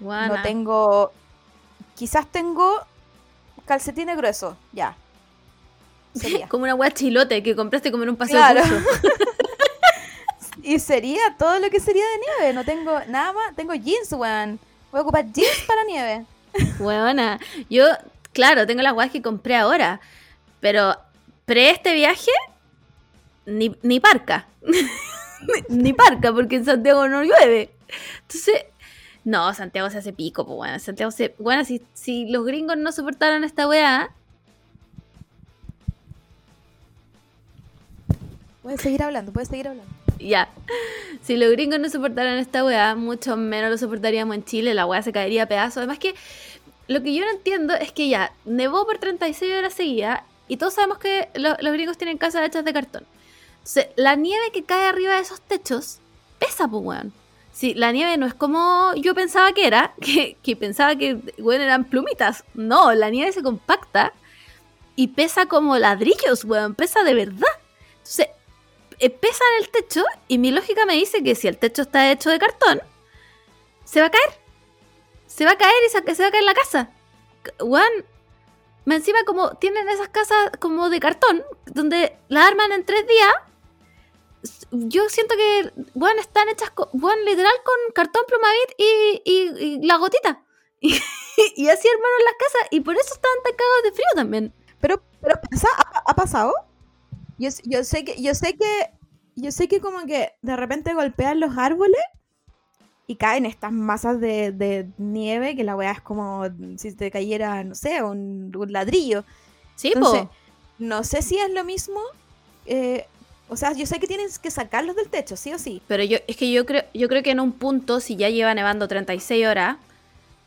No tengo. Quizás tengo calcetines gruesos. Ya. Sería. [LAUGHS] Como una wea chilote que compraste como en un paseo Claro. [LAUGHS] y sería todo lo que sería de nieve. No tengo nada más. Tengo jeans, weón. Voy a ocupar jeans para nieve. [LAUGHS] Weona, yo, claro, tengo las weas que compré ahora, pero pre este viaje, ni, ni parca. ni parca, porque en Santiago no llueve. Entonces, no, Santiago se hace pico, pues bueno, Santiago se... Bueno, si, si los gringos no soportaran esta weá, Puedes seguir hablando, puedes seguir hablando. ya. Si los gringos no soportaran esta weá, mucho menos lo soportaríamos en Chile. La weá se caería a pedazos. Además que lo que yo no entiendo es que ya nevó por 36 horas seguidas y todos sabemos que lo- los gringos tienen casas hechas de cartón. Entonces, la nieve que cae arriba de esos techos pesa, pues, weón. Sí, la nieve no es como yo pensaba que era, [LAUGHS] que, pensaba que, weón, eran plumitas. No, la nieve se compacta y pesa como ladrillos, weón, pesa de verdad. Entonces, eh, pesa en el techo y mi lógica me dice que si el techo está hecho de cartón, se va a caer. Se va a caer y se, va a caer la casa. Weón, me encima como tienen esas casas como de cartón, donde la arman en tres días. Yo siento que, weón, están hechas, con, weón, literal con cartón plumavit y, y, y la gotita. [LAUGHS] Y, y así armaron las casas y por eso estaban tan cagados de frío también. Pero, pero pasa, ha, ha pasado. Yo, yo sé que, yo sé que, yo sé que como que de repente golpean los árboles y caen estas masas de, de nieve que la weá es como si te cayera, no sé, un, un ladrillo. Sí, Entonces, po. no sé si es lo mismo. eh, o sea, yo sé que tienes que sacarlos del techo, sí o sí. Pero yo, es que yo creo, yo creo que en un punto, si ya lleva nevando 36 horas,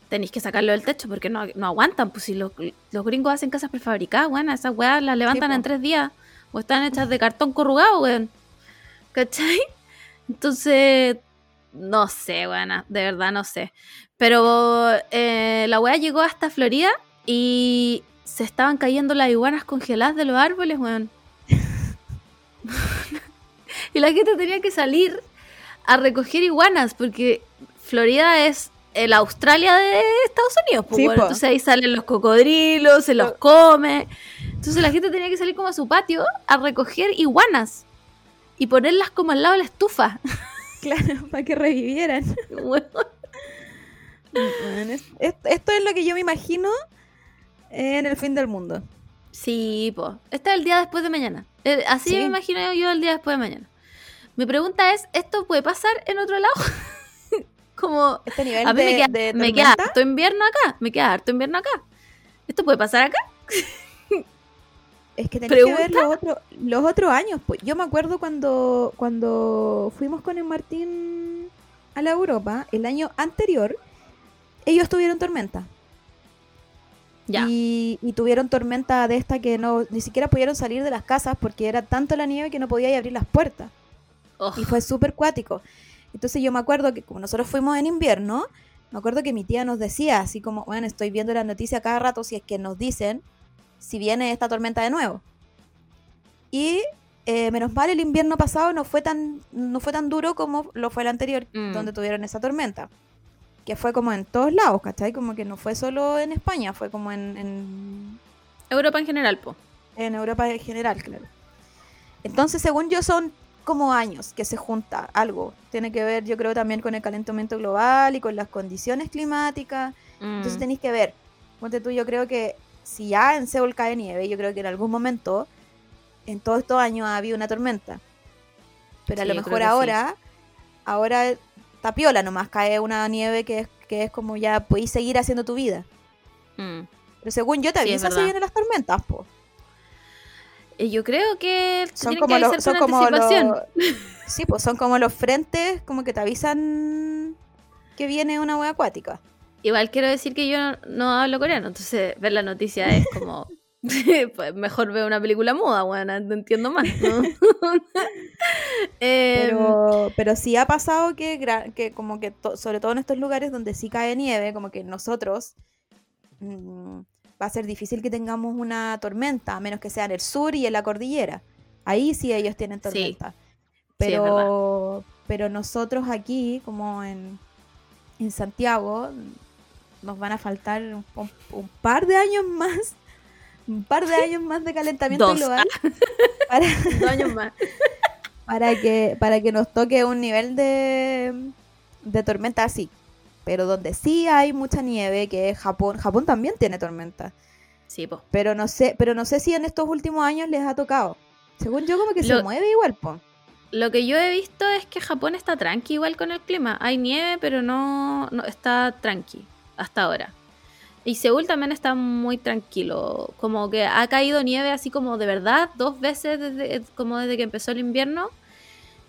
tenéis que sacarlo del techo porque no, no aguantan. Pues si los, los gringos hacen casas prefabricadas, bueno, esas weas las levantan en tres días. O están hechas de cartón corrugado, weón. ¿Cachai? Entonces, no sé, weona, de verdad no sé. Pero eh, la wea llegó hasta Florida y se estaban cayendo las iguanas congeladas de los árboles, weón. [LAUGHS] y la gente tenía que salir a recoger iguanas porque Florida es el Australia de Estados Unidos. pues, Sí, bueno, po. entonces ahí salen los cocodrilos, se los come. Entonces la gente tenía que salir como a su patio a recoger iguanas y ponerlas como al lado de la estufa. [LAUGHS] Claro, para que revivieran. [LAUGHS] Bueno, es- es- esto es lo que yo me imagino en el fin del mundo. Sí, pues. Este es el día después de mañana. Eh, Así Sí. me imagino yo el día después de mañana. Mi pregunta es, ¿esto puede pasar en otro lado? [LAUGHS] como Este nivel A mí de, me queda, de me queda harto invierno acá. Me queda harto invierno acá. ¿Esto puede pasar acá? [LAUGHS] es que tenés que ver los, otros los otros años. Pues. Yo me acuerdo cuando, cuando fuimos con el Martín a la Europa, el año anterior, ellos tuvieron tormenta. Ya. Y, y tuvieron tormenta de esta que no ni siquiera pudieron salir de las casas porque era tanto la nieve que no podía abrir las puertas. Oh, y fue súper cuático. Entonces yo me acuerdo que como nosotros fuimos en invierno, me acuerdo que mi tía nos decía, así como, bueno, estoy viendo la noticia cada rato si es que nos dicen si viene esta tormenta de nuevo. Y eh, menos mal el invierno pasado no fue tan no fue tan duro como lo fue el anterior, Mm. donde tuvieron esa tormenta. Que fue como en todos lados, ¿cachai? Como que no fue solo en España, fue como en, en, Europa en general, po. en Europa en general, claro. Entonces, según yo, son como años que se junta algo. Tiene que ver, yo creo, también con el calentamiento global y con las condiciones climáticas. Mm. Entonces tenéis que ver. Ponte tú, yo creo que si ya en Seúl cae nieve, yo creo que en algún momento, en todos estos años, ha habido una tormenta. Pero a lo mejor sí. ahora, ahora tapiola nomás, cae una nieve que es, que es como ya podéis seguir haciendo tu vida. Mm. Pero según yo te Sí, es aviso si vienen las tormentas, po. Yo creo que son como que los son como los [LAUGHS] sí pues son como los frentes como que te avisan que viene una hueá acuática Igual quiero decir que yo no, no hablo coreano, entonces ver la noticia es como... [LAUGHS] [LAUGHS] pues mejor veo una película muda, bueno, no entiendo más. ¿no? [LAUGHS] Em, pero pero sí ha pasado que que como que to- sobre todo en estos lugares donde sí cae nieve como que nosotros mm, va a ser difícil que tengamos una tormenta a menos que sea en el sur y en la cordillera ahí sí ellos tienen tormenta Sí, pero pero nosotros aquí como en en Santiago nos van a faltar un, un par de años [LAUGHS] más un par de años más de calentamiento Dos. global [LAUGHS] para, [LAUGHS] dos años más. [LAUGHS] para que para que nos toque un nivel de, de tormenta así pero donde sí hay mucha nieve que es Japón Japón también tiene tormenta Sí, po. pero no sé pero no sé si en estos últimos años les ha tocado según yo como que se mueve igual po. Lo que yo he visto es que Japón está tranqui igual con el clima. Hay nieve, pero no, no está tranqui hasta ahora. Y Seúl también está muy tranquilo. Como que ha caído nieve así como de verdad dos veces desde, como desde que empezó el invierno.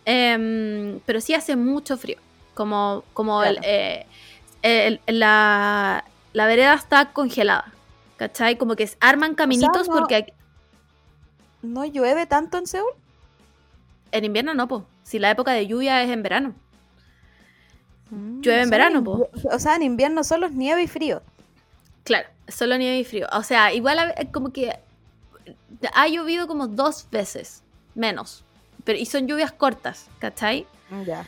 Em, pero sí hace mucho frío. Como, como el, eh, el- la, la vereda está congelada. ¿Cachai? Como que arman caminitos no- porque aquí- ¿No llueve tanto en Seúl? en invierno no, po. Si la época de lluvia es en verano. Mm, Llueve en verano, po. O sea, en invierno solo es nieve y frío. Claro, solo nieve y frío. O sea, igual ve- como que ha llovido como dos veces, menos. Pero, y son lluvias cortas, ¿cachai? Ya.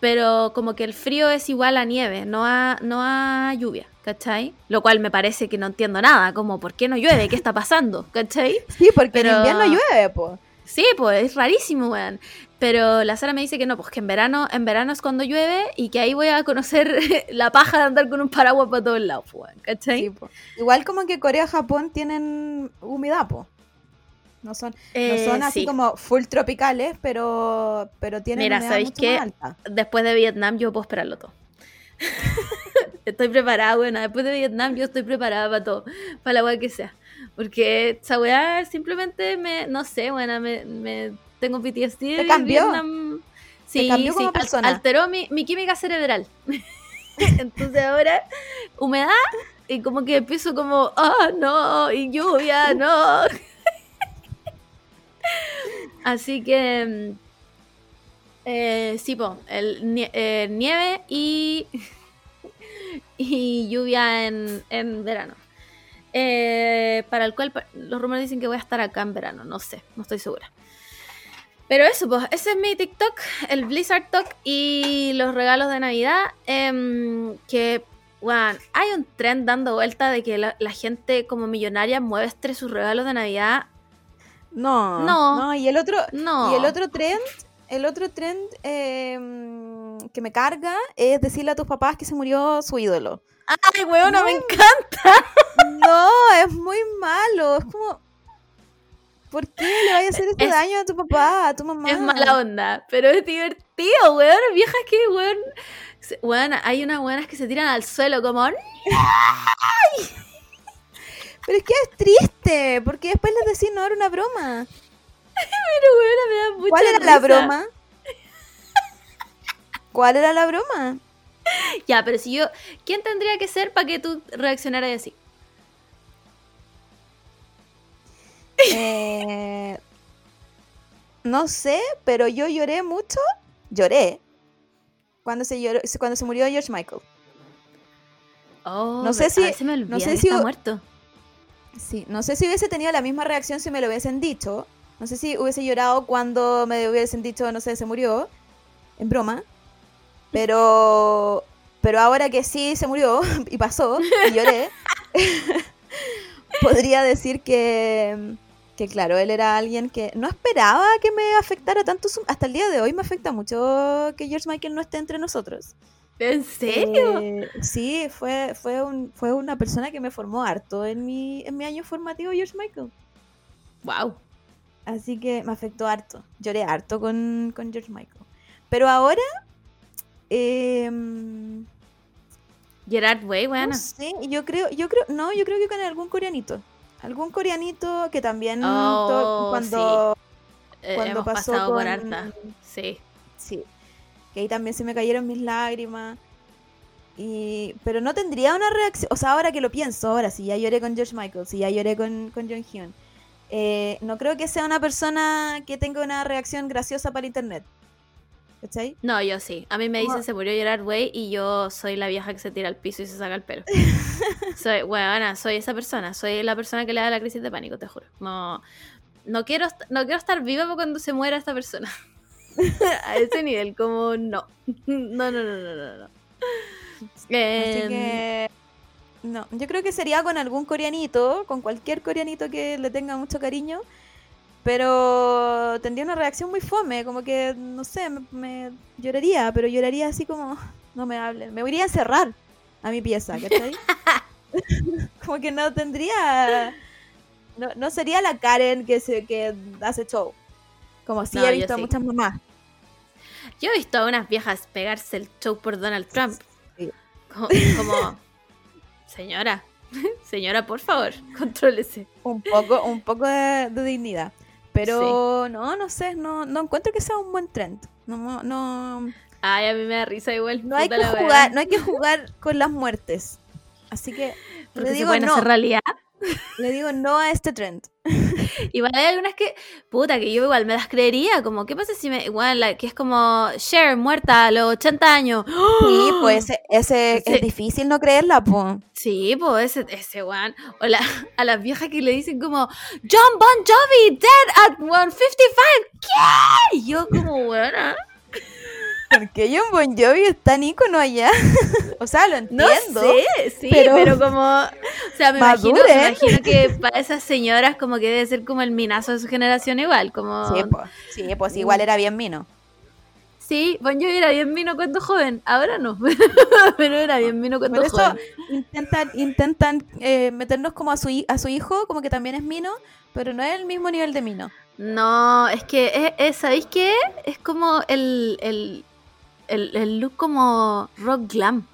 Pero como que el frío es igual a nieve, no a, no a lluvia, ¿cachai? Lo cual me parece que no entiendo nada, como ¿por qué no llueve? ¿Qué está pasando? ¿Cachai? Sí, porque Pero- en invierno llueve, pues. Sí, pues es rarísimo, weón. Pero la Sara me dice que no, pues que en verano, en verano es cuando llueve y que ahí voy a conocer [LAUGHS] la paja de andar con un paraguas para todos lados, ¿cachai? Sí, po. Igual como que Corea y Japón tienen humedad, po. No son, Eh, no son así sí. como full tropicales, pero, pero tienen Mira, humedad ¿sabéis mucho qué? más alta. Después de Vietnam yo puedo esperarlo todo. [LAUGHS] estoy preparada, buena. Después de Vietnam yo estoy preparada para todo, para la weá que sea. Porque esa weá simplemente me, no sé, buena, me, me tengo PTSD de cambió? Vietnam. Sí, cambió como sí, al- persona. alteró mi, mi química cerebral. [LAUGHS] Entonces ahora, humedad, y como que empiezo como, ah, no, y lluvia, no. [LAUGHS] Así que, eh, sí, po, el, nie- eh, nieve y, [LAUGHS] y lluvia en, en verano. Eh, para el cual los rumores dicen que voy a estar acá en verano, no sé, no estoy segura. Pero eso, pues, ese es mi TikTok, el Blizzard Talk y los regalos de Navidad. em, que, weón, hay un trend dando vuelta de que la, la gente como millonaria muestre sus regalos de Navidad. No, No. no, y el otro, No. y el otro trend, el otro trend eh, que me carga es decirle a tus papás que se murió su ídolo. Ay, weona, me encanta. No, es muy malo, es como ¿Por qué le vayas a hacer este Es- daño a tu papá, a tu mamá? Es mala onda, pero es divertido, weón. Viejas que, weón. Weón, hay unas buenas que se tiran al suelo como. Pero es que es triste, porque después les decís no era una broma. [LAUGHS] Pero, weón, me da mucha ¿Cuál era la broma? [LAUGHS] ¿Cuál era la broma? Ya, pero si yo. ¿Quién tendría que ser para que tú reaccionaras así? Eh, no sé, pero yo lloré mucho. Lloré. Cuando se, lloró, cuando se murió George Michael. Oh, No sé si- se me olvida no sé si está muerto. Sí, no sé si hubiese tenido la misma reacción si me lo hubiesen dicho. No sé si hubiese llorado cuando me hubiesen dicho, no sé, se murió. En broma. Pero. Pero ahora que sí se murió [LAUGHS] y pasó y lloré, [LAUGHS] podría decir que. Que claro, él era alguien que no esperaba que me afectara tanto. su- Hasta el día de hoy me afecta mucho que George Michael no esté entre nosotros. ¿En serio? Eh, sí, fue, fue, un, fue una persona que me formó harto en mi, en mi año formativo, George Michael. Wow. Así que me afectó harto. Lloré harto con, con George Michael. Pero ahora. em, Gerard Way, no weona. sé, yo creo, yo creo, no, yo creo que con algún coreanito. Algún coreanito que también Oh, cuando, Eh, cuando hemos pasó por con- harta. Sí. Sí. Que ahí también se me cayeron mis lágrimas. Y, pero no tendría una reacción. O sea, ahora que lo pienso, ahora si ya lloré con George Michael, si ya lloré con, con John Hyun, eh, no creo que sea una persona que tenga una reacción graciosa para internet. ¿Cachai? No, yo sí. A mí me ¿Cómo? dicen se murió Gerard Way y yo soy la vieja que se tira al piso y se saca el pelo. [LAUGHS] soy, weona, soy esa persona. Soy la persona que le da la crisis de pánico, te juro. No, no quiero, no quiero estar viva cuando se muera esta persona. [LAUGHS] A ese nivel, como no. No, no, no, no, no. no. Así Em, que. No, yo creo que sería con algún coreanito, con cualquier coreanito que le tenga mucho cariño. Pero tendría una reacción muy fome, como que, no sé, me, me lloraría, pero lloraría así como, [LAUGHS] no me hablen. Me iría a encerrar a mi pieza, ¿cachai? [LAUGHS] [LAUGHS] como que no tendría. No, no sería la Karen que, se, que hace show. Como sí No, he visto a sí. muchas mamás. Yo he visto a unas viejas pegarse el show por Donald Trump. Sí. Como, como, señora, señora, por favor, contrólese. un poco, un poco de, de dignidad. Pero no, no sé, no, no encuentro que sea un buen trend. No, no, Ay, a mí me da risa igual. no hay que jugar, no hay que jugar con las muertes. Así que Porque le se digo pueden no, hacer realidad. Le digo no a este trend. [LAUGHS] Igual hay algunas que, puta, que yo igual me las creería. Como, ¿qué pasa si me. Igual, la, que es como Cher, muerta a los 80 años. Sí, pues ese, ese Sí. es difícil no creerla, po. Sí, pues ese, ese weón. O la- [LAUGHS] a las viejas que le dicen como John Bon Jovi dead at 155. ¿Qué? Y yo como buena. Porque John Bon Jovi es tan ícono allá. [LAUGHS] o sea, lo No entiendo. sé, sí, pero- pero, como. O sea, me imagino, me imagino que [LAUGHS] para esas señoras como que debe ser como el minazo de su generación igual. Como. Sí, pues, sí, pues igual era bien mino. Sí, Bon Jovi era bien vino cuando joven. Ahora no. [LAUGHS] pero era bien vino cuando Por eso joven. intentan, intentan eh, meternos como a su, a su hijo, como que también es mino, pero no es el mismo nivel de mino. No, es que, es, es- ¿sabéis qué? Es como el, el, el, el look como rock glam.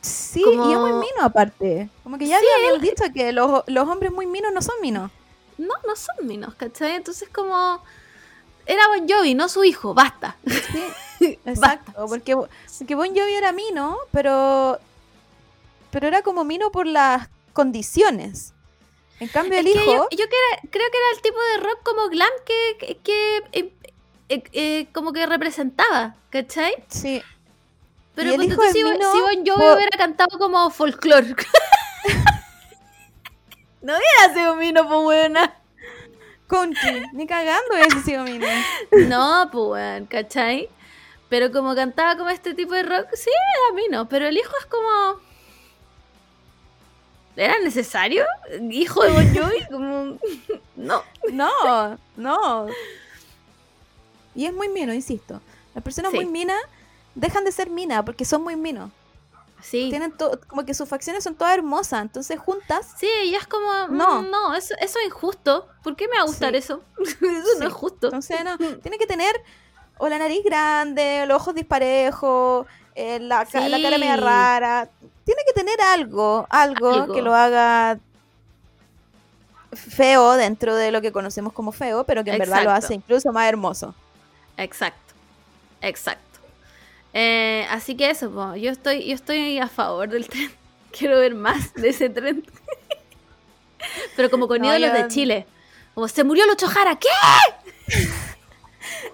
Sí, Como- y es muy mino aparte. Como que ya Sí, habíamos dicho que los, los hombres muy minos no son minos. No, no son minos, ¿cachai? Entonces como... Era Bon Jovi, no su hijo, basta. Sí, [LAUGHS] exacto. Porque, porque Bon Jovi era mino, pero, pero era como mino por las condiciones. En cambio, el Es que hijo... yo, yo que era- creo que era el tipo de rock como glam que, que, que, eh, eh, como que representaba, ¿cachai? Sí, Pero hijo tú, si, mino Bon Jovi por- hubiera cantado como folclore. [LAUGHS] no hubiera sido mino, pues buena. Conky, ni cagando ese sido mino. No, pues, weón, ¿cachai? Pero como cantaba como este tipo de rock, sí, a mí no. Pero el hijo es como. ¿Era necesario? ¿Hijo de Bon Jovi? Como. [LAUGHS] No. No, no. Y es muy mino, insisto. Las personas Sí. muy minas dejan de ser minas porque son muy minos. Sí. Tienen como que sus facciones son todas hermosas, entonces juntas. Sí, y es como. No. No. No, eso, eso es injusto. ¿Por qué me va a gustar Sí. eso? [LAUGHS] eso Sí. no es justo. Entonces, no, [LAUGHS] tiene que tener o la nariz grande, los ojos disparejos, eh, la, ca- la cara media rara. Tiene que tener algo, algo, Algo. que lo haga feo dentro de lo que conocemos como feo, pero que en verdad lo hace incluso más hermoso. Exacto. Exacto. Eh, así que eso, po, yo estoy, yo estoy a favor del tren. [LAUGHS] Quiero ver más de ese tren. [LAUGHS] Pero como con No, ídolos yo- de Chile. Como se murió Lucho Jara, ¿qué?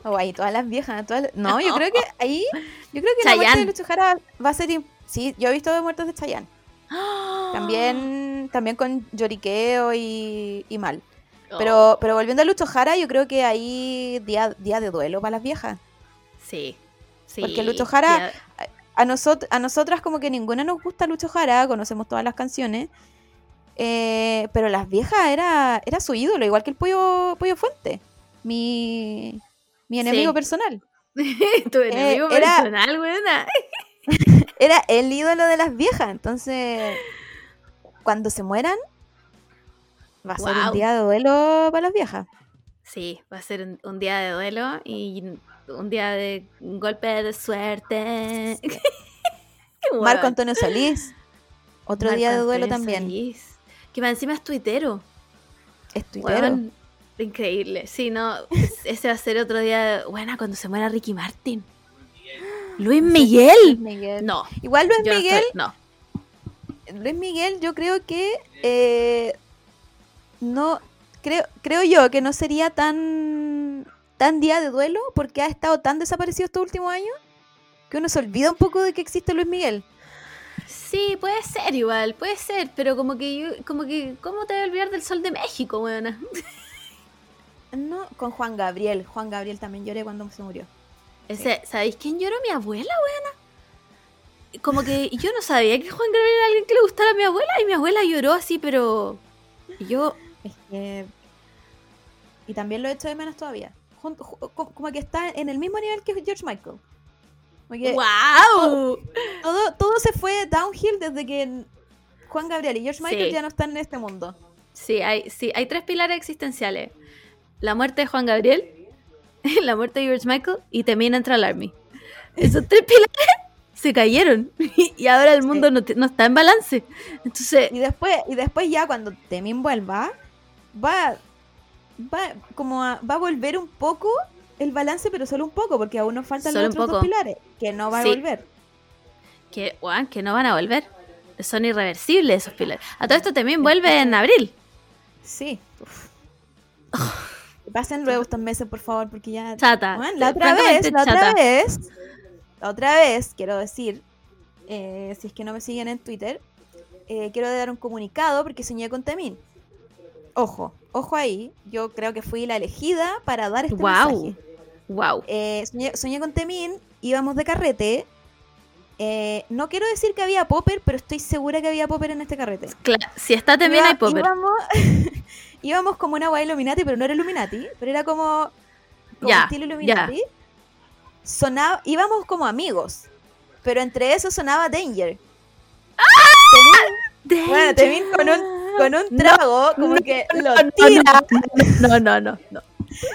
O ahí todas las viejas, todas las- No, yo creo que ahí, yo creo que la muerte de Chayanne. Lucho Jara va a ser, sí, yo he visto de muertos de Chayanne. [GASPS] También, también con lloriqueo y, y mal. Oh, Pero, pero volviendo a Lucho Jara, yo creo que ahí día, día de duelo para las viejas. Sí. sí. Porque Lucho Jara- A, nosot a nosotras como que ninguna nos gusta Lucho Jara, conocemos todas las canciones. eh, pero las viejas era, era su ídolo, igual que el Pollo, Pollo Fuente. Mi, mi enemigo Sí. personal. [LAUGHS] tu enemigo Eh, era- personal, buena. [LAUGHS] Era el ídolo de las viejas. Entonces, cuando se mueran, va a ser un día de duelo para las viejas. Sí, va a ser un, un día de duelo y un día de golpe de suerte. [LAUGHS] Marco. Antonio Solís, otro Marco día de duelo Antonio también. Solís, Que más encima es tuitero. Es tuitero. Increíble. Sí, no, es- ese va a ser otro día. de- Buena, cuando se muera Ricky Martin. Luis Luis Miguel. Miguel. No, Igual Luis no Miguel, estoy- no. Luis Miguel, yo creo que eh, no creo creo yo que no sería tan tan día de duelo porque ha estado tan desaparecido estos últimos años que uno se olvida un poco de que existe Luis Miguel. Sí, puede ser igual, puede ser, pero como que yo, como que, ¿cómo te voy a olvidar del sol de México, weona? [LAUGHS] No, con Juan Gabriel. Juan Gabriel también lloré cuando se murió. Ese, ¿Sabéis quién lloró? Mi abuela, weona. Como que yo no sabía que Juan Gabriel era alguien que le gustara a mi abuela y mi abuela lloró así, pero y yo, Es que y también lo he hecho de menos todavía. Como que está en el mismo nivel que George Michael. ¡wow! todo, todo se fue downhill desde que Juan Gabriel y George Michael Sí. ya no están en este mundo. Sí, hay, sí, hay tres pilares existenciales. La muerte de Juan Gabriel, [LAUGHS] la muerte de George Michael y Temina entra al Army. Esos tres pilares se cayeron [LAUGHS] y ahora el mundo no, no está en balance. Entonces, Y después, y después ya cuando Temin vuelva, va, va como a, va a volver un poco el balance, pero solo un poco, porque aún nos faltan Solo los otros dos pilares, que no va a volver. Que, que no van a volver. Son irreversibles esos pilares. A todo esto también vuelve en abril. Sí. [LAUGHS] Pasen luego estos meses, por favor, porque ya... Chata. Bueno, la otra vez, la otra vez, la otra vez, quiero decir, eh, si es que no me siguen en Twitter, eh, quiero dar un comunicado porque soñé con Temín. Ojo, ojo ahí, yo creo que fui la elegida para dar este Wow. mensaje. Wow. Eh, soñé, soñé con Temín, íbamos de carrete. eh, no quiero decir que había popper, pero estoy segura que había popper en este carrete. Cla- si está Iba- hay popper. Íbamos, [LAUGHS] íbamos como una guay Illuminati, pero no era Illuminati, pero era como, como Ya, estilo Illuminati. Sonaba, íbamos como amigos, pero entre eso sonaba Danger. Temín- bueno, Temín con un, con un trago, como que lo tira No, no, no, no.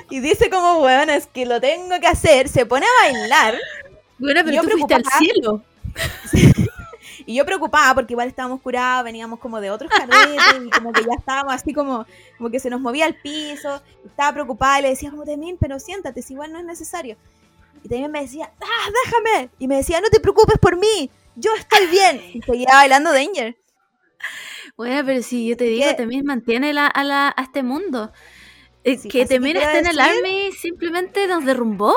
y dice como, weón, es que lo tengo que hacer, se pone a bailar. Bueno, pero Yo tú fuiste al cielo. Y yo preocupada porque igual estábamos curados, veníamos como de otros carretes y como que ya estábamos así como, como que se nos movía el piso. Estaba preocupada y le decía como, Temín, pero siéntate, si igual no es necesario. Y también me decía, ah, déjame. Y me decía, no te preocupes por mí, yo estoy bien. Y seguía bailando Danger. Bueno, pero si yo te digo, también mantiene la, a, la, a este mundo. Eh, Sí, que también esté en el Army simplemente nos derrumbó.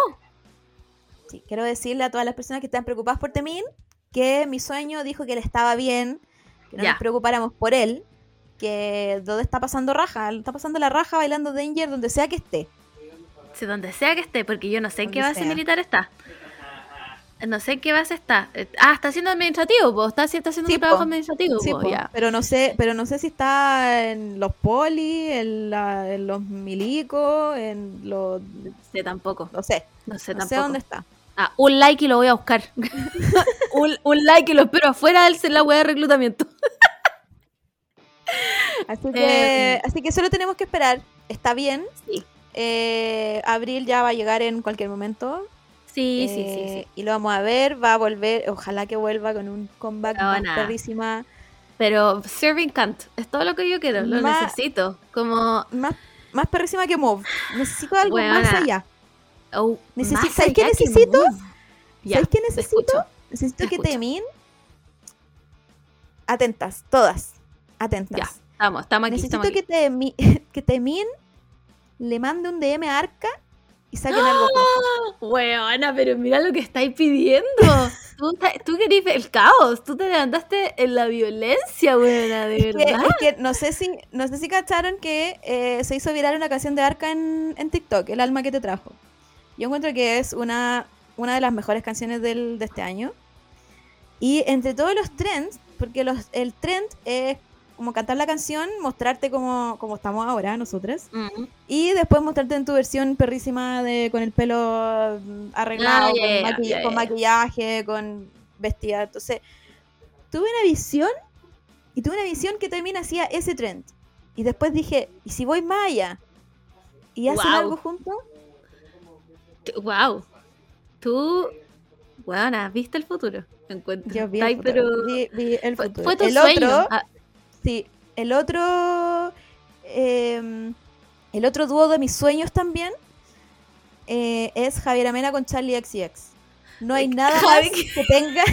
Sí, quiero decirle a todas las personas que están preocupadas por Temín que mi sueño dijo que él estaba bien, que no nos preocupáramos por él, que donde está pasando raja, está pasando la raja bailando Danger donde sea que esté. Sí, donde sea que esté, porque yo no sé en qué base sea. militar está. No sé en qué base está. Eh, Ah, está haciendo administrativo, pues. Está, está haciendo Sí, un trabajo po. administrativo, Sí, po, po, ya. pero no sé, pero no sé si está en los poli, en, la- en los milicos, en los No sé tampoco. no sé, No sé no sé dónde está. Ah, un like y lo voy a buscar. [LAUGHS] un, un like y lo espero afuera del la web de reclutamiento. Así que, Eh, así que solo tenemos que esperar. Está bien. Sí. Eh, abril ya va a llegar en cualquier momento. Sí, sí, sí, Eh, sí. Y lo vamos a ver, va a volver, ojalá que vuelva con un comeback No, más Pero serving can't. Es todo lo que yo quiero. Lo necesito. Como. más, más perrísima que Move. Necesito algo más allá. Oh, Necesi- más ¿sabes qué necesito? Ya, ¿Sabes qué necesito? Necesito Te que escucho. Temin. Atentas, todas. Atentas. Ya, estamos, estamos aquí. Necesito Estamos aquí. que, [LAUGHS] que Temin le mande un DM a Arca y saquen algo juntos. Weona, pero mira lo que estáis pidiendo. [LAUGHS] tú, tú querés el caos. Tú te levantaste en la violencia, weona, de Es que, verdad. es que no sé si no sé si cacharon que eh, se hizo viral una canción de Arca en, en TikTok, El alma que te trajo. Yo encuentro que es una, una de las mejores canciones del, de este año. Y entre todos los trends, porque los, el trend es como cantar la canción, mostrarte como, como estamos ahora nosotras, Mm. y después mostrarte en tu versión perrísima de con el pelo mm, arreglado, Ah, con, maqui- maquillaje, con vestida. Entonces, tuve una visión y tuve una visión que también hacía ese trend. Y después dije, ¿y si voy más allá? ¿Y hacen algo juntos? Wow. Tú, weona, viste el futuro. Encuentro. Yo vi el futuro. pero vi, vi el fue, futuro. fue tu el sueño. otro, Ah, sí, el otro, eh, el otro dúo de mis sueños también eh, es Javier Amena con Charlie XCX. No hay nada [LAUGHS] más que tenga,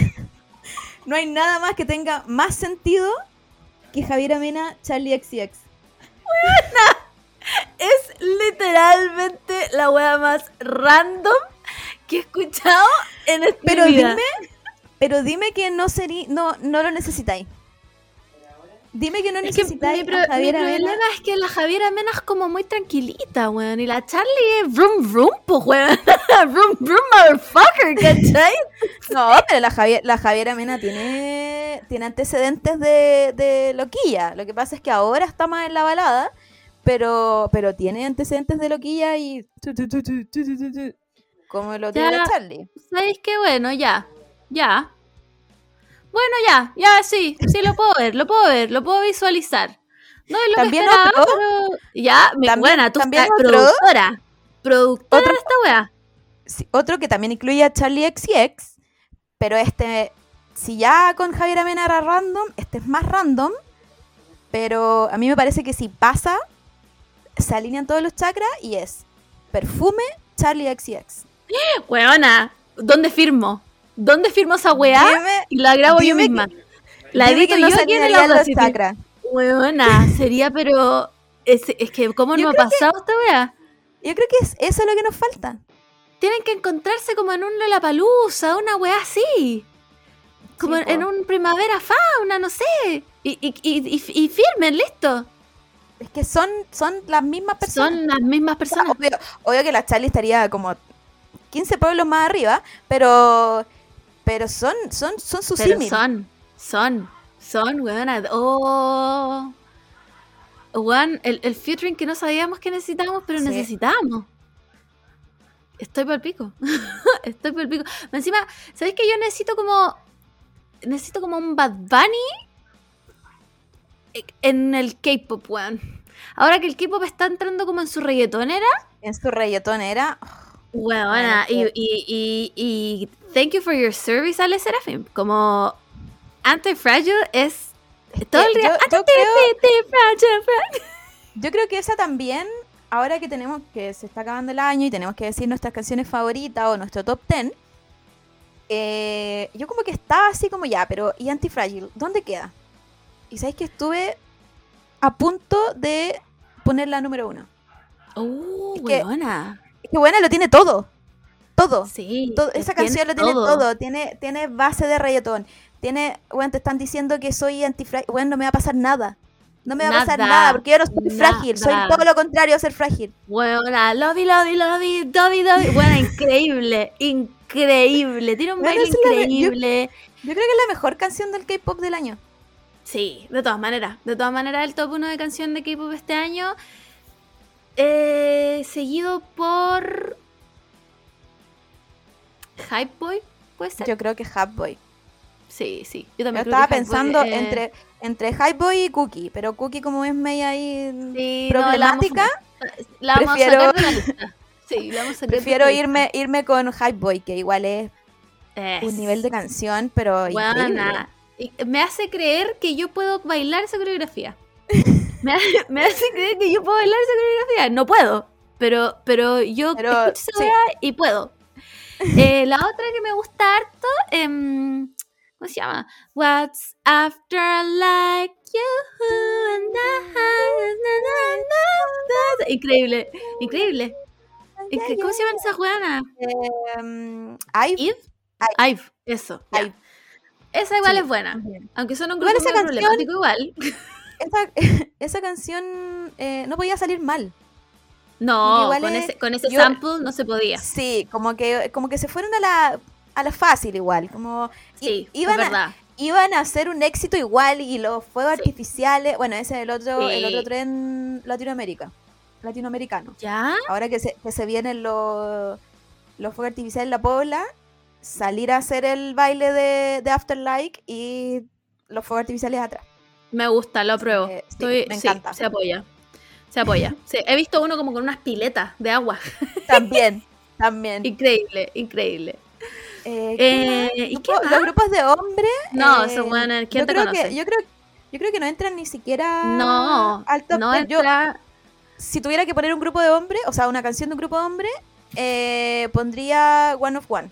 [LAUGHS] no hay nada más que tenga más sentido que Javier Amena, Charlie XCX. es literalmente la wea más random que he escuchado en esta Pero vida. dime, pero dime que no sería, no, no lo necesitáis. Dime que no necesitáis es mi, problema es que la Javiera Mena es como muy tranquilita, weón. Y la Charlie es vroom vroom, po, weón. vroom vroom, motherfucker, ¿cachai? no, pero la, Javiera Mena tiene, tiene antecedentes de, de, loquilla. Lo que pasa es que ahora está más en la balada, pero, pero tiene antecedentes de loquilla y... Como lo tiene la Charlie. ¿Sabéis qué? Bueno, ya, ya. Bueno, ya. Ya, sí. Sí, lo puedo ver. Lo puedo ver. Lo puedo visualizar. No es lo También que esperaba, otro- pero... Ya, buena. Tú también estás otro- productora. Productora Otro- de esta wea. Sí, otro que también incluye a Charlie XCX, pero este, si ya con Javiera Mena era random, este es más random, pero a mí me parece que si pasa, se alinean todos los chakras y es perfume Charlie XCX. [GASPS] Weona, ¿dónde firmo? ¿Dónde firmo esa weá? Dime- Y la grabo yo que- misma. La edito que no yo aquí en el. Weona, sería pero... Es, es que, ¿cómo Yo no ha pasado esta weá? Yo creo que es, eso es lo que nos falta. Tienen que encontrarse como en un Lollapalooza, una weá así. Como Sí, en un primavera fauna, no sé. Y, y, y, y- y firmen, listo. Es que son, son las mismas personas. Son las mismas O sea, personas. obvio, obvio que la Charlie estaría como 15 pueblos más arriba, pero pero son son son sus Pero símil. son, son, son, weona. Oh. Weón, el, el featuring que no sabíamos que necesitábamos, pero Sí. necesitábamos. Estoy por el pico. [LAUGHS] Estoy por el pico. Encima, ¿sabéis que yo necesito como. Necesito como un Bad Bunny en el K-pop, weón. Ahora que el K-pop está entrando como en su reggaetonera, En su reggaetón era Weona, y, Bueno, y, y, y thank you for your service, Ale Serafim. Como Anti-Fragile es todo el yo- día. yo creo- Anti-Fragile, fra- Yo creo que esa también, ahora que tenemos que se está acabando el año y tenemos que decir nuestras canciones favoritas o nuestro top 10, eh, yo como que estaba así como ya, pero ¿y Antifragile? ¿Dónde queda? Y sabéis que estuve a punto de poner la número uno. Uh, Es que- weona. Que buena, lo tiene todo. Todo. Sí. Todo- esa tiene canción lo tiene todo. Tiene, tiene base de reggaetón. Tiene, bueno, te están diciendo que soy antifrágil. Bueno, no me va a pasar nada. No me va a pasar Nada, porque yo no soy frágil. Soy todo lo contrario a ser frágil. Weona, lobby, lobby, lobby, dobby, dobby. Buena, [LAUGHS] increíble, increíble. Tiene un Bueno, baile la- yo- increíble. Yo creo que es la mejor canción del K-pop del año. Sí, de todas maneras. De todas maneras, el top 1 de canción de K-pop este año. Eh, seguido por. Hype Boy, ¿puede ser? Yo creo que Hot Boy. Sí, sí. Yo Yo también creo estaba que Hype Boy, pensando eh, entre, entre High Boy y Cookie, pero Cookie como es media ahí sí, no, la vamos a- problemática, la vamos prefiero- a sacar de la lista. Sí, la vamos a prefiero irme, irme con High Boy, que igual es Es- un nivel de canción, pero increíble. Buena. Y Me hace creer que yo puedo bailar esa coreografía. [LAUGHS] Me hace, [LAUGHS] me hace creer que yo puedo bailar esa coreografía. No puedo, pero, pero yo Pero, escucho esa sí. y puedo. Eh, la otra que me gusta harto, em, ¿cómo se llama? What's after like you and I-. Increíble, increíble. Incre- ¿Cómo se llaman esas juganas? Em, Ive, Eve. Ive, eso. Ive. Esa igual Sí. es buena. Aunque son un Igual grupo esa medio canción- problemático igual. [LAUGHS] esa, [LAUGHS] esa canción eh, no podía salir mal. No, con es- ese, con ese yo- sample no se podía. Sí, como que, como que se fueron a la, a la fácil igual. Como i- Sí, iban, es a, verdad. iban a hacer un éxito igual y los fuegos Sí. artificiales. Bueno, ese es el otro, el otro tren Latinoamérica. Latinoamericano. ¿Ya? Ahora que se, que se vienen los, los fuegos artificiales en la Pobla, salir a hacer el baile de, de Afterlife y los fuegos artificiales atrás. Me gusta, lo apruebo. Eh, sí, Estoy, me sí, encanta. se apoya. Se apoya. Sí, he visto uno como con unas piletas de agua. [LAUGHS] También, también. increíble, increíble. Eh, ¿qué Eh? ¿y qué más? Los grupos de hombres. No, eh, eso, bueno, ¿quién yo te creo conoce? Que, yo, creo, yo creo que no entran ni siquiera No, al top no 10. Yo, entra. si tuviera que poner un grupo de hombres, o sea, una canción de un grupo de hombres, eh, pondría One of One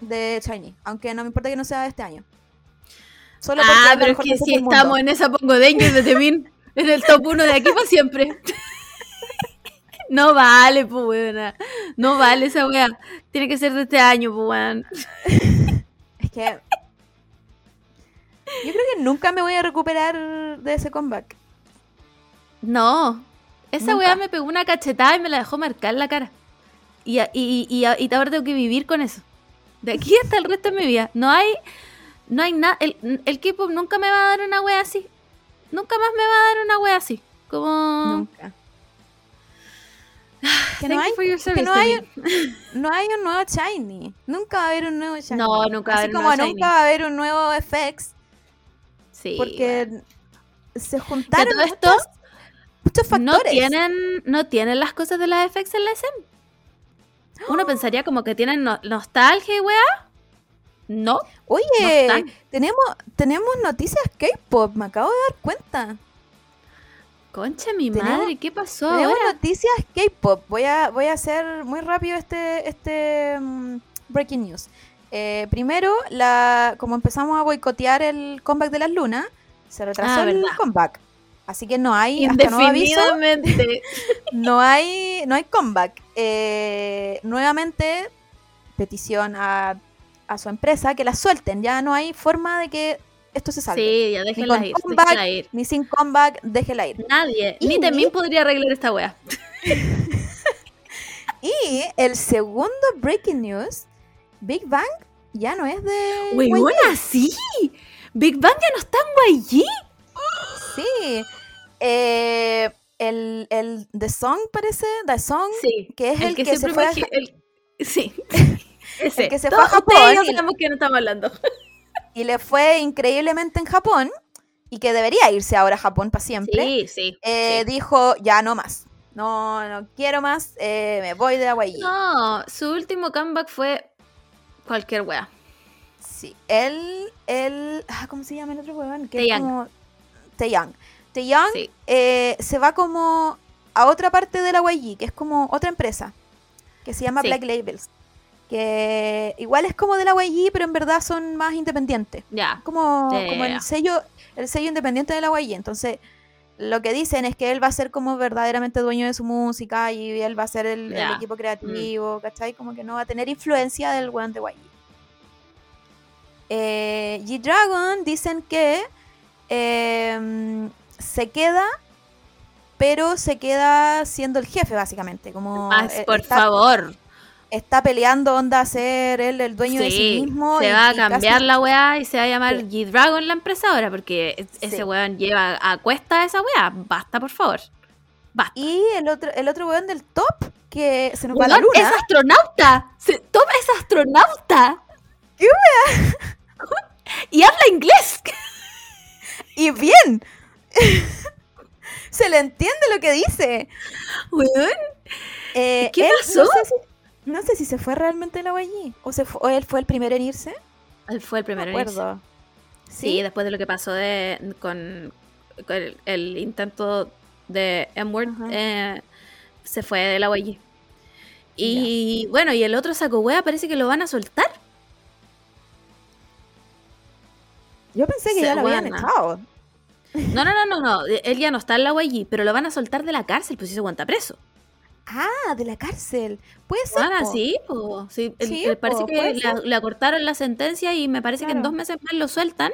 de Shiny. Aunque no me importa que no sea de este año. Solo Ah, pero es que si estamos en esa pongo Danger de Temin, en el top 1 de aquí para siempre. [LAUGHS] No vale, pues, weona. No vale esa wea. Tiene que ser de este año, pues, weón. [LAUGHS] Es que. Yo creo que nunca me voy a recuperar de ese comeback. No. Esa Nunca. weá me pegó una cachetada y me la dejó marcar la cara. Y, y, y, y ahora tengo que vivir con eso. De aquí hasta el resto de mi vida. No hay. No hay nada. El, el K-pop nunca me va a dar una wea así. Nunca más me va a dar una wea así. Como. Nunca. Que Thank no hay, que no hay, Temin. no hay un nuevo Shiny. Nunca va a haber un nuevo Shiny. No, nunca va a Así haber un como nuevo nunca Shiny. va a haber un nuevo FX. Sí. Porque se Que juntaron todo esto muchos, muchos factores. no tienen, no tienen las cosas de la FX en la SM. Uno [GASPS] pensaría como que tienen no- nostalgia y weá. No. No Oye, están. tenemos, tenemos noticias K-pop, me acabo de dar cuenta. Concha mi Tenemos- madre, ¿qué pasó Tenemos ahora? noticias K-pop. Voy a, voy a hacer muy rápido este, este mm, breaking news. Eh, primero, la, como empezamos a boicotear el comeback de las lunas, se retrasó Ah, el comeback. Así que no hay, hasta nuevo aviso, Indefinidamente. [LAUGHS] no hay, no hay comeback. Eh, nuevamente, petición a, a su empresa que la suelten. Ya no hay forma de que esto se salve. sí, ya déjenla ir, comeback, ir. ni sin comeback, déjela ir. Nadie, Y- ni también podría arreglar esta wea. [LAUGHS] Y el segundo breaking news, Big Bang ya no es de Weona, sí. Big Bang ya no está en YG. Sí. Eh, el, el The Song parece, The Song, Sí. que es el, que, se siempre fue a, fue el- Sí. [LAUGHS] Ese. El que se Todos fue a Japón y sabemos que no estamos hablando. [LAUGHS] y le fue increíblemente en Japón y que debería irse ahora a Japón para siempre. Sí, sí. eh, sí. Dijo, ya no más. No, no quiero más, eh, me voy de Hawaii. No, su último comeback fue cualquier wea. Sí, él, él, ah, ¿cómo se llama el otro huevón? Que es Taeyang. como Taeyang. Taeyang Sí. eh, se va como a otra parte de la YG, que es como otra empresa, que se llama Sí. Black Labels. Que igual es como de la YG, pero en verdad son más independientes. Ya. Como, como el sello, el sello independiente de la YG. Entonces, lo que dicen es que él va a ser como verdaderamente dueño de su música y él va a ser el, el Ya. Mm. equipo creativo, ¿cachai? Como que no va a tener influencia del weón de YG. Eh, G-Dragon dicen que em, se queda, pero se queda siendo el jefe, básicamente. Como Más, eh, por está, favor. Está peleando onda a ser él el dueño de sí Sí, mismo. se va a casi- cambiar la weá y se va a llamar Sí. G-Dragon la empresa ahora porque es- ese Sí. weón lleva a cuesta esa weá. Basta, por favor. Basta. Y el otro, el otro weón del top, que se nos va a la Weón, luna. es astronauta. Se, toma, es astronauta. ¿Qué [LAUGHS] Y habla inglés. [LAUGHS] Y bien. [LAUGHS] se le entiende lo que dice. Weón. Eh, ¿Qué él, pasó? No sé, si, no sé si se fue realmente de la YG. O, se fue- o él fue el primero en irse. Él fue el primero me en irse. Sí, después de lo que pasó de, con, con el, el intento de Ajá. eh, se fue de la YG. Y bueno, y el otro saco wea parece que lo van a soltar. Yo pensé que Se- ya lo habían echado. No, no, no, no, no. Él ya no está en la YG, pero lo van a soltar de la cárcel, pues si se aguanta preso. Ah, de la cárcel. Puede ser. Po. sí, po. Sí, Sí, el- parece que ser. le acortaron la sentencia y me parece que en Claro. dos meses más lo sueltan.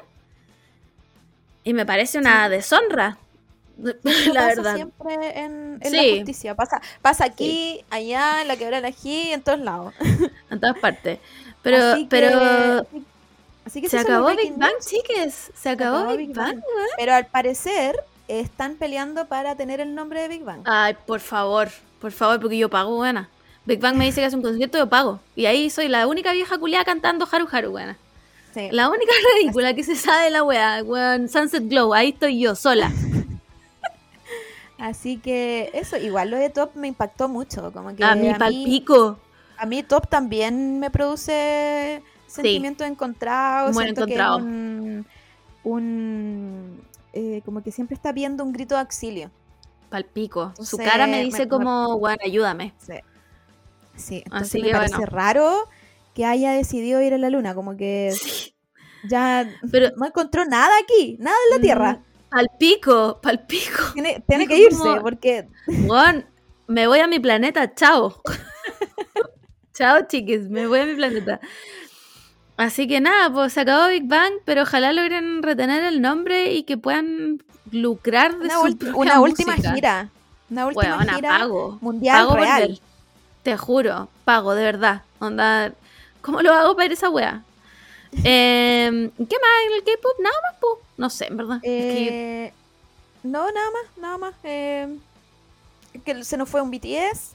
Y me parece una deshonra. Eso [LAUGHS] la pasa verdad. siempre en, en Sí. la justicia. Pasa, pasa aquí, allá, en la quebrada Ají, en todos lados. [LAUGHS] En todas partes. Pero, Así que- pero así que se acabó Big Bang, chiques. Se acabó, acabó Big Big Bang. Bang. Pero al parecer están peleando para tener el nombre de Big Bang. Ay, por favor, por favor, porque yo pago, buena. Big Bang me dice que hace un concierto, yo pago. Y ahí soy la única vieja culiada cantando Haru Haru, buena. Sí. La única ridícula que se sabe de la wea, weón. Sunset Glow, ahí estoy yo, sola. Así que eso, igual lo de Top me impactó mucho. Como que a mí palpico. a mí Top también me produce sentimientos encontrados. Muy siento que es encontrado. un, un, eh, como que siempre está viendo un grito de auxilio. Palpico. Su Entonces, cara me me- dice me- como, weón, ayúdame. Sí. Sí, entonces Así me que parece bueno. raro que haya decidido ir a la luna, como que [LAUGHS] ya Pero no encontró nada aquí, nada en la Tierra. Mm, Palpico, palpico. Tiene, tiene que irse, como- porque [LAUGHS] Weón, me voy a mi planeta, chao. [LAUGHS] chao, chiques, me voy a mi planeta. Así que nada, pues se acabó Big Bang, pero ojalá logren retener el nombre y que puedan lucrar de una, su propia una última gira, una última Weona, gira pago. mundial pago por real. ver. Te juro, pago, de verdad. Onda, ¿cómo lo hago para ir a esa wea? [LAUGHS] Em, ¿Qué más? ¿El K-pop? Nada más, po. No sé, en verdad. Es que- Eh, no, nada más, nada más. eh, que se nos fue un BTS,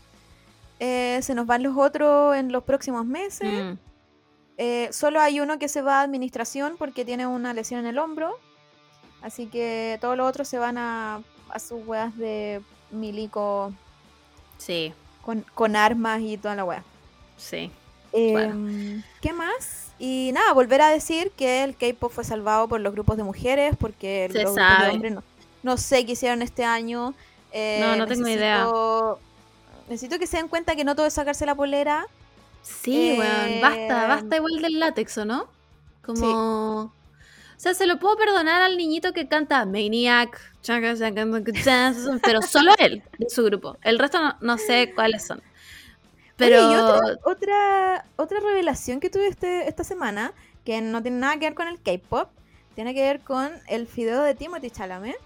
eh, se nos van los otros en los próximos meses. Mm, Eh, solo hay uno que se va a administración porque tiene una lesión en el hombro. Así que todos los otros se van a, a sus weas de milico sí, con, con armas y toda la wea. sí. Eh, Bueno. ¿Qué más? Y nada, volver a decir que el K-pop fue salvado por los grupos de mujeres porque Se los grupos de sabe. hombres no, No sé qué hicieron este año. eh, No, no tengo idea. necesito- Necesito que se den cuenta que no todo es sacarse la polera. Sí, Eh, weón, basta, basta igual del látex, ¿o no? Como... O sea, se lo puedo perdonar al niñito que canta Maniac, pero solo él, de su grupo. El resto no, no sé [LAUGHS] cuáles son. Pero... Oye, y otra, otra, otra revelación que tuve este, esta semana, que no tiene nada que ver con el K-pop, tiene que ver con el fideo de Timothy Chalamet.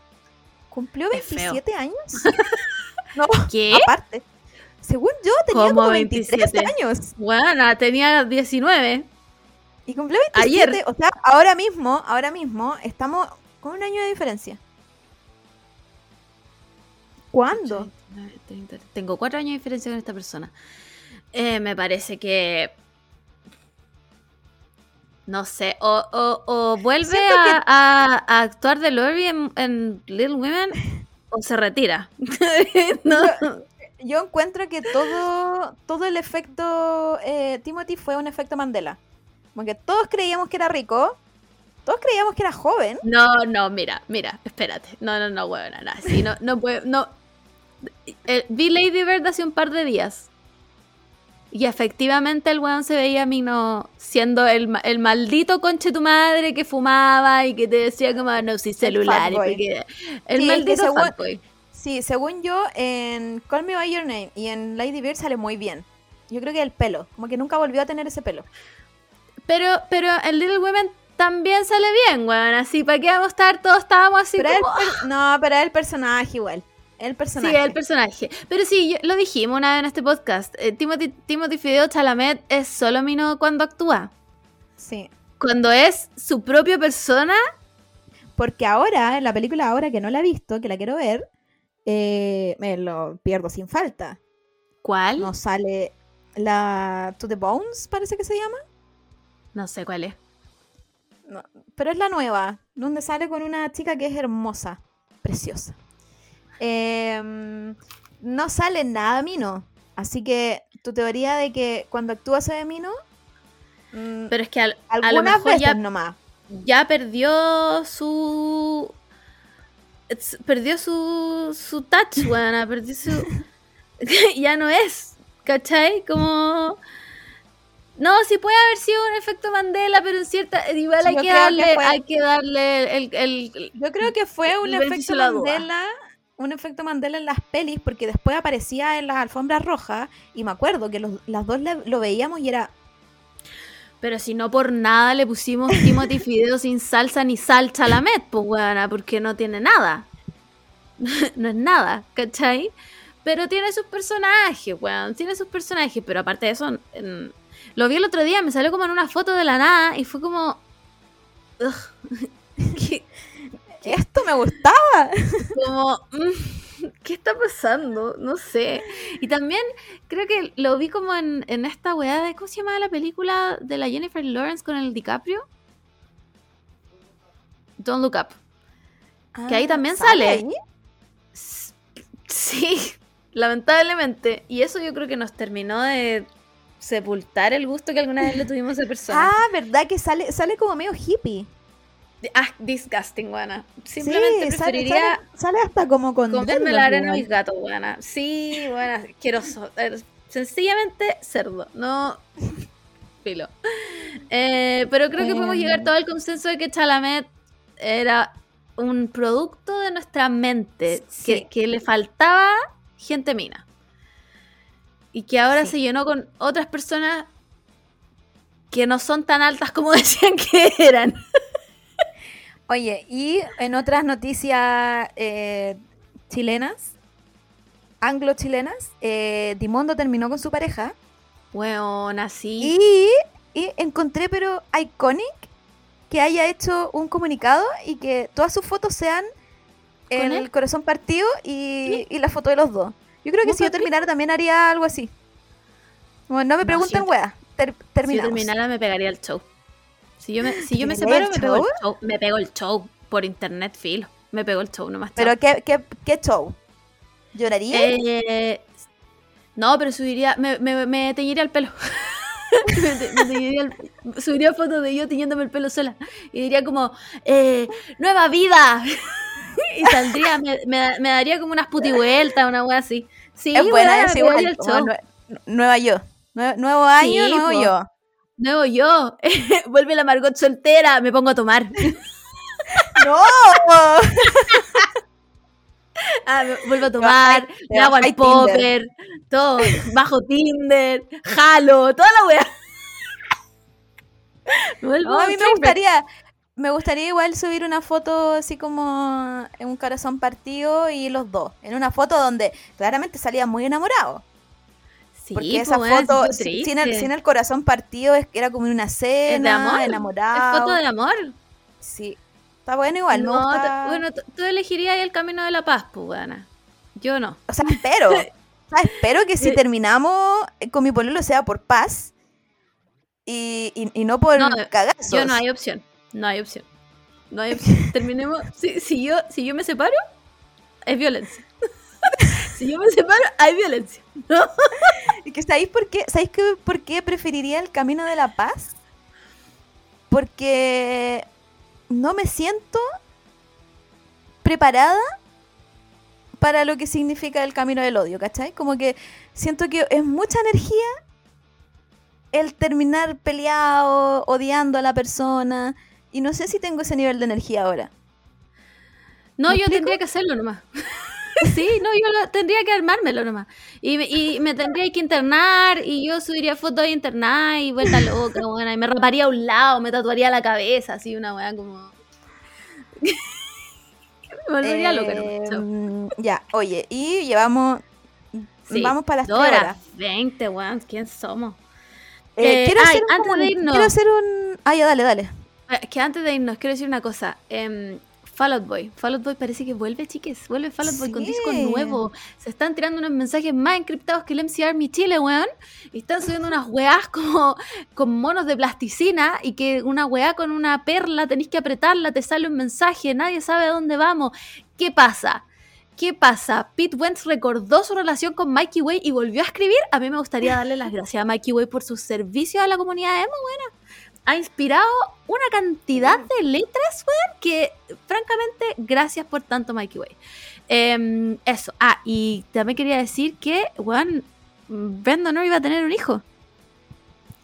Cumplió Es feo. 27 años. [LAUGHS] no, ¿Qué? aparte. Según yo, tenía ¿Cómo como 23 27? años. Bueno, tenía 19. Y cumplió 27. Ayer. O sea, ahora mismo, ahora mismo, estamos con un año de diferencia. ¿Cuándo? 29, 30, Tengo cuatro años de diferencia con esta persona. Eh, me parece que. No sé, o, o- o vuelve a, que- a- a actuar de Lori en, en Little Women o se retira. [LAUGHS] no. Yo encuentro que todo, todo el efecto eh, Timothy fue un efecto Mandela. Porque todos creíamos que era rico, todos creíamos que era joven. no, no, mira, mira, espérate. No, no, no, bueno, nada. Sí, no, no puedo. No. Eh, vi Lady Bird hace un par de días. Y efectivamente el weón se veía a mí no siendo el, el maldito conche tu madre que fumaba y que te decía como no si celular y fuckboy. porque- el Sí, maldito. Sí, según yo, en Call Me By Your Name y en Lady Bird sale muy bien. Yo creo que el pelo, como que nunca volvió a tener ese pelo. Pero, pero en Little Women también sale bien, weón. Así, ¿para qué vamos a estar? Todos estábamos así Pero como... per- no, pero el personaje igual. El personaje. Sí, el personaje. Pero sí, lo dijimos una vez en este podcast. eh, Timothy, Timothy Fideo Chalamet es solo mino cuando actúa. Sí. Cuando es su propia persona, Porque ahora, en la película ahora que no la he visto, que la quiero ver, eh, me lo pierdo sin falta. ¿cuál? No sale la To the Bones, parece que se llama. No sé cuál es. No, pero es la nueva, donde sale con una chica que es hermosa, preciosa. Em, no sale nada Mino. Así que tu teoría de que cuando actúa se ve Mino, mm, Pero es que al- a, lo algunas mejor veces ya, nomás. ya perdió su. Perdió su, su touch, weona. Perdió su. [LAUGHS] ya no es. ¿Cachai? Como. No, sí puede haber sido un efecto Mandela, pero en cierta. Igual hay que, darle, fue- hay que darle el. el- Yo creo que fue un efecto. Mandela, un efecto Mandela en las pelis, porque después aparecía en las alfombras rojas y me acuerdo que los- las dos le- lo veíamos y era Pero si no por nada le pusimos Timothy Fideo sin salsa ni sal chalamet, pues weona, porque no tiene nada. [LAUGHS] no es nada, ¿cachai? Pero tiene sus personajes, weón, tiene sus personajes, pero aparte de eso, en- lo vi el otro día, me salió como en una foto de la nada y fue como... [LAUGHS] ¿qué- esto me gustaba. como, mm, [LAUGHS] ¿qué está pasando? No sé. Y también creo que lo vi como en, en esta weá de, ¿cómo se llama la película de la Jennifer Lawrence con el DiCaprio? Don't Look Up. Que ahí también sale. Ah, ahí? S- Sí, [LAUGHS] lamentablemente. Y eso yo creo que nos terminó de sepultar el gusto que alguna vez le tuvimos a esa persona. Ah, verdad que sale sale como medio hippie. Ah, disgusting, buena. Simplemente Sí, preferiría... sale, sale hasta como con Comerme la arena a mis gatos, buena. Sí, buena, asqueroso. Eh, Sencillamente cerdo, no [LAUGHS] filo. Eh, pero creo que podemos Em. llegar todo al consenso de que Chalamet era un producto de nuestra mente, Sí. que, que le faltaba gente mina. Y que ahora Sí. se llenó con otras personas que no son tan altas como [LAUGHS] decían que eran. Oye, y en otras noticias eh, chilenas, anglo-chilenas, eh, Dimondo terminó con su pareja Weón, así. y, y encontré, pero iconic, que haya hecho un comunicado y que todas sus fotos sean ¿Con el corazón partido y, y la foto de los dos. Yo creo que ¿Vos si yo terminara también haría algo así. Bueno, no me No, pregunten, si yo- weá. Ter- Si yo terminamos. terminara me pegaría el show. Si yo me, si yo me ¿Te pegaría separo, me pego el show? Me pego el show por internet, filo. Me pego el show nomás. chao. Pero ¿qué, qué, qué show? ¿Lloraría? Eh, no, pero subiría, me, me, me teñiría el pelo. [LAUGHS] me, te- me teñiría el- subiría fotos de yo teñiéndome el pelo sola. Y diría como, eh, ¡Nueva vida! [LAUGHS] y saldría, me, me, me daría como unas putivueltas, una wea así. Sí, es buena, es igual. el show. nue- nueva yo. Nue- nuevo año, Sí, nuevo po. yo. Nuevo yo. [LAUGHS] Vuelve la Margot soltera, me pongo a tomar. [LAUGHS] ¡No! [LAUGHS] Ah, vuelvo a tomar, me hago al popper, todo, bajo Tinder, jalo, toda la vuelvo No, a mí me gustaría, me gustaría igual subir una foto así como en un corazón partido y los dos. En una foto donde claramente salía muy enamorado. Sí, porque po, esa weón, foto, sin el, sin el corazón partido, es- era como una cena, amor, enamorado. Es foto de amor. Sí. Está bueno igual, me No, gusta. bueno, tú- elegirías el camino de la paz, pues, weona. Yo no. O sea, espero. [LAUGHS] o sea, espero que si terminamos con mi pololo sea por paz y, y- y no por No, cagazos. Yo no hay opción. No hay opción. No hay opción. [LAUGHS] Terminemos. Si, si yo, si yo me separo, es violencia. [LAUGHS] si yo me separo, hay violencia. ¿no? [LAUGHS] Y que ¿Sabéis por qué? ¿Sabéis que por qué preferiría el camino de la paz? Porque no me siento preparada para lo que significa el camino del odio, ¿cachai? Como que siento que es mucha energía el terminar peleado, odiando a la persona. Y no sé si tengo ese nivel de energía ahora. No, ¿Me yo explico? tendría que hacerlo nomás. [LAUGHS] sí, no, yo lo- tendría que armármelo nomás. Y, me- y me tendría que internar y yo subiría fotos de internar y vuelta loca, [LAUGHS] buena, y me raparía a un lado, me tatuaría la cabeza, así una weá como... [LAUGHS] me volvería loca nomás. chao. Eh, ya, oye, y llevamos... Sí, Vamos para las horas. horas. 20, weón, ¿quién somos? Eh, Eh, quiero, ay, hacer un antes de irnos. quiero hacer un... Ah, ya, dale, dale. Eh, Que antes de irnos, quiero decir una cosa. Em, Fall Out Boy. Fall Out Boy parece que vuelve, chiques. Vuelve Fall Out Boy con disco nuevo. Se están tirando unos mensajes más encriptados que el MC Army Chile, weón. Y están subiendo unas weás como con monos de plasticina y que una weá con una perla tenéis que apretarla, te sale un mensaje, nadie sabe a dónde vamos. ¿Qué pasa? ¿Qué pasa? Pete Wentz recordó su relación con Mikey Way y volvió a escribir. A mí me gustaría darle las gracias a Mikey Way por sus servicios a la comunidad emo, buena. Ha inspirado una cantidad de letras, weón, que francamente, gracias por tanto, Mikey Way. Em, eso. Ah, y también quería decir que, weón, Brandon no iba a tener un hijo.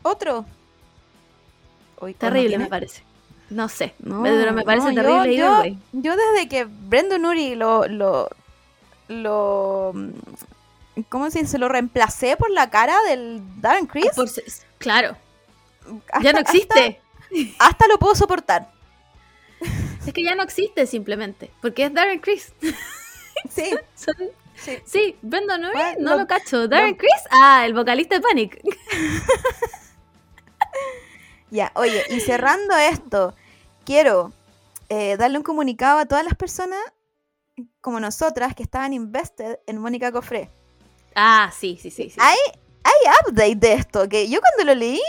Otro. Uy, ¿o no Terrible, me parece. No sé, No, pero me parece no, terrible yo, yo desde que Brandon Uri lo, lo, lo, ¿cómo se dice? Lo reemplacé por la cara del Darren. Por se- claro, hasta- ya no existe. Hasta, hasta lo puedo soportar. Es que ya no existe simplemente, porque es Darren Criss. [LAUGHS] Sí, [LAUGHS] Son- sí. Sí, Brandon Urie, Bueno, no lo- lo cacho. Darren Criss, ah, el vocalista de Panic. [LAUGHS] Ya, oye, y cerrando esto, quiero eh, darle un comunicado a todas las personas como nosotras que estaban invested en Mónica Cofré. Ah, sí, sí, sí. sí. Hay, hay update de esto, que yo cuando lo leí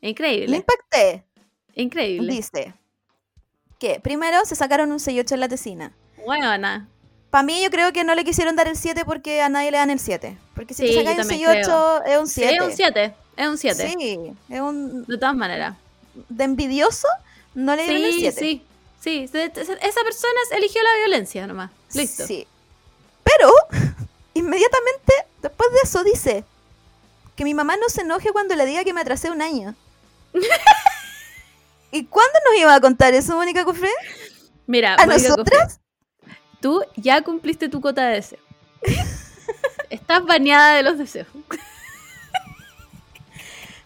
Increíble, impacté. increíble. Dice que primero se sacaron un 6-8 en la tesina. Buena. Para mí yo creo que no le quisieron dar el 7 porque a nadie le dan el 7. Porque si Sí, te yo sacas un también 6-8 es un Sí, 7. es un 7, es un 7. Sí, es un... De todas maneras. De envidioso no le dieron el Sí, 7. sí, sí. Esa persona eligió la violencia nomás. Listo. Sí. Pero, [LAUGHS] inmediatamente después de eso dice que mi mamá no se enoje cuando le diga que me atrasé un año. [LAUGHS] ¿Y cuándo nos iba a contar eso, Mónica Cofré? Mira, ¿A Mónica nosotras? Tú ya cumpliste tu cota de deseo. Estás baneada de los deseos.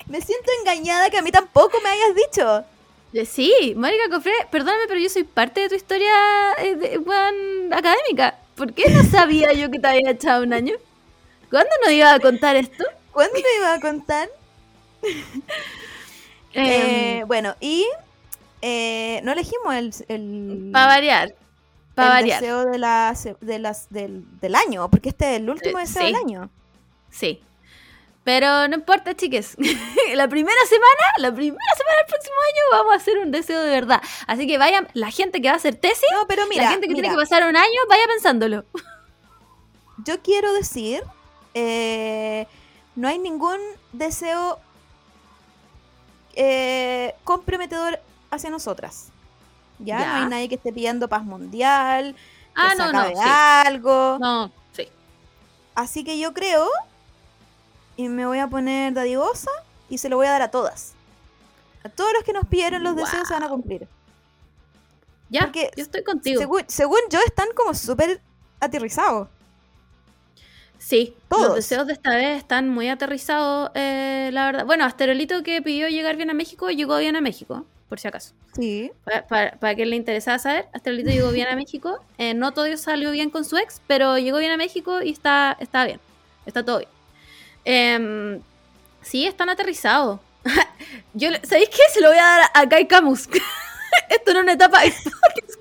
Me siento engañada que a mí tampoco me hayas dicho. Eh, Sí, Mónica Cofré, perdóname, pero yo soy parte de tu historia eh, de- académica. ¿Por qué no sabía yo que te había echado un año? ¿Cuándo nos iba a contar esto? ¿Cuándo me iba a contar? Eh, Em, bueno, y eh, no elegimos el, el, para variar. Para el variar. deseo de la, de las, del, del año, porque este es el último Eh, deseo sí. del año. Sí. Pero no importa, chiques. [LAUGHS] la primera semana, la primera semana del próximo año vamos a hacer un deseo de verdad. Así que vayan, la gente que va a hacer tesis, No, pero mira, la gente que mira, tiene que pasar un año, vaya pensándolo. yo quiero decir, eh, no hay ningún deseo eh, comprometedor hacia nosotras. ¿ya? Ya. No hay nadie que esté pidiendo paz mundial, que Ah, se no, no, sí. algo. No, sí. Así que yo creo, y me voy a poner dadivosa, y se lo voy a dar a todas. A todos los que nos pidieron los deseos se van a cumplir. Ya, Porque yo estoy contigo. Según, según yo, están como súper aterrizados. Sí, Todos. los deseos de esta vez están muy aterrizados, eh, la verdad. Bueno, Asterolito que pidió llegar bien a México, llegó bien a México, por si acaso. Sí. Para, para, para quien le interesaba saber, Asterolito llegó bien a México. Eh, no todo salió bien con su ex, pero llegó bien a México y está, está bien. Está todo bien. Em, sí, están aterrizados. [LAUGHS] Yo, ¿Sabéis qué? Se lo voy a dar a Kai Camus. [LAUGHS] Esto no es una etapa. [LAUGHS]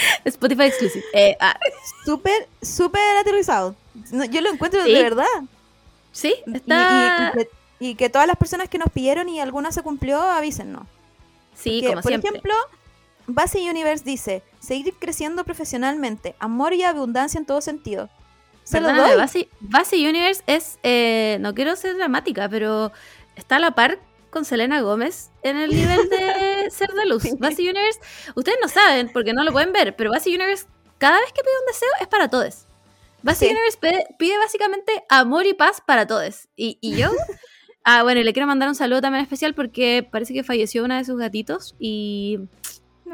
[LAUGHS] Spotify exclusive. Eh, ah, Súper, súper aterrizados. No, yo lo encuentro Sí. de verdad. sí, Y- y- está... Y, que, y que todas las personas que nos pidieron y alguna se cumplió, avísennos. sí, Que, como por siempre. ejemplo, Base Universe dice, seguir creciendo profesionalmente, amor y abundancia en todo sentido. Se lo doy. Base, Base Universe es, eh, no quiero ser dramática, pero está a la par con Selena Gómez en el [LAUGHS] nivel de ser de luz. Base Universe, ustedes no saben porque no lo pueden ver, pero Base Universe, cada vez que pide un deseo es para todos. Base Sí. Universe pide, pide básicamente amor y paz para todos. Y, y yo, [LAUGHS] ah, bueno, y le quiero mandar un saludo también especial porque parece que falleció una de sus gatitos y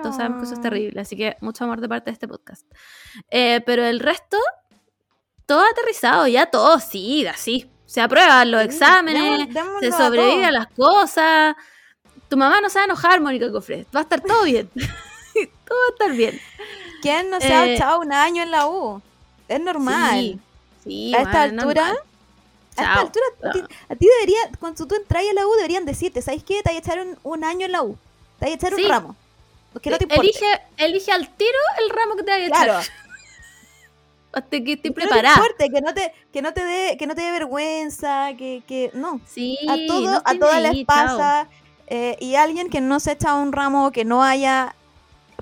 todos sabemos que eso es terrible, así que mucho amor de parte de este podcast. Eh, pero el resto, todo aterrizado, ya todo, sí, así. Se aprueban los exámenes, se sobrevive a las cosas. Tu mamá no se va a enojar, Mónica Cofre. Va a estar todo bien. [LAUGHS] todo va a estar bien. ¿Quién no se ha Eh, echado un año en la U? Es normal. Sí, sí, a esta altura, a esta Chao. altura, a ti, a ti debería, cuando tú entras a la U, deberían decirte, ¿sabes qué? Te vas a echar un, un año en la U. Te vas a echar Sí. un ramo. Que no te importa. elige, elige al tiro el ramo que te vaya a echar. Claro. [LAUGHS] Hasta que esté preparada. importe, que no te, que no te dé, que no te dé vergüenza, que, que no. Sí, A todo, no a todas chao. pasa. eh, y alguien que no se echa un ramo, que no haya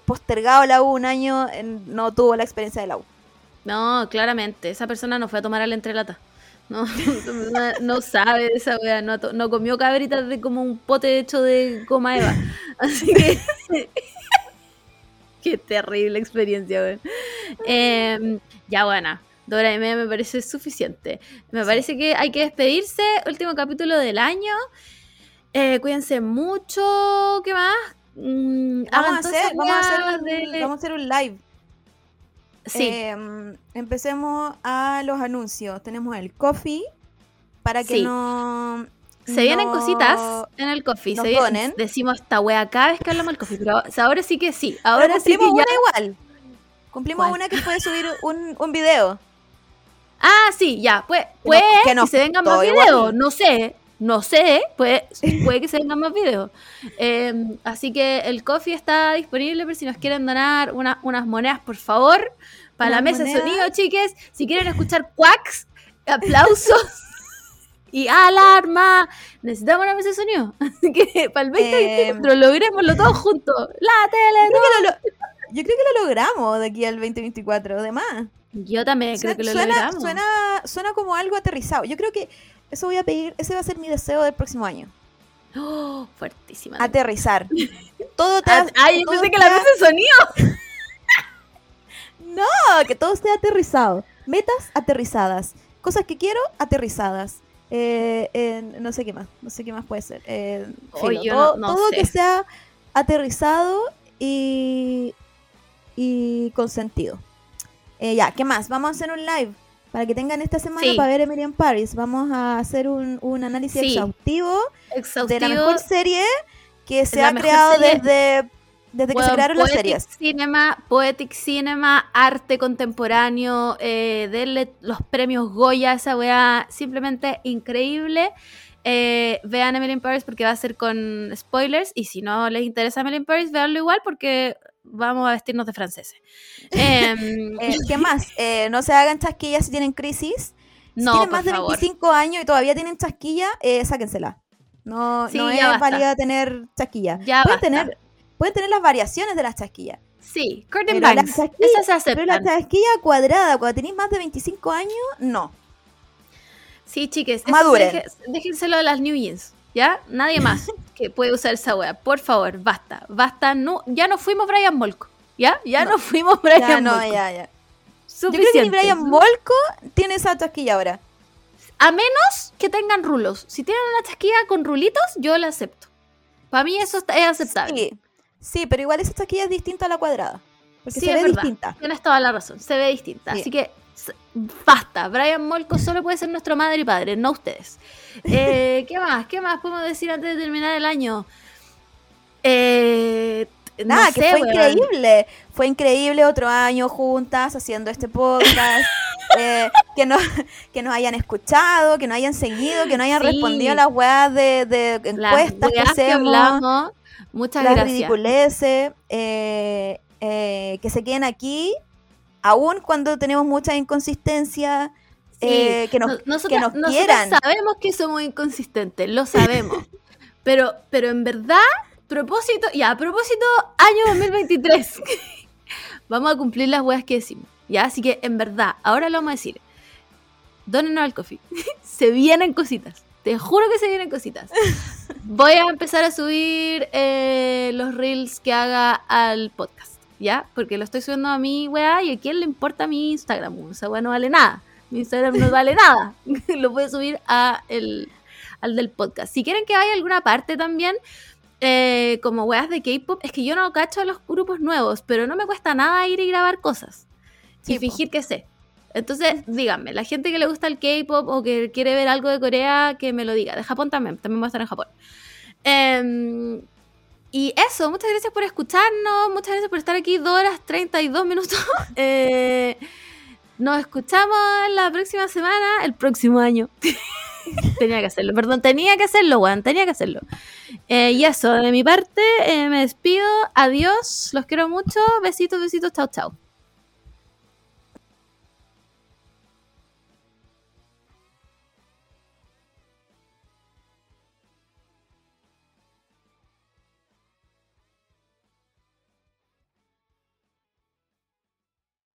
postergado la U un año, no tuvo la experiencia de la U. No, claramente. Esa persona no fue a tomar al entrelata. No, [LAUGHS] no, no sabe de esa wea. No, no comió cabritas de como un pote hecho de goma eva. [LAUGHS] Así que. [LAUGHS] Qué terrible experiencia, weón. Em, ya, buena. Dora y media me parece suficiente. Me parece que hay que despedirse. Último capítulo del año. Eh, cuídense mucho. ¿Qué más? Mm, Vamos a, hacer, vamos, a hacer un, de- vamos a hacer un live. Sí. Em, empecemos a los anuncios. Tenemos el coffee para que Sí. no. Se vienen no- cositas en el coffee. Se vienen- donen. decimos esta wea cada vez que hablamos del coffee, pero ahora sí que sí. Ahora Pero sí que cumplimos ya. una igual. Cumplimos ¿Cuál? una que puede subir un, un video. Ah, sí, ya. Puede, Que no- puede que se vengan más igual. videos. No sé. No sé. Puede, puede que se vengan más videos. Eh, así que el coffee está disponible por si nos quieren donar una- unas monedas, por favor. Para la mesa de monedas. sonido, chiques. Si quieren escuchar quacks, aplausos. [LAUGHS] Y alarma, necesitamos una mesa de sonido. [LAUGHS] Así que para el 2024 logrémoslo todos juntos. La tele. Yo creo que lo logramos de aquí al 2024, además. Yo también creo que lo suena, logramos. suena, suena como algo aterrizado. Yo creo que eso voy a pedir, ese va a ser mi deseo del próximo año. Oh, fuertísima. Aterrizar. [LAUGHS] Todo te Ah, Ay, yo pensé que la de sonido. [LAUGHS] No, que todo esté aterrizado. Metas aterrizadas. Cosas que quiero aterrizadas. Eh, eh, no sé qué más. No sé qué más puede ser. Eh, filo, todo no- no todo sé. que sea aterrizado y, y con sentido. Eh, ya, ¿qué más? Vamos a hacer un live para que tengan esta semana Sí. para ver Emily in Paris. Vamos a hacer un, un análisis Sí. exhaustivo de Exhaustivo. la mejor serie que se ha creado serie- desde, desde que se crearon las series. Cinema, Poetic Cinema, arte contemporáneo, eh, denle los premios Goya a esa weá, simplemente increíble. Eh, vean Emily in Paris porque va a ser con spoilers y si no les interesa Emily in Paris, veanlo igual porque vamos a vestirnos de franceses. [LAUGHS] Em, Eh, ¿Qué más? Eh, no se hagan chasquillas si tienen crisis. Si no, tienen más de favor. 25 años y todavía tienen chasquilla, eh, sáquensela. No, Sí, no es basta. válida tener chasquilla. Ya pueden, basta. tener, pueden tener las variaciones de las chasquillas. Sí, curtain bangs, esas se Pero la aceptan. chasquilla cuadrada, cuando tenéis más de 25 años, no. Sí, chiques, Maduren. déjenselo a las New Jeans. ¿Ya? Nadie más [LAUGHS] que puede usar esa wea. Por favor, basta. Basta. No, ya no fuimos Brian Molko. ¿Ya? Ya no, fuimos Brian Ya, no, Molko. ya, ya. Yo creo Suficiente. que Brian Molko tiene esa chasquilla ahora. A menos que tengan rulos. Si tienen una chasquilla con rulitos, yo la acepto. Para mí eso es aceptable. Sí, sí, pero igual esa chasquilla es distinta a la cuadrada. Porque Sí, se ve distinta. Tienes toda la razón. Se ve distinta. Sí. Así que basta. Brian Molko solo puede ser nuestro madre y padre, no ustedes. Eh, [LAUGHS] ¿Qué más? ¿Qué más podemos decir antes de terminar el año? Eh, t- no Nada, que sé, fue weón. increíble. Fue increíble otro año juntas haciendo este podcast. [LAUGHS] eh, que, no, que nos hayan escuchado, que nos hayan seguido, que nos hayan Sí. respondido a las weas de, de Las encuestas que hacemos. hablamos. Muchas las gracias. ridiculeces. eh, eh, que se queden aquí, aún cuando tenemos muchas inconsistencias. Sí, eh, que nos, no- que nosotras- nos nosotras quieran. sabemos que somos inconsistentes, lo sabemos. [LAUGHS] pero, pero en verdad, propósito, ya, a propósito, año 2023. [LAUGHS] vamos a cumplir las weas que decimos. Ya, así que en verdad, ahora lo vamos a decir. Donen al coffee. [LAUGHS] se vienen cositas. Te juro que se vienen cositas. Voy a empezar a subir eh, los reels que haga al podcast. ¿Ya? Porque lo estoy subiendo a mi weá y a quién le importa mi Instagram. O sea, weá no vale nada. Mi Instagram no vale nada. [LAUGHS] lo voy a subir a el, al del podcast. Si quieren que vaya a alguna parte también, eh, como weas de K-pop, es que yo no cacho a los grupos nuevos, pero no me cuesta nada ir y grabar cosas. Y fingir que sé. Entonces, díganme, la gente que le gusta el K-pop o que quiere ver algo de Corea, que me lo diga. De Japón también, también voy a estar en Japón. Em, y eso, muchas gracias por escucharnos, muchas gracias por estar aquí 2 horas 32 minutos. [LAUGHS] Eh, nos escuchamos la próxima semana, el próximo año. [LAUGHS] tenía que hacerlo, perdón, tenía que hacerlo, Juan, tenía que hacerlo. Eh, y eso, de mi parte, eh, me despido, adiós, los quiero mucho, besitos, besitos, chao, chao.